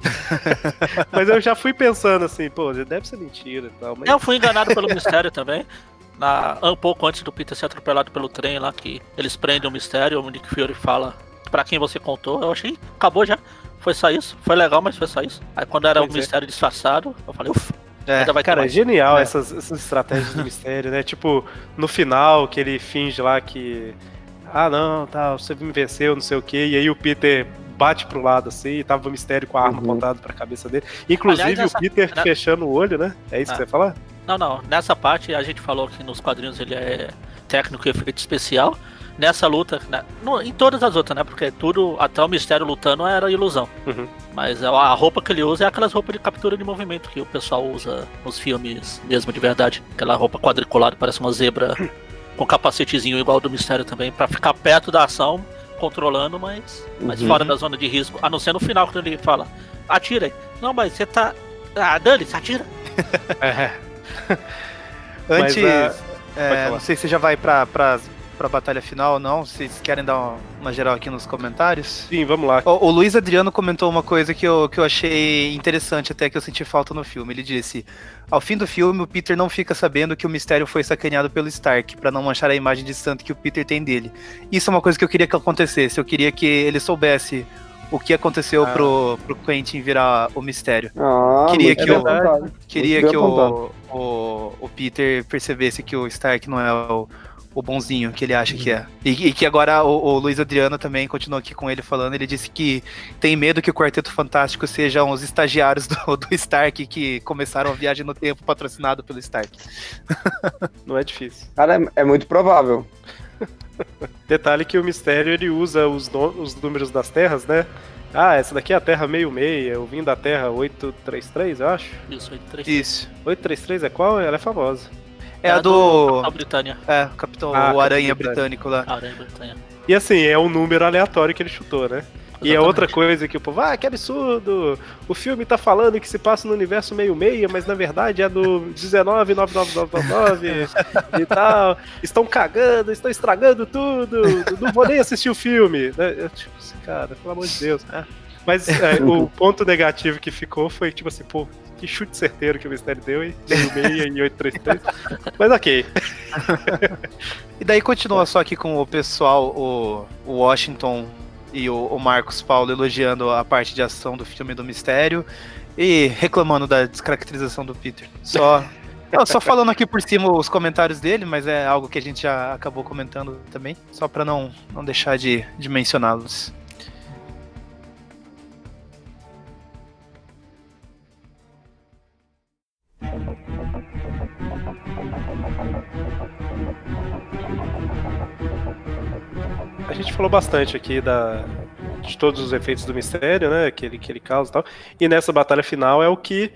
Speaker 2: *laughs* mas eu já fui pensando assim, pô, deve ser mentira e tal. Mas...
Speaker 5: Eu fui enganado pelo mistério também. Na, um pouco antes do Peter ser atropelado pelo trem lá, que eles prendem o mistério, o Nick Fury fala pra quem você contou. Eu achei, acabou já. Foi só isso. Foi legal, mas foi só isso. Aí quando era o
Speaker 2: Pois é.
Speaker 5: mistério disfarçado, eu falei, ufa,
Speaker 4: É,
Speaker 5: ainda vai ter
Speaker 2: Cara, é genial
Speaker 4: É.
Speaker 2: essas, essas estratégias do mistério, né? Tipo, no final, que ele finge lá que. Ah, não, tá, você me venceu, não sei o quê. E aí o Peter bate pro lado assim, e tava o mistério com a arma
Speaker 3: Uhum.
Speaker 2: apontada pra cabeça dele. Inclusive
Speaker 5: Aliás, essa-
Speaker 2: o Peter
Speaker 5: na-
Speaker 2: fechando o olho, né? É isso
Speaker 5: Ah.
Speaker 2: que você ia falar?
Speaker 5: Não, não. Nessa parte a gente falou que nos quadrinhos ele é técnico e efeito especial. Nessa luta, né, no- em todas as outras, né? Porque tudo, até o mistério lutando era ilusão.
Speaker 2: Uhum.
Speaker 5: Mas a roupa que ele usa é aquelas roupas de captura de movimento que o pessoal usa nos filmes mesmo de verdade. Aquela roupa quadriculada, parece uma zebra *laughs* com capacetezinho igual do mistério também, pra ficar perto da ação, controlando, mas, mas
Speaker 3: Uhum.
Speaker 5: fora da zona de risco. A não ser no final, quando ele fala, atira aí. Não, mas você tá. Ah, dane-se, atira. *laughs*
Speaker 2: É.
Speaker 4: Antes,
Speaker 2: Mas, ah,
Speaker 4: é, não sei se já vai pra, pra batalha final ou não. Vocês querem dar uma, uma geral aqui nos comentários?
Speaker 2: Sim, vamos lá.
Speaker 4: O, o Luiz Adriano comentou uma coisa que eu, que eu achei interessante, até que eu senti falta no filme. Ele disse: Ao fim do filme, o Peter não fica sabendo que o mistério foi sacaneado pelo Stark, pra não manchar a imagem de santo que o Peter tem dele. Isso é uma coisa que eu queria que acontecesse. Eu queria que ele soubesse o que aconteceu
Speaker 2: Ah.
Speaker 4: pro, pro Quentin virar o mistério.
Speaker 3: Ah,
Speaker 4: Queria
Speaker 3: muito
Speaker 4: que eu-. Queria que
Speaker 3: bem
Speaker 4: o, o, o Peter percebesse que o Stark não é o, o bonzinho que ele acha que é. E, e que agora o, o Luiz Adriano também continuou aqui com ele falando. Ele disse que tem medo que o Quarteto Fantástico sejam os estagiários do, do Stark que começaram a viagem no tempo patrocinado pelo Stark. *laughs*
Speaker 2: Não é difícil.
Speaker 3: Cara, é, é muito provável. *laughs*
Speaker 2: Detalhe que o mistério ele usa os, os números das terras, né? Ah, essa daqui é a Terra 66, eu vim da Terra 833, eu acho.
Speaker 5: Isso aí, três.
Speaker 4: Isso.
Speaker 2: 833 é qual? Ela é famosa.
Speaker 4: É a do.
Speaker 5: A Britânia.
Speaker 4: É, o Capitão
Speaker 2: Ah,
Speaker 4: o Aranha Britânico lá.
Speaker 5: A Aranha Britânia.
Speaker 2: E assim, é um número aleatório que ele chutou, né? E é
Speaker 5: Exatamente.
Speaker 2: outra coisa que o povo, ah, que absurdo! O filme tá falando que se passa no universo meio-meia, mas na verdade é no 199999 e tal. Estão cagando, estão estragando tudo, não vou nem assistir o filme. Né? Eu, tipo assim, cara, pelo amor de Deus. Mas é, *laughs* o ponto negativo que ficou foi, tipo assim, pô, que chute certeiro que o Mistério deu, hein? Meio-meia e 833. Mas ok.
Speaker 4: E daí continua só aqui com o pessoal, o, o Washington e o, o Marcos Paulo elogiando a parte de ação do filme do Mistério e reclamando da descaracterização do Peter. Só, *laughs* não, só falando aqui por cima os comentários dele, mas é algo que a gente já acabou comentando também, só para não, não deixar de, de mencioná-los.
Speaker 2: A gente falou bastante aqui da, de todos os efeitos do mistério, né? Que ele, que ele causa e tal. E nessa batalha final é o que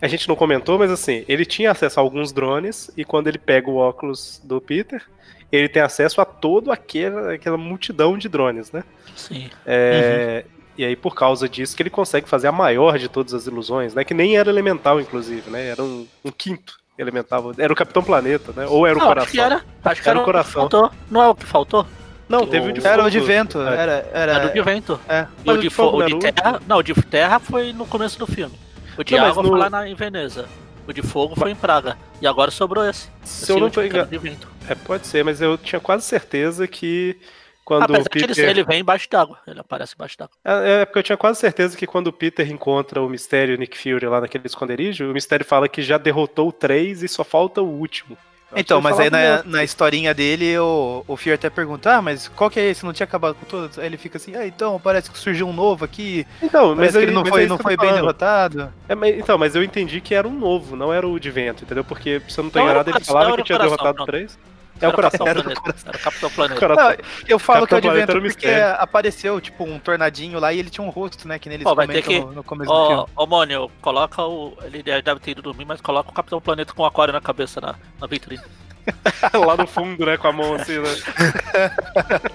Speaker 2: a gente não comentou, mas assim, ele tinha acesso a alguns drones, e quando ele pega o óculos do Peter, ele tem acesso a toda aquela, aquela multidão de drones, né?
Speaker 5: Sim.
Speaker 2: É, E aí, por causa disso, que ele consegue fazer a maior de todas as ilusões, né? Que nem era elemental, inclusive, né? Era um, um quinto elemental. Era o Capitão Planeta, né? Ou era o
Speaker 5: Não,
Speaker 2: coração.
Speaker 5: acho que era. Acho que
Speaker 2: Era
Speaker 5: era,
Speaker 2: o
Speaker 5: o
Speaker 2: coração.
Speaker 5: faltou. Não é o que faltou?
Speaker 2: Não, teve o de
Speaker 4: Era o
Speaker 2: fogo.
Speaker 4: de vento,
Speaker 2: É.
Speaker 4: era, era,
Speaker 5: Era o de vento.
Speaker 4: é.
Speaker 5: E o
Speaker 2: o
Speaker 5: de,
Speaker 2: fogo
Speaker 5: fo- o
Speaker 2: não
Speaker 5: de
Speaker 2: o
Speaker 5: terra. Não, o de terra foi no começo do filme. O de
Speaker 2: Não,
Speaker 5: água
Speaker 2: no-
Speaker 5: foi lá na, em Veneza. O de fogo foi em Praga. E agora sobrou esse.
Speaker 2: Se
Speaker 5: Esse
Speaker 2: eu não tô enganado.
Speaker 5: vento.
Speaker 2: É, pode ser, mas eu tinha quase certeza que quando
Speaker 5: Apesar
Speaker 2: o
Speaker 5: que ele,
Speaker 2: Peter.
Speaker 5: ele vem embaixo d'água. Ele aparece embaixo d'água.
Speaker 2: É, é porque eu tinha quase certeza que quando o Peter encontra o Mistério e o Nick Fury lá naquele esconderijo, o Mistério fala que já derrotou 3 e só falta o último. Eu
Speaker 4: Então, mas aí na, na historinha dele, o, o Fear até pergunta, ah, mas qual que é esse? Não tinha acabado com todos? Aí ele fica assim, ah, então, parece que surgiu um novo aqui,
Speaker 2: Então, mas
Speaker 4: que ele não
Speaker 2: mas
Speaker 4: foi,
Speaker 2: é isso
Speaker 4: não foi bem
Speaker 2: falando.
Speaker 4: derrotado.
Speaker 2: É, mas- então, mas eu entendi que era um novo, não era o de vento, entendeu? Porque, se eu não tô
Speaker 5: Não, era
Speaker 2: enganado, ele falava que tinha
Speaker 5: coração,
Speaker 2: derrotado
Speaker 5: pronto.
Speaker 2: 3. É o
Speaker 5: Era
Speaker 2: coração.
Speaker 5: Capitão Planeta. Era Capitão Planeta.
Speaker 4: Não, eu falo que é o
Speaker 2: Capitão Planeta
Speaker 4: vento
Speaker 2: era um
Speaker 4: porque
Speaker 2: mistério.
Speaker 4: apareceu, tipo, um tornadinho lá e ele tinha um rosto, né, que neles
Speaker 5: Ó, vai ter
Speaker 4: comentam
Speaker 5: que-
Speaker 4: no, no começo do
Speaker 5: Ó,
Speaker 4: filme.
Speaker 5: ô Mônio, coloca o. Ele deve ter ido dormir, mas coloca o Capitão Planeta com o aquário na cabeça na, na vitrine. *laughs*
Speaker 2: lá no fundo, né? Com a mão assim, né? *laughs*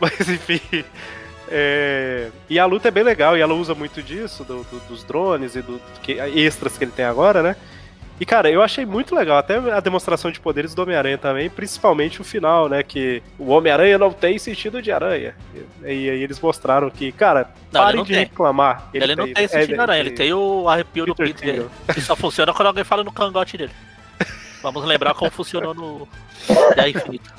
Speaker 2: Mas enfim. é, E a luta é bem legal, e ela usa muito disso, do- do- dos drones e do que- extras que ele tem agora, né? E, cara, eu achei muito legal, até a demonstração de poderes do Homem-Aranha também, principalmente o final, né? Que o Homem-Aranha não tem sentido de aranha. E aí eles mostraram que, cara,
Speaker 5: Não, ele
Speaker 2: parem
Speaker 5: não
Speaker 2: de
Speaker 5: tem.
Speaker 2: reclamar.
Speaker 5: Ele, não tem esse
Speaker 2: é,
Speaker 5: tipo de aranha, ele tem o arrepio do
Speaker 2: Peter
Speaker 5: Peter,
Speaker 2: Tingle.
Speaker 5: que só funciona quando alguém fala no cangote dele. *laughs* Vamos lembrar como funcionou no Guerra Infinita.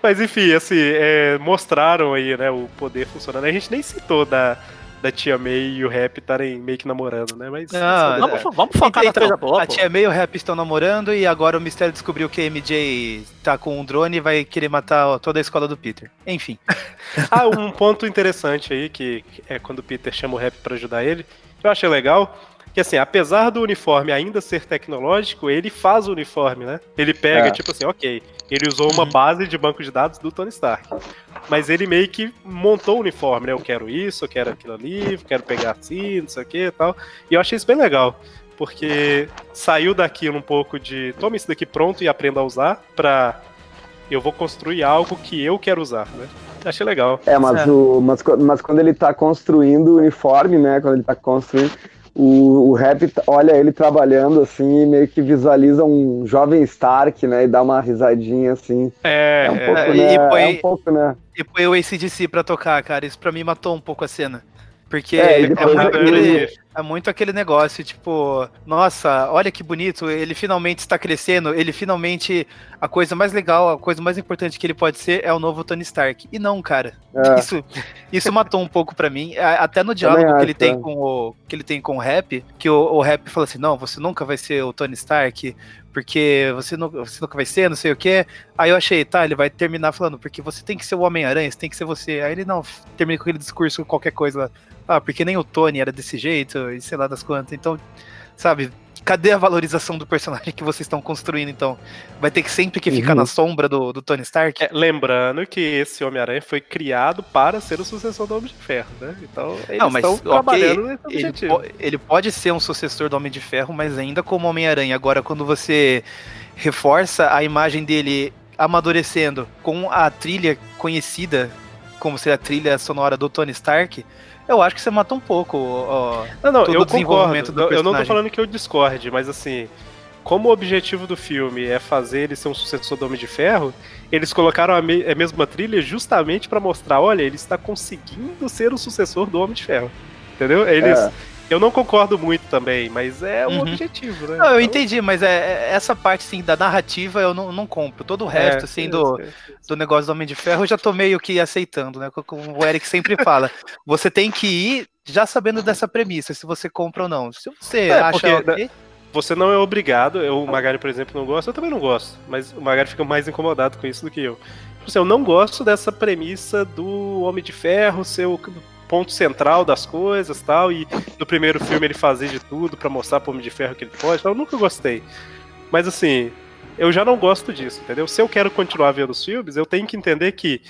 Speaker 2: Mas enfim, assim, é, mostraram aí, né, o poder funcionando. A gente nem citou da, da Tia May e o Rap estarem meio que namorando, né? Mas.
Speaker 4: Ah,
Speaker 2: é,
Speaker 5: Vamos, vamos focar na
Speaker 4: Então,
Speaker 5: coisa boa,
Speaker 4: a
Speaker 5: pô.
Speaker 4: Tia May e o Rap estão namorando e agora o Mistério descobriu que a MJ tá com um drone e vai querer matar ó, toda a escola do Peter. Enfim. *laughs*
Speaker 2: Ah, um ponto interessante aí, que é quando o Peter chama o Rap pra ajudar ele, eu achei legal. Que assim, apesar do uniforme ainda ser tecnológico, ele faz o uniforme, né? Ele pega,
Speaker 3: É.
Speaker 2: tipo assim, ok, ele usou uma base de banco de dados do Tony Stark. Mas ele meio que montou o uniforme, né? Eu quero isso, eu quero aquilo ali, quero pegar assim, não sei o que e tal. E eu achei isso bem legal. Porque saiu daquilo um pouco de toma isso daqui pronto e aprenda a usar, pra eu vou construir algo que eu quero usar, né? Achei legal.
Speaker 3: É, mas,
Speaker 4: É.
Speaker 3: o, mas, mas quando ele tá construindo o uniforme, né? Quando ele tá construindo, o, o Rap olha ele trabalhando assim e meio que visualiza um jovem Stark, né? E dá uma risadinha assim.
Speaker 2: É,
Speaker 3: É um
Speaker 2: é,
Speaker 3: pouco,
Speaker 4: é,
Speaker 3: né?
Speaker 4: e põe-
Speaker 3: É um pouco, né?
Speaker 4: E põe o ACDC pra tocar, cara. Isso pra mim matou um pouco a cena. Porque
Speaker 3: É,
Speaker 4: é,
Speaker 3: depois ele-
Speaker 4: aquele, é muito aquele negócio, tipo, nossa, olha que bonito, ele finalmente está crescendo, ele finalmente. A coisa mais legal, a coisa mais importante que ele pode ser é o novo Tony Stark. E não, cara.
Speaker 3: É. *laughs*
Speaker 4: Isso, isso matou um pouco pra mim. Até no diálogo que ele
Speaker 3: acho,
Speaker 4: tem
Speaker 3: é.
Speaker 4: com o que ele tem com o Rap, que o, o Rap fala assim: "Não, você nunca vai ser o Tony Stark, porque você, nu- você nunca vai ser, não sei o quê". Aí eu achei, tá, ele vai terminar falando: "Porque você tem que ser o Homem-Aranha, você tem que ser você". Aí ele não, termina com aquele discurso qualquer coisa lá. Ah, porque nem o Tony era desse jeito, e sei lá das quantas. Então, sabe, cadê a valorização do personagem que vocês estão construindo, então? Vai ter que sempre que ficar
Speaker 3: Uhum.
Speaker 4: na sombra do, do Tony Stark?
Speaker 2: É, lembrando que esse Homem-Aranha foi criado para ser o sucessor do Homem de Ferro, né? Então eles
Speaker 4: Não, mas,
Speaker 2: estão
Speaker 4: ok,
Speaker 2: trabalhando nesse
Speaker 4: Ele,
Speaker 2: objetivo.
Speaker 4: po- ele pode ser um sucessor do Homem de Ferro, mas ainda como Homem-Aranha. Agora, quando você reforça a imagem dele amadurecendo com a trilha conhecida, como ser a trilha sonora do Tony Stark, eu acho que você mata um pouco. ó,
Speaker 2: Não, não,
Speaker 4: todo
Speaker 2: eu
Speaker 4: o desenvolvimento
Speaker 2: concordo.
Speaker 4: do
Speaker 2: Eu eu não tô
Speaker 4: personagem.
Speaker 2: falando que eu discorde, mas assim, como o objetivo do filme é fazer ele ser um sucessor do Homem de Ferro, eles colocaram a, me- a mesma trilha justamente pra mostrar, olha, ele está conseguindo ser o sucessor do Homem de Ferro. Entendeu? Eles,
Speaker 3: É.
Speaker 2: Eu não concordo muito também, mas é um
Speaker 4: Uhum.
Speaker 2: objetivo, né?
Speaker 4: Não, eu
Speaker 2: Então,
Speaker 4: entendi, mas é, é- essa parte sim da narrativa eu não, não compro. Todo o resto,
Speaker 2: é,
Speaker 4: assim,
Speaker 2: é,
Speaker 4: do,
Speaker 2: é.
Speaker 4: do negócio do Homem de Ferro, eu já tô meio que aceitando, né? Como o Eric sempre fala. *laughs* Você tem que ir já sabendo dessa premissa, se você compra ou não. Se você
Speaker 2: É,
Speaker 4: acha
Speaker 2: porque
Speaker 4: ok,
Speaker 2: Você não é obrigado, eu, o Magari, por exemplo, não gosta, eu também não gosto, mas o Magari fica mais incomodado com isso do que eu. Tipo assim, eu não gosto dessa premissa do Homem de Ferro ser o ponto central das coisas tal, e no primeiro filme ele fazer de tudo pra mostrar pro Homem de Ferro que ele pode, tal, eu nunca gostei. Mas assim, eu já não gosto disso, entendeu? Se eu quero continuar vendo os filmes, eu tenho que entender que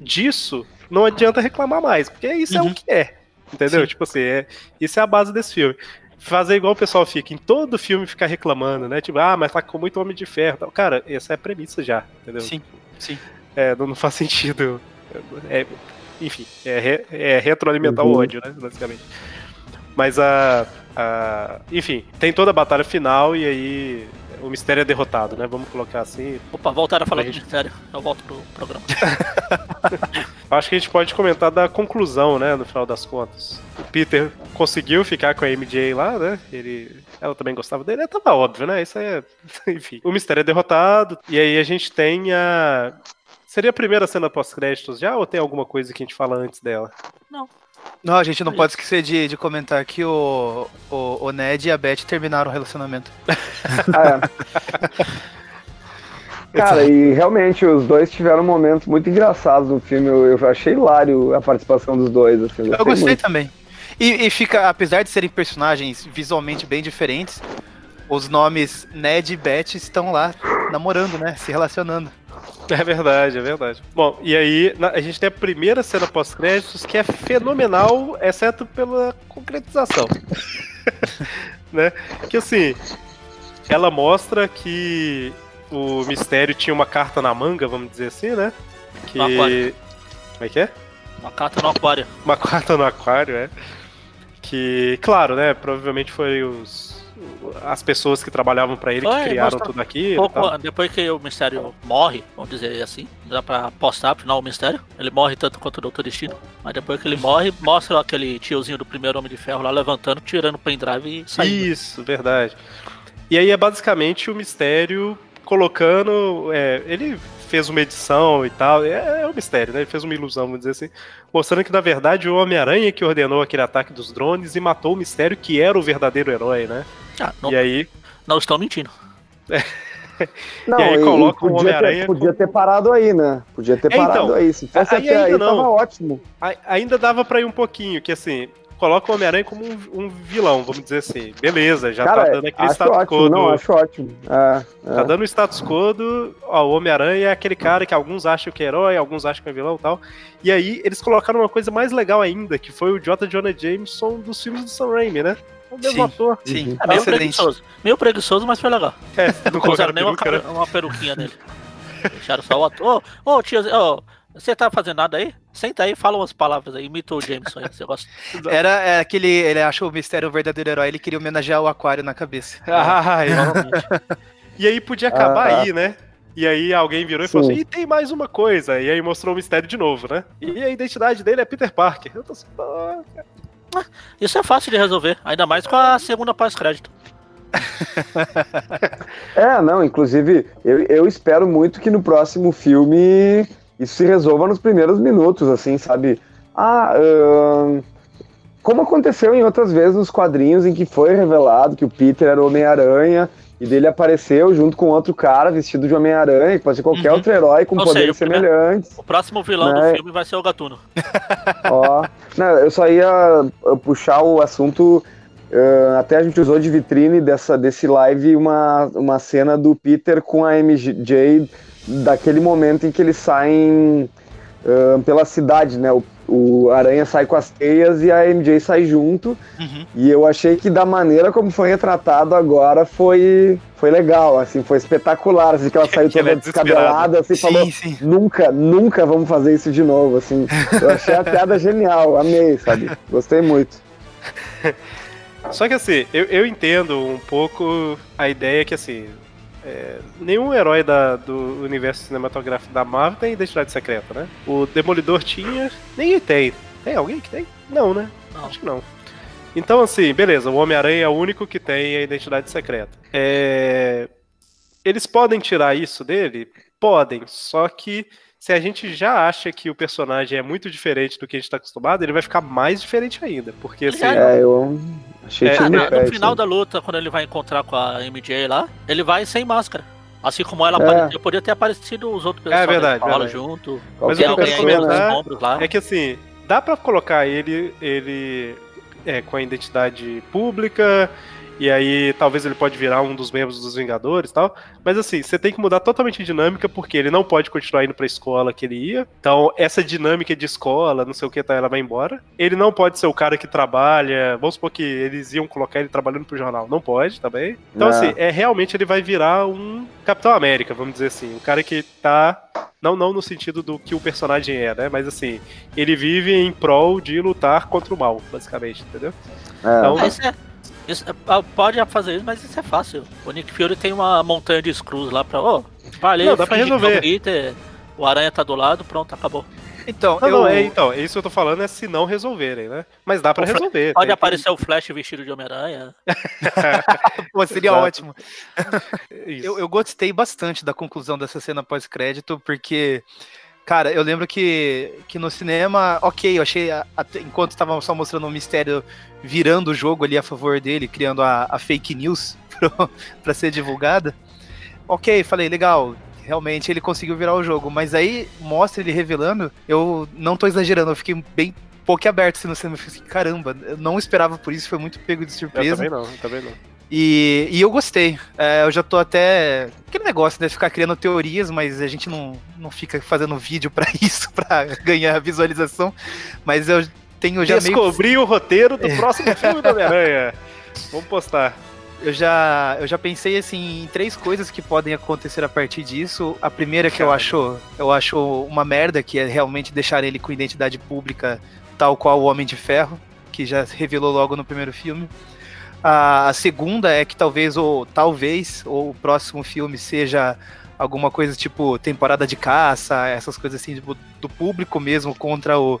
Speaker 2: disso não adianta reclamar mais, porque isso é
Speaker 4: Uhum.
Speaker 2: o que é, entendeu?
Speaker 4: Sim.
Speaker 2: Tipo assim, é, isso é a base desse filme fazer igual o pessoal fica, em todo filme ficar reclamando, né? Tipo, ah, mas tá com muito Homem de Ferro. Tal. Cara, essa é a premissa já, entendeu?
Speaker 4: Sim, sim.
Speaker 2: É, não, não faz sentido. É, enfim, é, re- é retroalimentar
Speaker 3: Uhum.
Speaker 2: o ódio, né? Basicamente. Mas a, a. Enfim, tem toda a batalha final e aí o mistério é derrotado, né? Vamos colocar assim.
Speaker 5: Opa, voltaram a falar
Speaker 2: Pra
Speaker 5: do
Speaker 2: gente-
Speaker 5: mistério. Eu volto pro programa. *laughs*
Speaker 2: acho que a gente pode comentar da conclusão, né, no final das contas. O Peter conseguiu ficar com a MJ lá, né? Ele, ela também gostava dele, é, tava óbvio, né? Isso aí é, *laughs* enfim. O mistério é derrotado e aí a gente tem a Seria a primeira cena pós-créditos já ou tem alguma coisa que a gente fala antes dela?
Speaker 5: Não.
Speaker 4: Não, a gente não pode esquecer de, de comentar que o, o, o Ned e a Beth terminaram o relacionamento.
Speaker 3: É. *laughs* Cara, e realmente os dois tiveram momentos muito engraçados no filme. Eu, eu achei hilário a participação dos dois. Assim,
Speaker 4: Eu gostei
Speaker 3: muito.
Speaker 4: também. E, e fica, apesar de serem personagens visualmente bem diferentes, os nomes Ned e Beth estão lá namorando, né? Se relacionando. *laughs*
Speaker 2: É verdade, é verdade. Bom, e aí a gente tem a primeira cena pós-créditos que é fenomenal, exceto pela concretização. *laughs* né? Que assim, ela mostra que o mistério tinha uma carta na manga, vamos dizer assim, né? Que. Como é que é?
Speaker 5: Uma carta no aquário.
Speaker 2: Uma *laughs* carta no aquário, é. Que, claro, né? Provavelmente foi os. As pessoas que trabalhavam pra ele
Speaker 5: Foi,
Speaker 2: que criaram tudo aquilo.
Speaker 5: Pouco,
Speaker 2: tal.
Speaker 5: depois que o mistério morre, vamos dizer assim, dá pra postar pro final o mistério. Ele morre tanto quanto o Doutor Destino. Mas depois que ele morre, *laughs* mostra aquele tiozinho do primeiro Homem de Ferro lá levantando, tirando o pendrive e saindo.
Speaker 2: Isso, verdade. E aí é basicamente o mistério colocando. é, ele fez uma edição e tal. É, é um mistério, né? Ele fez uma ilusão, vamos dizer assim. Mostrando que, na verdade, o Homem-Aranha que ordenou aquele ataque dos drones e matou o mistério que era o verdadeiro herói, né?
Speaker 5: Ah, não,
Speaker 2: E aí.
Speaker 5: não estão mentindo.
Speaker 3: Não,
Speaker 2: E aí coloca o Homem-Aranha
Speaker 3: podia ter parado aí, né? Podia ter
Speaker 2: É,
Speaker 3: parado
Speaker 2: então,
Speaker 3: aí. Se fosse
Speaker 2: aí
Speaker 3: até aí,
Speaker 2: ainda não.
Speaker 3: tava ótimo.
Speaker 2: a- ainda dava pra ir um pouquinho, que assim. Coloca o Homem-Aranha como um, um vilão, vamos dizer assim. Beleza, já
Speaker 3: Cara,
Speaker 2: tá dando aquele
Speaker 3: acho
Speaker 2: status
Speaker 3: ótimo,
Speaker 2: quo
Speaker 3: não, acho ótimo. É, é.
Speaker 2: Tá dando o status quo do. Ó, o Homem-Aranha é aquele cara que alguns acham que é herói, alguns acham que é vilão e tal. E aí eles colocaram uma coisa mais legal ainda, que foi o J. Jonah Jameson dos filmes do Sam Raimi, né? O mesmo
Speaker 4: Sim.
Speaker 2: ator.
Speaker 4: Sim,
Speaker 5: É meio
Speaker 4: excelente.
Speaker 5: preguiçoso. Meio preguiçoso, mas foi legal.
Speaker 2: É, *laughs*
Speaker 5: Não colocaram nem uma,
Speaker 2: peruca, né?
Speaker 5: ca- uma peruquinha nele. Deixaram só o ator. Ô, ô tio, ô, você tá fazendo nada aí? Senta aí, fala umas palavras aí, imita o Jameson aí, você gosta. *laughs*
Speaker 4: Era é, aquele. Ele achou o mistério o verdadeiro herói, ele queria homenagear o aquário na cabeça. *laughs*
Speaker 2: Ah, é. e aí podia acabar
Speaker 3: Ah.
Speaker 2: aí, né? E aí alguém virou e falou
Speaker 3: Sim.
Speaker 2: assim, e tem mais uma coisa. E aí mostrou o mistério de novo, né? E a identidade dele é Peter Parker. Eu tô assim, pô,
Speaker 5: Isso é fácil de resolver, ainda mais com a segunda pós-crédito. *laughs*
Speaker 3: É, não, inclusive, eu, eu espero muito que no próximo filme isso se resolva nos primeiros minutos, assim, sabe? Ah, ahn, como aconteceu em outras vezes nos quadrinhos em que foi revelado que o Peter era o Homem-Aranha e dele apareceu junto com outro cara vestido de Homem-Aranha, que pode ser qualquer
Speaker 5: Uhum.
Speaker 3: outro herói com
Speaker 5: Ou
Speaker 3: poderes
Speaker 5: seja,
Speaker 3: semelhantes.
Speaker 5: O próximo vilão
Speaker 3: Né?
Speaker 5: do filme vai ser o Gatuno.
Speaker 3: Ó, não, eu só ia uh, puxar o assunto. uh, até a gente usou de vitrine dessa, desse live uma, uma cena do Peter com a MJ daquele momento em que eles saem uh, pela cidade, né? O, o Aranha sai com as teias e a MJ sai junto.
Speaker 4: Uhum.
Speaker 3: E eu achei que da maneira como foi retratado agora foi, foi legal, assim, foi espetacular. Assim, que ela *laughs* saiu
Speaker 2: Que ela
Speaker 3: toda
Speaker 2: é
Speaker 3: descabelada, assim, falou,
Speaker 4: Sim, sim.
Speaker 3: Nunca, nunca vamos fazer isso de novo, assim. Eu achei a piada *laughs* genial, amei, sabe? Gostei muito.
Speaker 2: Só que assim, eu, eu entendo um pouco a ideia que assim. É, nenhum herói da- do universo cinematográfico da Marvel tem identidade secreta, né? O Demolidor tinha, ninguém tem. Tem alguém que tem? Não, né?
Speaker 5: Não.
Speaker 2: Acho que não. Então, assim, beleza, o Homem-Aranha é o único que tem a identidade secreta. É, Eles podem tirar isso dele? Podem, só que se a gente já acha que o personagem é muito diferente do que a gente tá acostumado, ele vai ficar mais diferente ainda. Porque assim.
Speaker 5: Já
Speaker 3: É, eu achei
Speaker 2: É,
Speaker 5: Ah,
Speaker 3: no
Speaker 5: final
Speaker 3: aí.
Speaker 5: da luta, quando ele vai encontrar com a MJ lá, ele vai sem máscara. Assim como ela
Speaker 3: É.
Speaker 5: apareceu, poderia ter aparecido os outros personagens
Speaker 2: verdade,
Speaker 5: da escola
Speaker 2: verdade.
Speaker 5: junto.
Speaker 2: Mas o que eu quero comentar
Speaker 5: lá.
Speaker 2: É que assim, dá pra colocar ele, ele é, com a identidade pública, e aí talvez ele pode virar um dos membros dos Vingadores e tal. Mas assim, você tem que mudar totalmente a dinâmica, porque ele não pode continuar indo pra escola que ele ia. Então, essa dinâmica de escola, não sei o que, tá, ela vai embora. Ele não pode ser o cara que trabalha. Vamos supor que eles iam colocar ele trabalhando pro jornal. Não pode também. Então,
Speaker 3: É.
Speaker 2: assim, é realmente ele vai virar um Capitão América, vamos dizer assim. Um cara que tá. Não, não no sentido do que o personagem é, né? Mas assim, ele vive em prol de lutar contra o mal, basicamente, entendeu?
Speaker 3: É.
Speaker 2: Então,
Speaker 5: Ah, isso é- isso é- ah, pode fazer isso, mas isso é fácil. O Nick Fury tem uma montanha de screws lá pra. Ô,
Speaker 2: Não, dá pra
Speaker 5: que é o
Speaker 2: resolver.
Speaker 5: Peter, o Aranha tá do lado, pronto, acabou.
Speaker 4: Então,
Speaker 2: Não,
Speaker 4: eu,
Speaker 2: não, é, então, isso que eu tô falando é se não resolverem, né? Mas dá pra
Speaker 5: O Fla-
Speaker 2: resolver.
Speaker 5: Pode
Speaker 2: tem
Speaker 5: aparecer o Flash vestido de Homem-Aranha. *laughs*
Speaker 4: pô, seria
Speaker 2: Exato.
Speaker 4: ótimo. *laughs*
Speaker 2: Isso.
Speaker 4: Eu, eu gostei bastante da conclusão dessa cena pós-crédito, porque, cara, eu lembro que, que no cinema, ok, eu achei, a- até enquanto estavam só mostrando o mistério virando o jogo ali a favor dele, criando a, a fake news *laughs* pra ser divulgada, ok, falei, legal. Realmente ele conseguiu virar o jogo, mas aí mostra ele revelando. Eu não tô exagerando, eu fiquei bem pouco aberto assim, no cinema. Eu falei assim, caramba, eu não esperava por isso, foi muito pego de
Speaker 2: Eu
Speaker 4: surpresa.
Speaker 2: também não, eu também não.
Speaker 4: E, e eu gostei. É, eu já tô até. Aquele negócio, né? Ficar criando teorias, mas a gente não, não fica fazendo vídeo pra *laughs* isso, pra ganhar visualização. Mas eu tenho já meio.
Speaker 2: Descobri o roteiro do próximo filme do Homem-Aranha. Vamos postar.
Speaker 4: Eu já, eu já pensei assim em três coisas que podem acontecer a partir disso. A primeira que eu acho, eu acho uma merda, que é realmente deixar ele com identidade pública, tal qual o Homem de Ferro, que já revelou logo no primeiro filme. A, a segunda é que talvez ou talvez ou o próximo filme seja alguma coisa tipo temporada de caça, essas coisas assim tipo, do público mesmo contra o,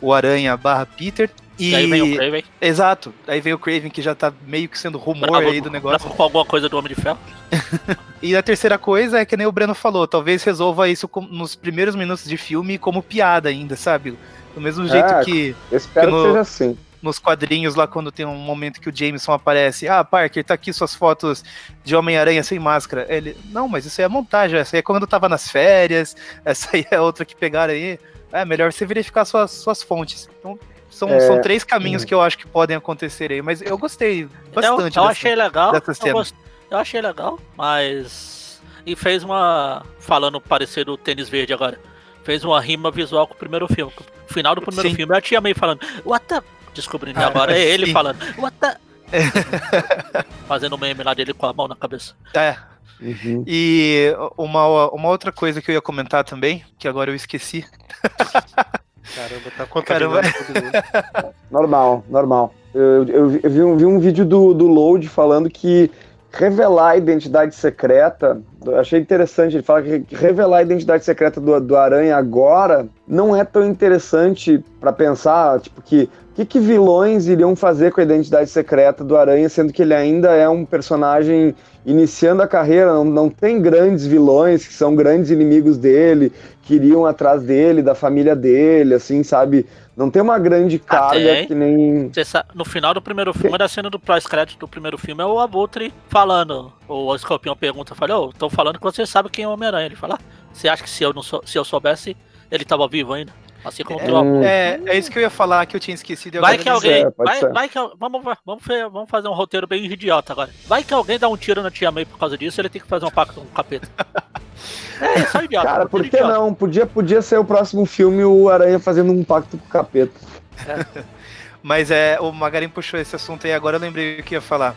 Speaker 4: o Aranha barra Peter. E,
Speaker 5: aí vem o Craven.
Speaker 4: Exato. Aí vem o Craven, que já tá meio que sendo rumor aí do negócio.
Speaker 5: bravo com alguma coisa do Homem de Ferro. *laughs*
Speaker 4: E a terceira coisa é que nem o Breno falou, talvez resolva isso com- nos primeiros minutos de filme como piada ainda, sabe? Do mesmo jeito
Speaker 3: É,
Speaker 4: que
Speaker 3: Eu espero
Speaker 4: Que no-
Speaker 3: que seja assim.
Speaker 4: Nos quadrinhos lá quando tem um momento que o Jameson aparece, ah, Parker, tá aqui suas fotos de Homem-Aranha sem máscara. Ele, não, mas isso aí é montagem, essa aí é quando eu tava nas férias, *laughs* essa aí é outra que pegaram aí. É melhor você verificar suas, suas fontes. Então, são,
Speaker 3: É.
Speaker 4: são três caminhos que eu acho que podem acontecer aí, mas eu gostei bastante
Speaker 5: eu, eu
Speaker 4: dessa-
Speaker 5: achei legal.
Speaker 4: dessa
Speaker 5: eu,
Speaker 4: cena.
Speaker 5: gost- eu achei legal, mas. E fez uma. Falando parecer do tênis verde agora. Fez uma rima visual com o primeiro filme. No final do primeiro
Speaker 4: Sim.
Speaker 5: filme, a tia May falando, what the. Descobrindo
Speaker 4: Ah,
Speaker 5: agora, é ele
Speaker 4: sim.
Speaker 5: falando, what the. *laughs* Fazendo o meme lá dele com a mão na cabeça.
Speaker 4: É,
Speaker 3: Uhum.
Speaker 4: E uma, uma outra coisa que eu ia comentar também, que agora eu esqueci. *laughs*
Speaker 2: Caramba, tá contaminando mundo.
Speaker 3: Normal, normal. Eu, eu- eu vi, um, vi um vídeo do, do Load falando que revelar a identidade secreta, achei interessante, ele fala que revelar a identidade secreta do, do Aranha agora não é tão interessante pra pensar, tipo, que o que, que vilões iriam fazer com a identidade secreta do Aranha, sendo que ele ainda é um personagem iniciando a carreira, não, não tem grandes vilões que são grandes inimigos dele, que iriam atrás dele, da família dele, assim, sabe? Não tem uma grande carga
Speaker 5: tem.
Speaker 3: que nem.
Speaker 5: No final do primeiro filme, da cena do pós-crédito do primeiro filme, é o Abutre falando. O Escorpião pergunta, fala, ô, tô falando que você sabe quem é o Homem-Aranha. Ele fala, "Ah, você acha que se eu, não sou, se eu soubesse, ele tava vivo ainda? Assim como Abutre.
Speaker 4: É, é isso que eu ia falar que eu tinha esquecido.
Speaker 5: Vai que alguém.
Speaker 3: é,
Speaker 5: vai, vai que, vamos, vamos, vamos fazer um roteiro bem idiota agora. Vai que alguém dá um tiro na tia May por causa disso, ele tem que fazer um pacto com o capeta. *laughs* É, só idiota.
Speaker 3: Cara, por
Speaker 5: roteiro
Speaker 3: que
Speaker 5: idiota.
Speaker 3: não? Podia, podia ser o próximo filme o Aranha fazendo um pacto com o capeta. *laughs*
Speaker 4: Mas é, o Magarin puxou esse assunto aí, agora eu lembrei o que ia falar.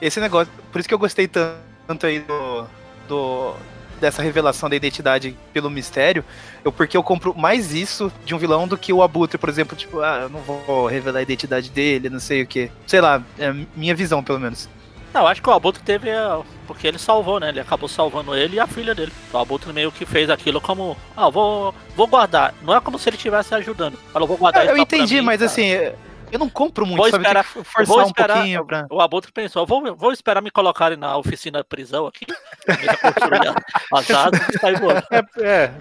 Speaker 4: Esse negócio, por isso que eu gostei tan- tanto aí do, do dessa revelação da identidade pelo mistério, eu porque eu compro mais isso de um vilão do que o Abutre, por exemplo, tipo, ah, eu não vou revelar a identidade dele, não sei o que. Sei lá, é minha visão pelo menos.
Speaker 5: Não, eu acho que o Abutre teve. é, Porque ele salvou, né? Ele acabou salvando ele e a filha dele. O Abutre meio que fez aquilo como. Ah, vou, vou guardar. Não é como se ele estivesse ajudando. Falou, vou guardar
Speaker 4: eu
Speaker 5: pra
Speaker 4: entendi,
Speaker 5: mim,
Speaker 4: mas
Speaker 5: cara.
Speaker 4: assim, eu não compro muito,
Speaker 5: Vou
Speaker 4: sabe?
Speaker 5: esperar-
Speaker 4: que
Speaker 5: vou
Speaker 4: um
Speaker 5: esperar-
Speaker 4: pouquinho pra.
Speaker 5: O Abutre pensou, vou, vou esperar me colocarem na oficina da prisão aqui. *laughs* Me construir as asas e sair voando.
Speaker 2: É, é.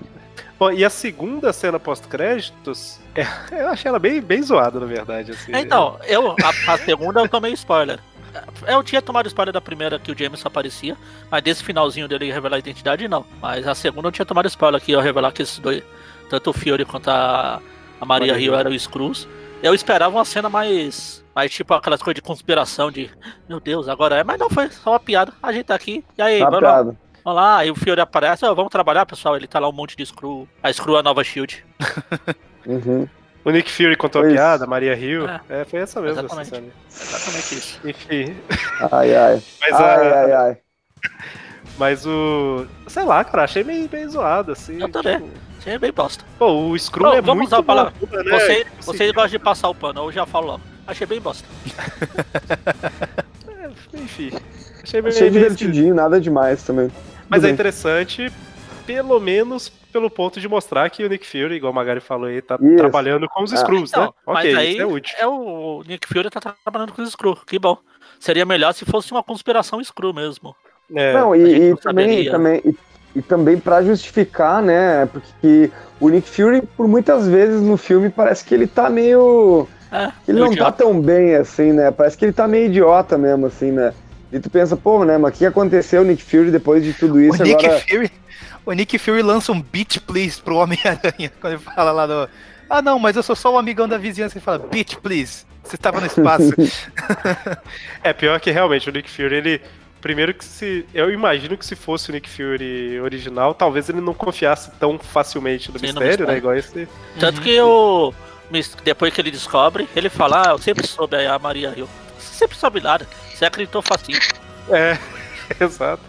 Speaker 2: Bom, e a segunda cena pós-créditos, é, *laughs* eu achei ela bem, bem zoada, na verdade. Assim.
Speaker 5: Então, eu, a, a segunda eu tomei spoiler. Eu tinha tomado spoiler da primeira que o Jameson aparecia, mas desse finalzinho dele revelar a identidade, não. Mas a segunda eu tinha tomado spoiler aqui, eu revelar que esses dois, tanto o Fiore quanto a, a Maria
Speaker 2: Maria
Speaker 5: Rio eram os Screws. Eu esperava uma cena mais. Mais tipo aquelas coisas de conspiração de. Meu Deus, agora é. Mas não foi só uma piada. A gente tá aqui. E aí,
Speaker 3: Tá
Speaker 5: vamos lá, vamos lá. Aí o Fiore aparece. "Ó, vamos trabalhar, pessoal. Ele tá lá um monte de Screw. A Screw é a nova Shield. *laughs*
Speaker 3: Uhum.
Speaker 2: O Nick Fury contou
Speaker 3: Foi
Speaker 2: a
Speaker 3: isso.
Speaker 2: piada, a Maria Hill.
Speaker 5: É.
Speaker 2: É, foi essa mesmo,
Speaker 5: Exatamente. Exatamente isso.
Speaker 2: Enfim.
Speaker 3: Ai, ai. *laughs*
Speaker 2: Mas,
Speaker 3: Ai,
Speaker 2: a-
Speaker 3: ai, ai. *laughs*
Speaker 2: mas o. Sei lá, cara, achei meio, meio zoado, assim.
Speaker 5: Eu também.
Speaker 2: tipo,
Speaker 5: Achei bem bosta.
Speaker 2: Pô, o Screw
Speaker 5: Não,
Speaker 2: é
Speaker 5: vamos
Speaker 2: muito
Speaker 5: usar a palavra.
Speaker 2: boa, né?
Speaker 5: Você,
Speaker 2: Tipo
Speaker 5: você
Speaker 2: assim,
Speaker 5: gosta de passar o pano, eu já falo logo. Achei bem bosta. *laughs*
Speaker 2: é, Enfim. Achei bem,
Speaker 3: Achei
Speaker 2: bem
Speaker 3: divertidinho, nada demais também.
Speaker 2: Mas
Speaker 3: Tudo
Speaker 2: é
Speaker 3: bem.
Speaker 2: interessante, pelo menos pelo ponto de mostrar que o Nick Fury, igual o Magari falou aí, tá
Speaker 3: Isso.
Speaker 2: trabalhando com os
Speaker 3: Ah,
Speaker 2: Screws,
Speaker 5: Então,
Speaker 2: né? Ok,
Speaker 5: mas aí
Speaker 2: isso é útil.
Speaker 5: é o Nick Fury tá trabalhando com os Screw, que bom. Seria melhor se fosse uma conspiração Screw mesmo.
Speaker 2: É,
Speaker 3: Não, e, e também, e também, e, e também para justificar, né? Porque o Nick Fury, por muitas vezes no filme, parece que ele tá meio.
Speaker 5: É,
Speaker 3: Ele não tá
Speaker 5: idiota.
Speaker 3: tão bem assim, né? Parece que ele tá meio idiota mesmo, assim, né? E tu pensa, pô, né? Mas o que aconteceu, Nick Fury, depois de tudo isso?
Speaker 4: o, Nick
Speaker 3: agora.
Speaker 4: Fury, o Nick Fury lança um beat please pro Homem-Aranha. *laughs* Quando ele fala lá do. Ah não, mas eu sou só um amigão da vizinhança. Ele fala, beat please. Você estava no espaço. *laughs* *laughs*
Speaker 2: É pior que realmente o Nick Fury, ele. Primeiro que se. Eu imagino que se fosse o Nick Fury original, talvez ele não confiasse tão facilmente no
Speaker 5: Sim, no
Speaker 2: mistério, né?
Speaker 5: mistério.
Speaker 2: Igual esse.
Speaker 5: Tanto que o. Depois que ele descobre, ele fala, ah, eu sempre soube a Maria Hill. Você sempre soube nada. Você acreditou facinho.
Speaker 2: É, *laughs* exato.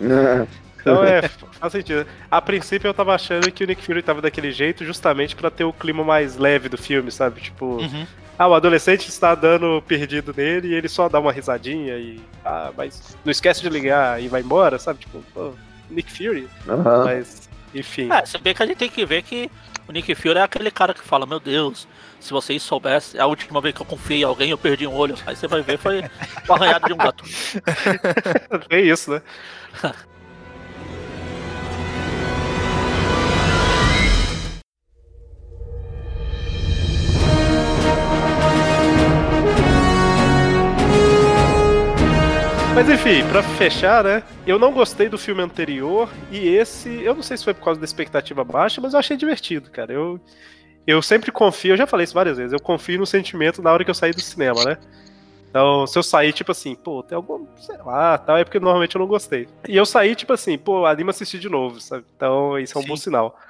Speaker 2: Então é, faz sentido. A princípio eu tava achando que o Nick Fury tava daquele jeito justamente pra ter o clima mais leve do filme, sabe? Tipo,
Speaker 4: Uhum.
Speaker 2: Ah, o adolescente está dando perdido nele e ele só dá uma risadinha e. Ah, mas não esquece de ligar e vai embora, sabe? Tipo, pô, Nick Fury.
Speaker 3: Aham.
Speaker 2: Mas, enfim.
Speaker 5: É, se bem que a gente tem que ver que o Nick Fury é aquele cara que fala, meu Deus, se vocês soubessem, a última vez que eu confiei em alguém, eu perdi um olho. Aí você vai ver, foi o arranhado de um gato. *laughs*
Speaker 2: É isso, né? *laughs* Mas enfim, pra fechar, né? Eu não gostei do filme anterior e esse, eu não sei se foi por causa da expectativa baixa, mas eu achei divertido, cara. Eu, eu sempre confio, eu já falei isso várias vezes, eu confio no sentimento na hora que eu sair do cinema, né? Então, se eu sair, tipo assim, pô, tem algum, sei lá, tal, é porque normalmente eu não gostei. E eu saí, tipo assim, pô, anima assistir de novo, sabe? Então, isso é um
Speaker 4: Sim.
Speaker 2: bom sinal.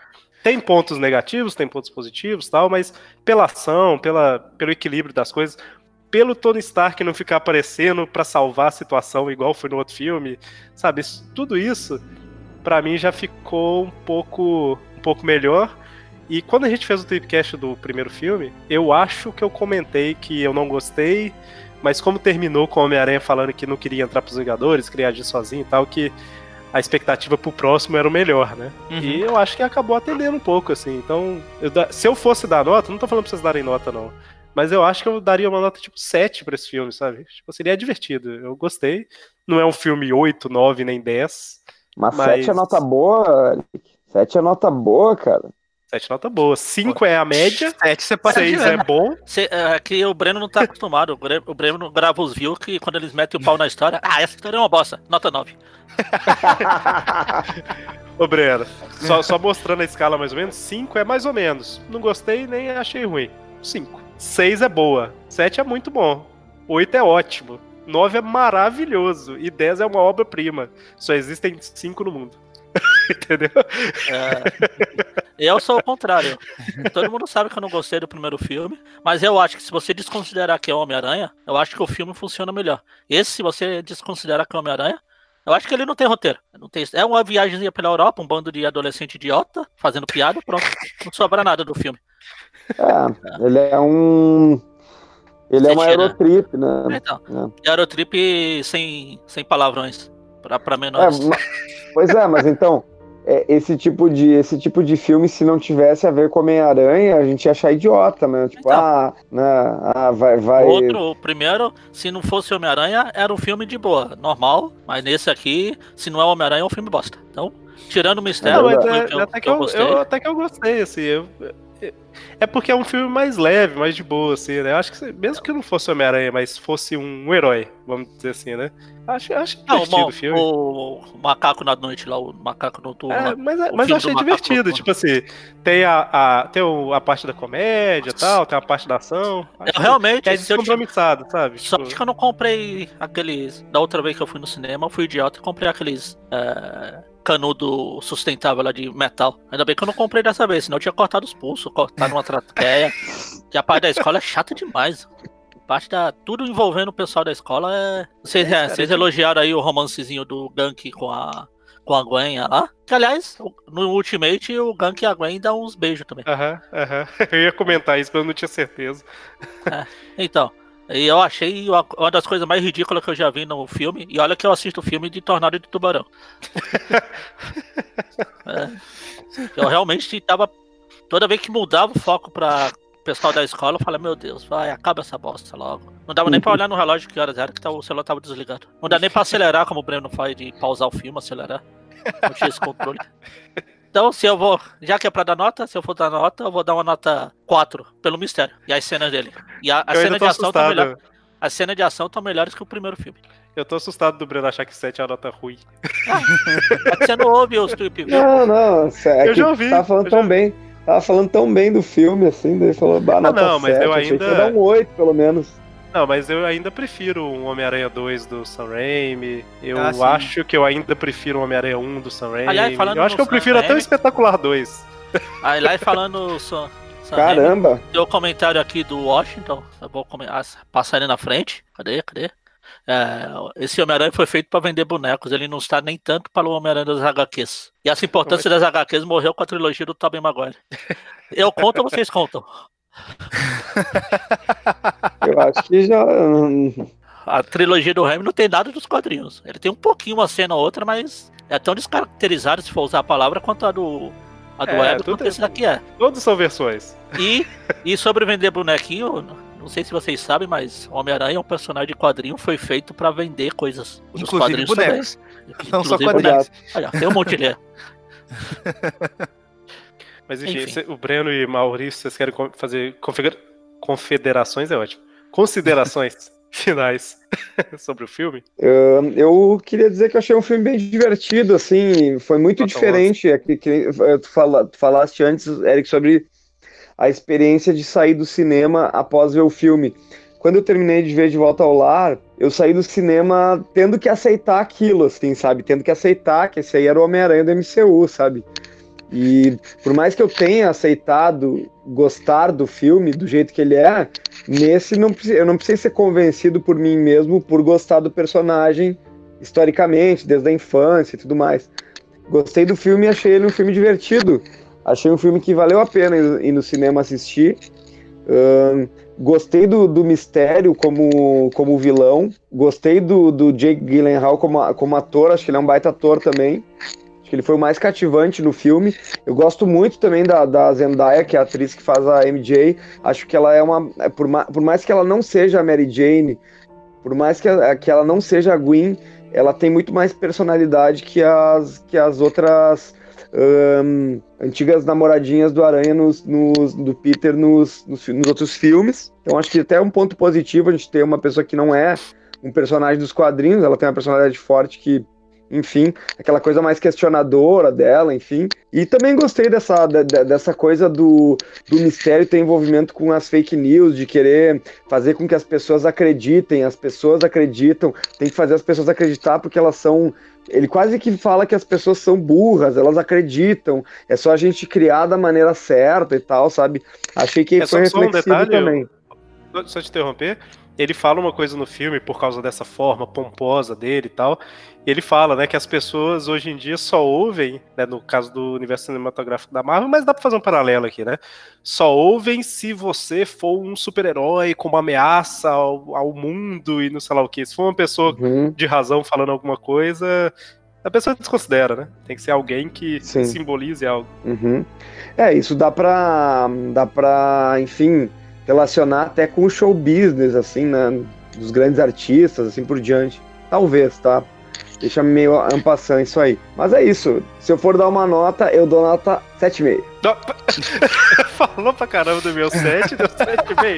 Speaker 2: Tem pontos negativos, tem pontos positivos, tal, mas pela ação, pela, pelo equilíbrio das coisas, pelo Tony Stark não ficar aparecendo pra salvar a situação igual foi no outro filme, sabe? Isso- tudo isso, pra mim, já ficou um pouco, um pouco melhor. E quando a gente fez o tripcast do primeiro filme, eu acho que eu comentei que eu não gostei, mas como terminou com o Homem-Aranha falando que não queria entrar pros Vingadores, queria agir sozinho e tal, que a expectativa pro próximo era o melhor, né?
Speaker 4: Uhum.
Speaker 2: E eu acho que acabou atendendo um pouco, assim. Então, eu se eu fosse dar nota, não tô falando pra vocês darem nota, não. Mas eu acho que eu daria uma nota tipo 7 pra esse filme, sabe? Tipo, seria divertido. Eu gostei. Não é um filme 8, 9, nem 10.
Speaker 3: Mas
Speaker 2: Mas-
Speaker 3: 7 é nota boa, Eric. 7 é nota boa, cara.
Speaker 2: 7 nota boa. 5 é a média.
Speaker 4: Sete, você pode
Speaker 2: 6
Speaker 4: dizer,
Speaker 2: é
Speaker 4: né?
Speaker 2: bom.
Speaker 5: Cê, é que o Breno não tá acostumado. O Bre- o Breno grava os views que quando eles metem o pau na história, ah, essa história é uma bosta. Nota 9. *laughs*
Speaker 2: Ô, Breno, só, só mostrando a escala mais ou menos, 5 é mais ou menos. Não gostei nem achei ruim. 5. 6 é boa. 7 é muito bom. 8 é ótimo. 9 é maravilhoso. E 10 é uma obra-prima. Só existem 5 no mundo. *laughs* Entendeu?
Speaker 5: É, eu sou o contrário. Todo mundo sabe que eu não gostei do primeiro filme, mas eu acho que se você desconsiderar que é Homem-Aranha, eu acho que o filme funciona melhor. Esse, se você desconsiderar que é Homem-Aranha, eu acho que ele não tem roteiro. Não tem, é uma viagemzinha pela Europa, um bando de adolescente idiota fazendo piada, pronto. Não sobra nada do filme.
Speaker 3: É, ele é um. Ele é uma. Aerotrip, né?
Speaker 5: Então,
Speaker 3: É.
Speaker 5: Aerotrip sem, sem palavrões. Pra, pra
Speaker 3: É,
Speaker 5: menores.
Speaker 3: ma- pois é, mas então, é, esse, tipo de, esse tipo de filme, se não tivesse a ver com Homem-Aranha, a gente ia achar idiota, né? Tipo,
Speaker 5: Então.
Speaker 3: ah, né, ah, vai, vai.
Speaker 5: O outro, o primeiro, se não fosse Homem-Aranha, era um filme de boa, normal, mas nesse aqui, se não é Homem-Aranha, é um filme bosta. Então, tirando o mistério,
Speaker 2: Não, mas é-
Speaker 5: eu,
Speaker 2: até,
Speaker 5: que eu-
Speaker 2: até que eu gostei, assim. eu- é- é porque é um filme mais leve, mais de boa, assim, né? Eu acho que mesmo que não fosse Homem-Aranha, mas fosse um herói, vamos dizer assim, né? Acho, acho
Speaker 5: Não,
Speaker 2: divertido
Speaker 5: o,
Speaker 2: o filme.
Speaker 5: o macaco na noite lá, o macaco noturno
Speaker 2: É, mas,
Speaker 5: o
Speaker 2: mas eu achei divertido, tipo assim, tem a, a, tem o- a parte da comédia e tal, tem a parte da ação.
Speaker 5: Eu realmente,
Speaker 2: é descompromissado, sabe?
Speaker 5: Só
Speaker 2: Tipo,
Speaker 5: que eu não comprei aqueles. Da outra vez que eu fui no cinema, eu fui idiota e comprei aqueles é, canudo sustentável lá de metal. Ainda bem que eu não comprei dessa vez, senão eu tinha cortado os pulsos, cortado uma traqueia. que *laughs* a parte da escola é chata demais. Parte da. Tudo envolvendo o pessoal da escola é. Vocês,
Speaker 2: É, cara,
Speaker 5: vocês
Speaker 2: é-
Speaker 5: elogiaram aí o romancezinho do Gank com a. Com a Gwen lá. Que aliás, no Ultimate o Gank e a Gwen dão uns beijos também.
Speaker 2: Aham, aham. *laughs* Eu ia comentar isso, mas eu não tinha certeza.
Speaker 5: Então, E eu achei uma, das coisas mais ridículas que eu já vi no filme. E olha que eu assisto filme de Tornado de Tubarão. *laughs* É. Eu realmente tava. Toda vez que mudava o foco pra pessoal da escola, eu falava, meu Deus, vai, acaba essa bosta logo. Não dava nem pra olhar no relógio que horas era, que tá- o celular tava desligado. Não dá nem pra acelerar, como o Breno faz, de pausar o filme, acelerar. Não tinha esse controle. *laughs* Então, se eu vou, já que é pra dar nota, se eu for dar nota, eu vou dar uma nota 4, pelo mistério. E as cenas dele. E a, a
Speaker 2: eu
Speaker 5: cena de ação tá melhor.
Speaker 2: assustado.
Speaker 5: As cenas de ação estão melhores que o primeiro filme.
Speaker 2: Eu tô assustado do Breno achar que 7 é uma nota ruim.
Speaker 5: É que você não ouve os view.
Speaker 3: Não, não, é
Speaker 2: Eu já ouvi,
Speaker 3: tava falando
Speaker 2: eu
Speaker 3: tão
Speaker 2: já
Speaker 3: bem. Tava falando tão bem do filme, assim, daí falou, bah, nota
Speaker 2: não, mas
Speaker 3: 7,
Speaker 2: eu
Speaker 3: achei que ia
Speaker 2: ainda-
Speaker 3: dar um 8, pelo menos.
Speaker 2: Não, mas eu ainda prefiro um Homem-Aranha 2 do Sam Raimi. Eu
Speaker 4: Ah,
Speaker 2: acho que eu ainda prefiro um Homem-Aranha 1 do Sam Raimi.
Speaker 5: Aliás, falando
Speaker 2: eu acho que eu
Speaker 5: Sam
Speaker 2: prefiro até o
Speaker 5: Raimi-
Speaker 2: Espetacular 2.
Speaker 5: Aí lá e falando só. Sam Raimi,
Speaker 3: Caramba!
Speaker 5: Tem o comentário aqui do Washington. Eu vou ah, passar ele na frente. Cadê? Cadê? É, esse Homem-Aranha foi feito para vender bonecos. Ele não está nem tanto para o Homem-Aranha das HQs. E essa importância das HQs morreu com a trilogia do Tobey Maguire. Eu conto ou vocês contam? *laughs*
Speaker 3: Eu acho que já.
Speaker 5: A trilogia do Raimi não tem nada dos quadrinhos. Ele tem um pouquinho uma cena ou outra, mas é tão descaracterizado, se for usar a palavra, quanto a do, a do
Speaker 2: É,
Speaker 5: Web, quanto
Speaker 2: é-
Speaker 5: esse daqui é.
Speaker 2: Todos são versões.
Speaker 5: E, e sobre vender bonequinho, não sei se vocês sabem, mas Homem-Aranha é um personagem de quadrinho, foi feito pra vender coisas. Os
Speaker 4: Inclusive
Speaker 5: quadrinhos
Speaker 4: bonecos.
Speaker 5: também.
Speaker 4: Não só
Speaker 5: Inclusive
Speaker 4: quadrinhos.
Speaker 5: Olha, tem um monte de. *laughs*
Speaker 2: Mas enfim,
Speaker 5: Enfim.
Speaker 2: cê- o Breno e Maurício, vocês querem fazer configura- confederações? É ótimo. Considerações *laughs* finais *laughs* sobre o filme?
Speaker 3: hum, Eu queria dizer que eu achei um filme bem divertido, assim, foi muito diferente. É que, que, eh, tu, fala, tu falaste antes, Eric, sobre a experiência de sair do cinema após ver o filme. Quando eu terminei de ver De Volta ao Lar, eu saí do cinema tendo que aceitar aquilo, assim, sabe? Tendo que aceitar que esse aí era o Homem-Aranha do MCU, sabe? E por mais que eu tenha aceitado gostar do filme do jeito que ele é, nesse não, eu não precisei ser convencido por mim mesmo por gostar do personagem historicamente, desde a infância e tudo mais. Gostei do filme e achei ele um filme divertido. Achei um filme que valeu a pena ir, no cinema assistir. Gostei do, do mistério como, como vilão. Gostei do, do Jake Gyllenhaal como, como ator. Acho que ele é um baita ator também. Acho que ele foi o mais cativante no filme. Eu gosto muito também da, da Zendaya, que é a atriz que faz a MJ. Acho que ela é uma. é, Por, ma- por mais que ela não seja a Mary Jane, por mais que, a- que ela não seja a Gwen, ela tem muito mais personalidade que as, que as outras ahn, antigas namoradinhas do Aranha nos, nos- do Peter nos, nos, nos outros filmes. Então acho que até é um ponto positivo a gente ter uma pessoa que não é um personagem dos quadrinhos, ela tem uma personalidade forte que, enfim, aquela coisa mais questionadora dela, enfim. E também gostei dessa, de- de- dessa coisa do, do mistério ter envolvimento com as fake news, de querer fazer com que as pessoas acreditem, as pessoas acreditam, tem que fazer as pessoas acreditar porque elas são. Ele quase que fala que as pessoas são burras, elas acreditam, é só a gente criar da maneira certa e tal, sabe? Achei que
Speaker 2: É
Speaker 3: foi
Speaker 2: só- só um
Speaker 3: reflexivo
Speaker 2: detalhe,
Speaker 3: também.
Speaker 2: Só- Só te interromper. Ele fala uma coisa no filme por causa dessa forma pomposa dele e tal. E ele fala, né, que as pessoas hoje em dia só ouvem, né, no caso do universo cinematográfico da Marvel, mas dá pra fazer um paralelo aqui, né? Só ouvem se você for um super-herói com uma ameaça ao, ao mundo e não sei lá o que. Se for uma pessoa
Speaker 3: Uhum.
Speaker 2: de razão falando alguma coisa, a pessoa desconsidera, né? Tem que ser alguém que
Speaker 3: Sim.
Speaker 2: simbolize algo.
Speaker 3: Uhum. É, isso dá pra, dá pra, enfim, relacionar até com o show business, assim, né? Dos grandes artistas, assim por diante. Talvez, tá? Deixa meio ampassando isso aí. Mas é isso. Se eu for dar uma nota, eu dou nota 7,5.
Speaker 2: Não, *laughs* Falou pra caramba do meu 7, deu 7,5.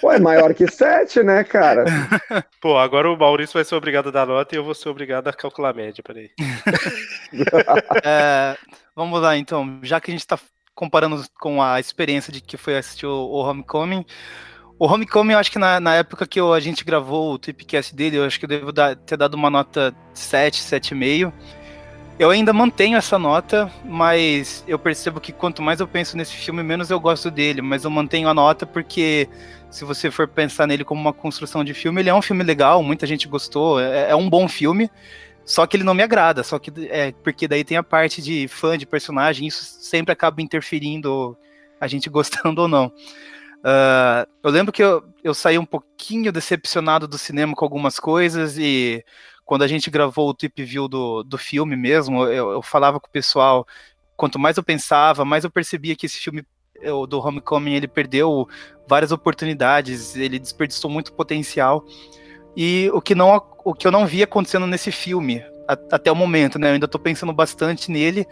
Speaker 3: Pô, é maior que 7, né, cara?
Speaker 2: Pô, agora o Maurício vai ser obrigado a dar nota e eu vou ser obrigado a calcular a média, peraí. *laughs*
Speaker 4: É, vamos lá, então. Já que a gente está comparando com a experiência de que foi assistir o, o Homecoming, o Homecoming, eu acho que na, na época que eu- a gente gravou o Tripcast dele, eu acho que eu devo dar- ter dado uma nota 7, 7,5. Eu ainda mantenho essa nota, mas eu percebo que quanto mais eu penso nesse filme, menos eu gosto dele. Mas eu mantenho a nota porque, se você for pensar nele como uma construção de filme, ele é um filme legal, muita gente gostou, é, é um bom filme. Só que ele não me agrada, só que é porque daí tem a parte de fã de personagem, isso sempre acaba interferindo a gente *laughs* gostando ou não. Uh, eu lembro que eu, eu saí um pouquinho decepcionado do cinema com algumas coisas e quando a gente gravou o tip view do, do filme mesmo, eu, eu falava com o pessoal, quanto mais eu pensava, mais eu percebia que esse filme o do Homecoming ele perdeu várias oportunidades, ele desperdiçou muito potencial. E o que não o que eu não vi acontecendo nesse filme até o momento, né? Eu ainda tô pensando bastante nele,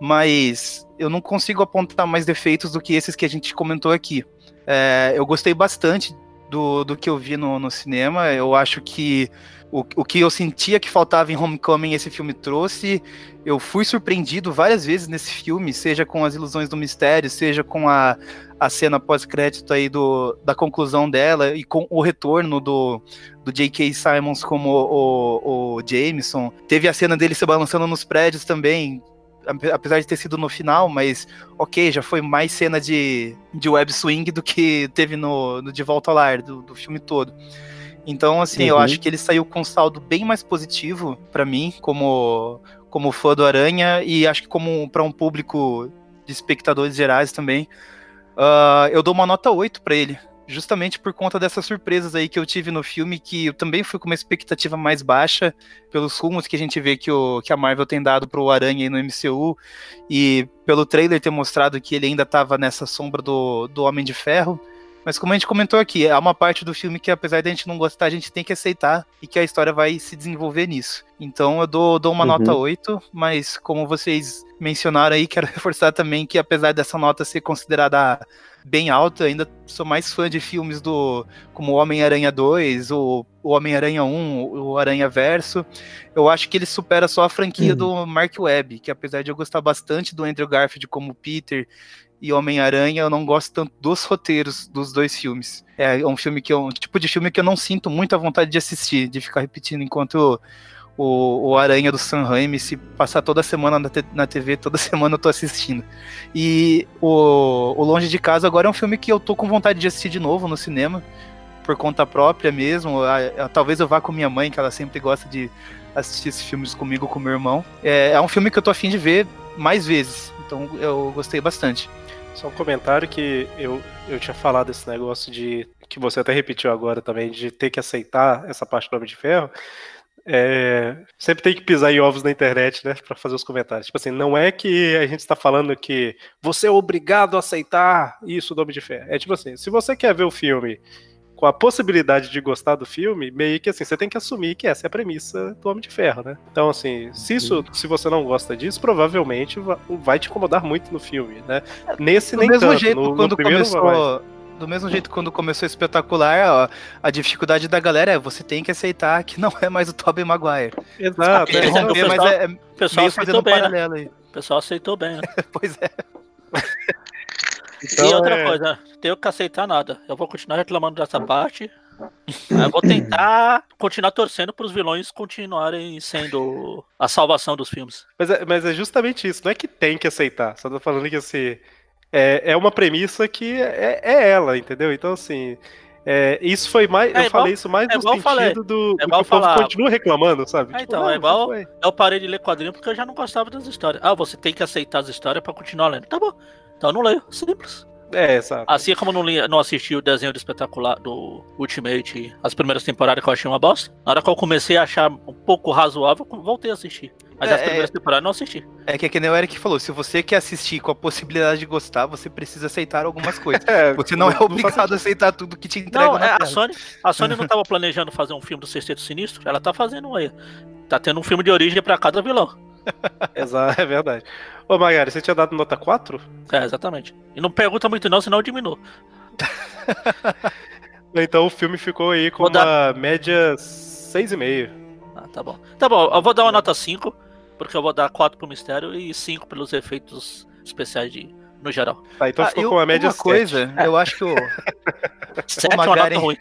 Speaker 4: mas eu não consigo apontar mais defeitos do que esses que a gente comentou aqui. É, eu gostei bastante do, do que eu vi no, no cinema. Eu acho que o, o que eu sentia que faltava em Homecoming esse filme trouxe. Eu fui surpreendido várias vezes nesse filme, seja com as ilusões do mistério, seja com a, a cena pós-crédito aí do, da conclusão dela e com o retorno do, do J.K. Simons como o, o, o Jameson. Teve a cena dele se balançando nos prédios também, apesar de ter sido no final, mas ok, já foi mais cena de, de web swing do que teve no, no De Volta ao Lar, do, do filme todo. Então, assim, uhum. eu acho que ele saiu com um saldo bem mais positivo para mim, como, como fã do Aranha, e acho que como para um público de espectadores gerais também. Uh, eu dou uma nota 8 para ele justamente por conta dessas surpresas aí que eu tive no filme, que eu também fui com uma expectativa mais baixa pelos rumos que a gente vê que, o, que a Marvel tem dado pro Aranha aí no MCU, e pelo trailer ter mostrado que ele ainda estava nessa sombra do, do Homem de Ferro. Mas como a gente comentou aqui, é uma parte do filme que, apesar de a gente não gostar, a gente tem que aceitar e que a história vai se desenvolver nisso. Então eu dou, dou uma uhum. nota 8, mas como vocês mencionaram aí, quero *laughs* reforçar também que apesar dessa nota ser considerada bem alta, ainda sou mais fã de filmes do como Homem-Aranha 2, o, o Homem-Aranha 1, o Aranha Verso. Eu acho que ele supera só a franquia uhum. do Mark Webb, que apesar de eu gostar bastante do Andrew Garfield como Peter e Homem-Aranha, eu não gosto tanto dos roteiros dos dois filmes. É um filme que eu, um tipo de filme que eu não sinto muita vontade de assistir, de ficar repetindo enquanto o, o Aranha do Sam Raimi, se passar toda semana na, na TV, toda *laughs* semana eu tô assistindo. E o, o Longe de Casa agora é um filme que eu tô com vontade de assistir de novo no cinema, por conta própria mesmo. A, a, talvez eu vá com minha mãe, que ela sempre gosta de assistir esses filmes comigo, com meu irmão. É, é um filme que eu tô afim de ver mais vezes, então eu gostei bastante.
Speaker 2: Só um comentário que eu, eu tinha falado esse negócio de. que você até repetiu agora também, de ter que aceitar essa parte do Homem de Ferro. É, sempre tem que pisar em ovos na internet, né, para fazer os comentários. Tipo assim, não é que a gente está falando que você é obrigado a aceitar isso do Homem de Ferro. É tipo assim, se você quer ver o filme com a possibilidade de gostar do filme, meio que assim, você tem que assumir que essa é a premissa do Homem de Ferro, né? Então, assim, se isso, se você não gosta disso, provavelmente vai te incomodar muito no filme, né? Nesse
Speaker 4: do
Speaker 2: nem
Speaker 4: mesmo
Speaker 2: tanto,
Speaker 4: jeito,
Speaker 2: no,
Speaker 4: quando
Speaker 2: no primeiro
Speaker 4: começou, do mesmo jeito quando começou espetacular, ó, a dificuldade da galera é você tem que aceitar que não é mais o Tobey Maguire.
Speaker 2: Exato.
Speaker 5: É,
Speaker 2: é,
Speaker 5: o pessoal,
Speaker 4: mas é,
Speaker 5: o pessoal
Speaker 4: meio
Speaker 5: aceitou
Speaker 4: fazendo um
Speaker 5: bem, né?
Speaker 4: paralelo aí.
Speaker 5: O pessoal aceitou bem, né? *laughs*
Speaker 4: pois é.
Speaker 2: Então,
Speaker 5: e outra
Speaker 2: é-
Speaker 5: coisa, tenho que aceitar nada. Eu vou continuar reclamando dessa parte. Eu vou tentar continuar torcendo para os vilões continuarem sendo a salvação dos filmes.
Speaker 2: Mas é, mas é justamente isso, não é que tem que aceitar, só tô falando que assim, é, é uma premissa que é, é ela, entendeu? Então, assim, é, isso foi mais.
Speaker 5: É
Speaker 2: eu
Speaker 5: igual-
Speaker 2: falei isso mais
Speaker 5: é
Speaker 2: no sentido
Speaker 5: falei.
Speaker 2: do, do que o
Speaker 5: falar-
Speaker 2: continua reclamando, sabe?
Speaker 5: É,
Speaker 2: Tipo,
Speaker 5: então, é igual-. Eu parei de ler quadrinho porque eu já não gostava das histórias. Ah, você tem que aceitar as histórias para continuar lendo. Tá bom. Então eu não leio. Simples.
Speaker 2: É, exato.
Speaker 5: Assim como eu não, li, não assisti o desenho do espetacular do Ultimate, as primeiras temporadas que eu achei uma bosta. Na hora que eu comecei a achar um pouco razoável, voltei a assistir. Mas
Speaker 4: É,
Speaker 5: as primeiras
Speaker 4: é-
Speaker 5: temporadas não assisti.
Speaker 4: É que é que nem o Eric falou, se você quer assistir com a possibilidade de gostar, você precisa aceitar algumas coisas. *laughs*
Speaker 2: É,
Speaker 4: Você não é obrigado a aceitar tudo que te entrega
Speaker 5: Não,
Speaker 4: na
Speaker 5: é, a. Sony, a Sony não *laughs* tava planejando fazer um filme do Sexteto Sinistro, ela tá fazendo um aí. Tá tendo um filme de origem pra cada vilão. *laughs*
Speaker 2: Exato, é verdade. Ô, Magari, você tinha dado nota 4?
Speaker 5: É, exatamente. E não pergunta muito não, senão eu diminuo. *laughs*
Speaker 2: Então o filme ficou aí com
Speaker 5: Vou dar-
Speaker 2: uma média 6,5.
Speaker 5: Ah, tá bom. Tá bom, eu vou dar uma nota 5, porque eu vou dar 4 pro mistério e 5 pelos efeitos especiais de, no geral.
Speaker 2: Tá, então
Speaker 4: Ah,
Speaker 2: ficou
Speaker 4: eu-
Speaker 2: com uma média
Speaker 4: uma coisa, eu acho que o, *laughs*
Speaker 5: 7 é uma
Speaker 4: Magari-
Speaker 5: nota ruim.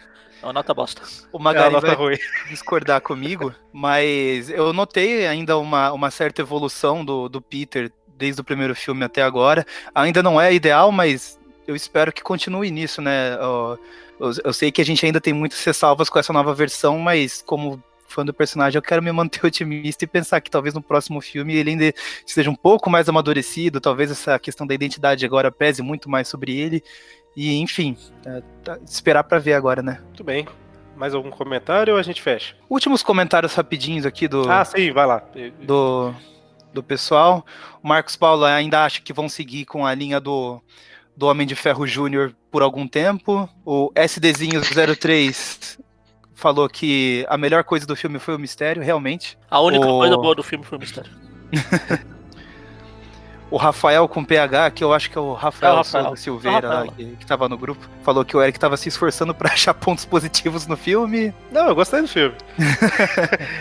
Speaker 5: É uma nota bosta.
Speaker 4: o
Speaker 2: 7. É
Speaker 4: vai
Speaker 2: ruim.
Speaker 4: discordar comigo, mas eu notei ainda uma, uma certa evolução do, do Peter desde o primeiro filme até agora. Ainda não é ideal, mas eu espero que continue nisso, né? Eu, eu sei que a gente ainda tem muitas ressalvas com essa nova versão, mas como fã do personagem, eu quero me manter *laughs* otimista e pensar que talvez no próximo filme ele ainda seja um pouco mais amadurecido, talvez essa questão da identidade agora pese muito mais sobre ele. E, enfim, é, tá- esperar pra ver agora, né?
Speaker 2: Muito bem. Mais algum comentário ou a gente fecha?
Speaker 4: Últimos comentários rapidinhos aqui do,
Speaker 2: Ah, sim, vai lá.
Speaker 4: do, do pessoal. O Marcos Paulo ainda acha que vão seguir com a linha do, do Homem de Ferro Júnior por algum tempo. O SDzinho 03 falou que a melhor coisa do filme foi o mistério, realmente.
Speaker 5: A única
Speaker 4: O-
Speaker 5: coisa boa do filme foi o mistério. *laughs*
Speaker 4: O Rafael com PH, que eu acho que é o Rafael,
Speaker 5: É o Rafael.
Speaker 4: Souza Silveira,
Speaker 5: É
Speaker 4: lá,
Speaker 5: Rafael.
Speaker 4: que, que tava no grupo, falou que o Eric tava se esforçando pra *laughs* achar pontos positivos no filme.
Speaker 2: Não, eu gostei do filme. *laughs*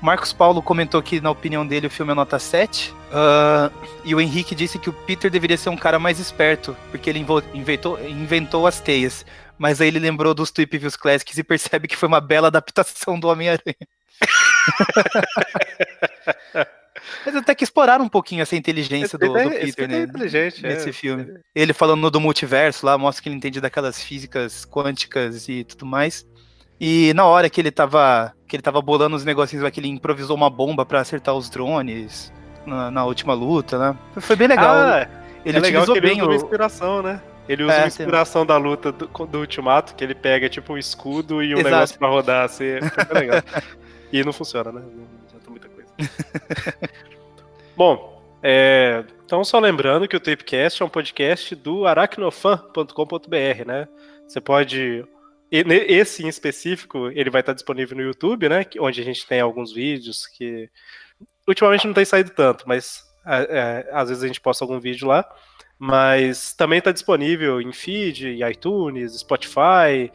Speaker 4: Marcos Paulo comentou que, na opinião dele, o filme é nota 7. Ah, e o Henrique disse que o Peter deveria ser um cara mais esperto, porque ele inventou, inventou as teias. Mas aí ele lembrou dos Tweep Views Classics e percebe que foi uma bela adaptação do Homem-Aranha. *laughs* Mas até que exploraram um pouquinho essa inteligência do, do
Speaker 2: Esse
Speaker 4: Peter,
Speaker 2: é
Speaker 4: né?
Speaker 2: inteligente.
Speaker 4: nesse
Speaker 2: é.
Speaker 4: filme. Ele falando do multiverso lá, mostra que ele entende daquelas físicas quânticas e tudo mais. E na hora que ele tava. Que ele tava bolando os negocinhos lá, que ele improvisou uma bomba pra acertar os drones na, na última luta, né? Foi bem legal.
Speaker 2: Ah,
Speaker 4: ele
Speaker 2: é legal que ele
Speaker 4: bem
Speaker 2: usa
Speaker 4: o.
Speaker 2: inspiração, né? Ele usa
Speaker 4: É,
Speaker 2: uma
Speaker 4: sim.
Speaker 2: inspiração da luta do, do Ultimato, que ele pega tipo um escudo e um
Speaker 4: Exato.
Speaker 2: negócio pra rodar, assim, é super legal. *laughs* e não funciona, né? *laughs* Bom, é, então só lembrando que o Tapecast é um podcast do aracnofan.com.br, né? Você pode... Esse em específico, ele vai estar disponível no YouTube, né? Onde a gente tem alguns vídeos que... Ultimamente não tem saído tanto, mas é, às vezes a gente posta algum vídeo lá. Mas também está disponível em feed, iTunes, Spotify.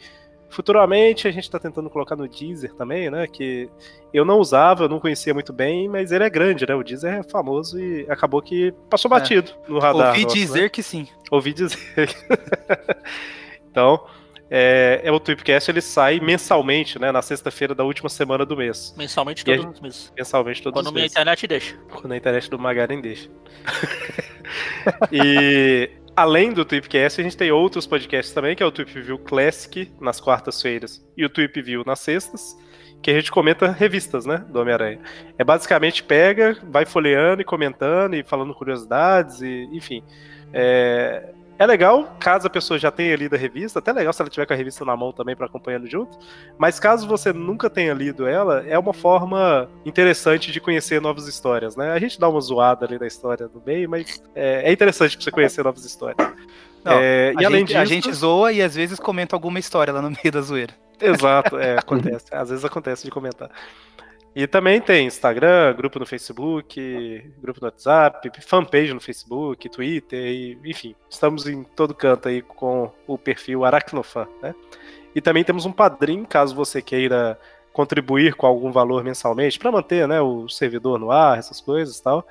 Speaker 2: Futuramente a gente está tentando colocar no Deezer também, né? Que eu não usava, eu não conhecia muito bem, mas ele é grande, né? O Deezer é famoso e acabou que passou
Speaker 4: É.
Speaker 2: batido no radar.
Speaker 4: Ouvi
Speaker 2: nosso, né?
Speaker 4: dizer que sim.
Speaker 2: Ouvi dizer. *laughs* então, é, é o Tweepcast, ele sai mensalmente, né? Na sexta-feira da última semana do mês.
Speaker 5: Mensalmente
Speaker 2: a
Speaker 5: todos os meses.
Speaker 2: Mensalmente todos
Speaker 5: Quando
Speaker 2: os
Speaker 5: minha
Speaker 2: meses.
Speaker 5: internet deixa.
Speaker 2: Quando a internet do Magaren deixa. *laughs* e além do Tweepcast, a gente tem outros podcasts também, que é o Tweep View Classic nas quartas-feiras e o Tweep View nas sextas, que a gente comenta revistas, né, do Homem-Aranha. É basicamente pega, vai folheando e comentando e falando curiosidades e, enfim. É, é legal, caso a pessoa já tenha lido a revista, até legal se ela tiver com a revista na mão também para acompanhando junto. Mas caso você nunca tenha lido ela, é uma forma interessante de conhecer novas histórias, né? A gente dá uma zoada ali na história do meio, mas é, é interessante pra você conhecer novas histórias.
Speaker 4: Não,
Speaker 2: É, e além
Speaker 4: gente,
Speaker 2: disso,
Speaker 4: a gente zoa e às vezes comenta alguma história lá no meio da zoeira.
Speaker 2: Exato, é, *laughs* acontece. Às vezes acontece de comentar. E também tem Instagram, grupo no Facebook, grupo no WhatsApp, fanpage no Facebook, Twitter, e, enfim, estamos em todo canto aí com o perfil Aracnofan, né? E também temos um padrinho, caso você queira contribuir com algum valor mensalmente para manter, né, o servidor no ar, essas coisas e tal.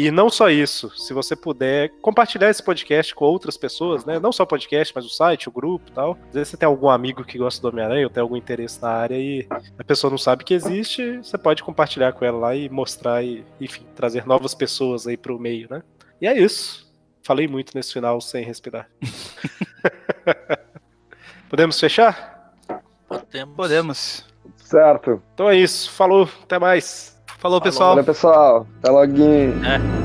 Speaker 2: E não só isso, se você puder compartilhar esse podcast com outras pessoas, né? Não só o podcast, mas o site, o grupo e tal. Às vezes você tem algum amigo que gosta do Homem-Aranha ou tem algum interesse na área e a pessoa não sabe que existe, você pode compartilhar com ela lá e mostrar e, enfim, trazer novas pessoas aí pro meio, né? E é isso. Falei muito nesse final sem respirar. *laughs* Podemos fechar?
Speaker 5: Podemos.
Speaker 4: Podemos.
Speaker 3: Certo.
Speaker 2: Então é isso. Falou, até mais.
Speaker 4: Falou, pessoal.
Speaker 3: Valeu, pessoal. Até logo.
Speaker 5: É.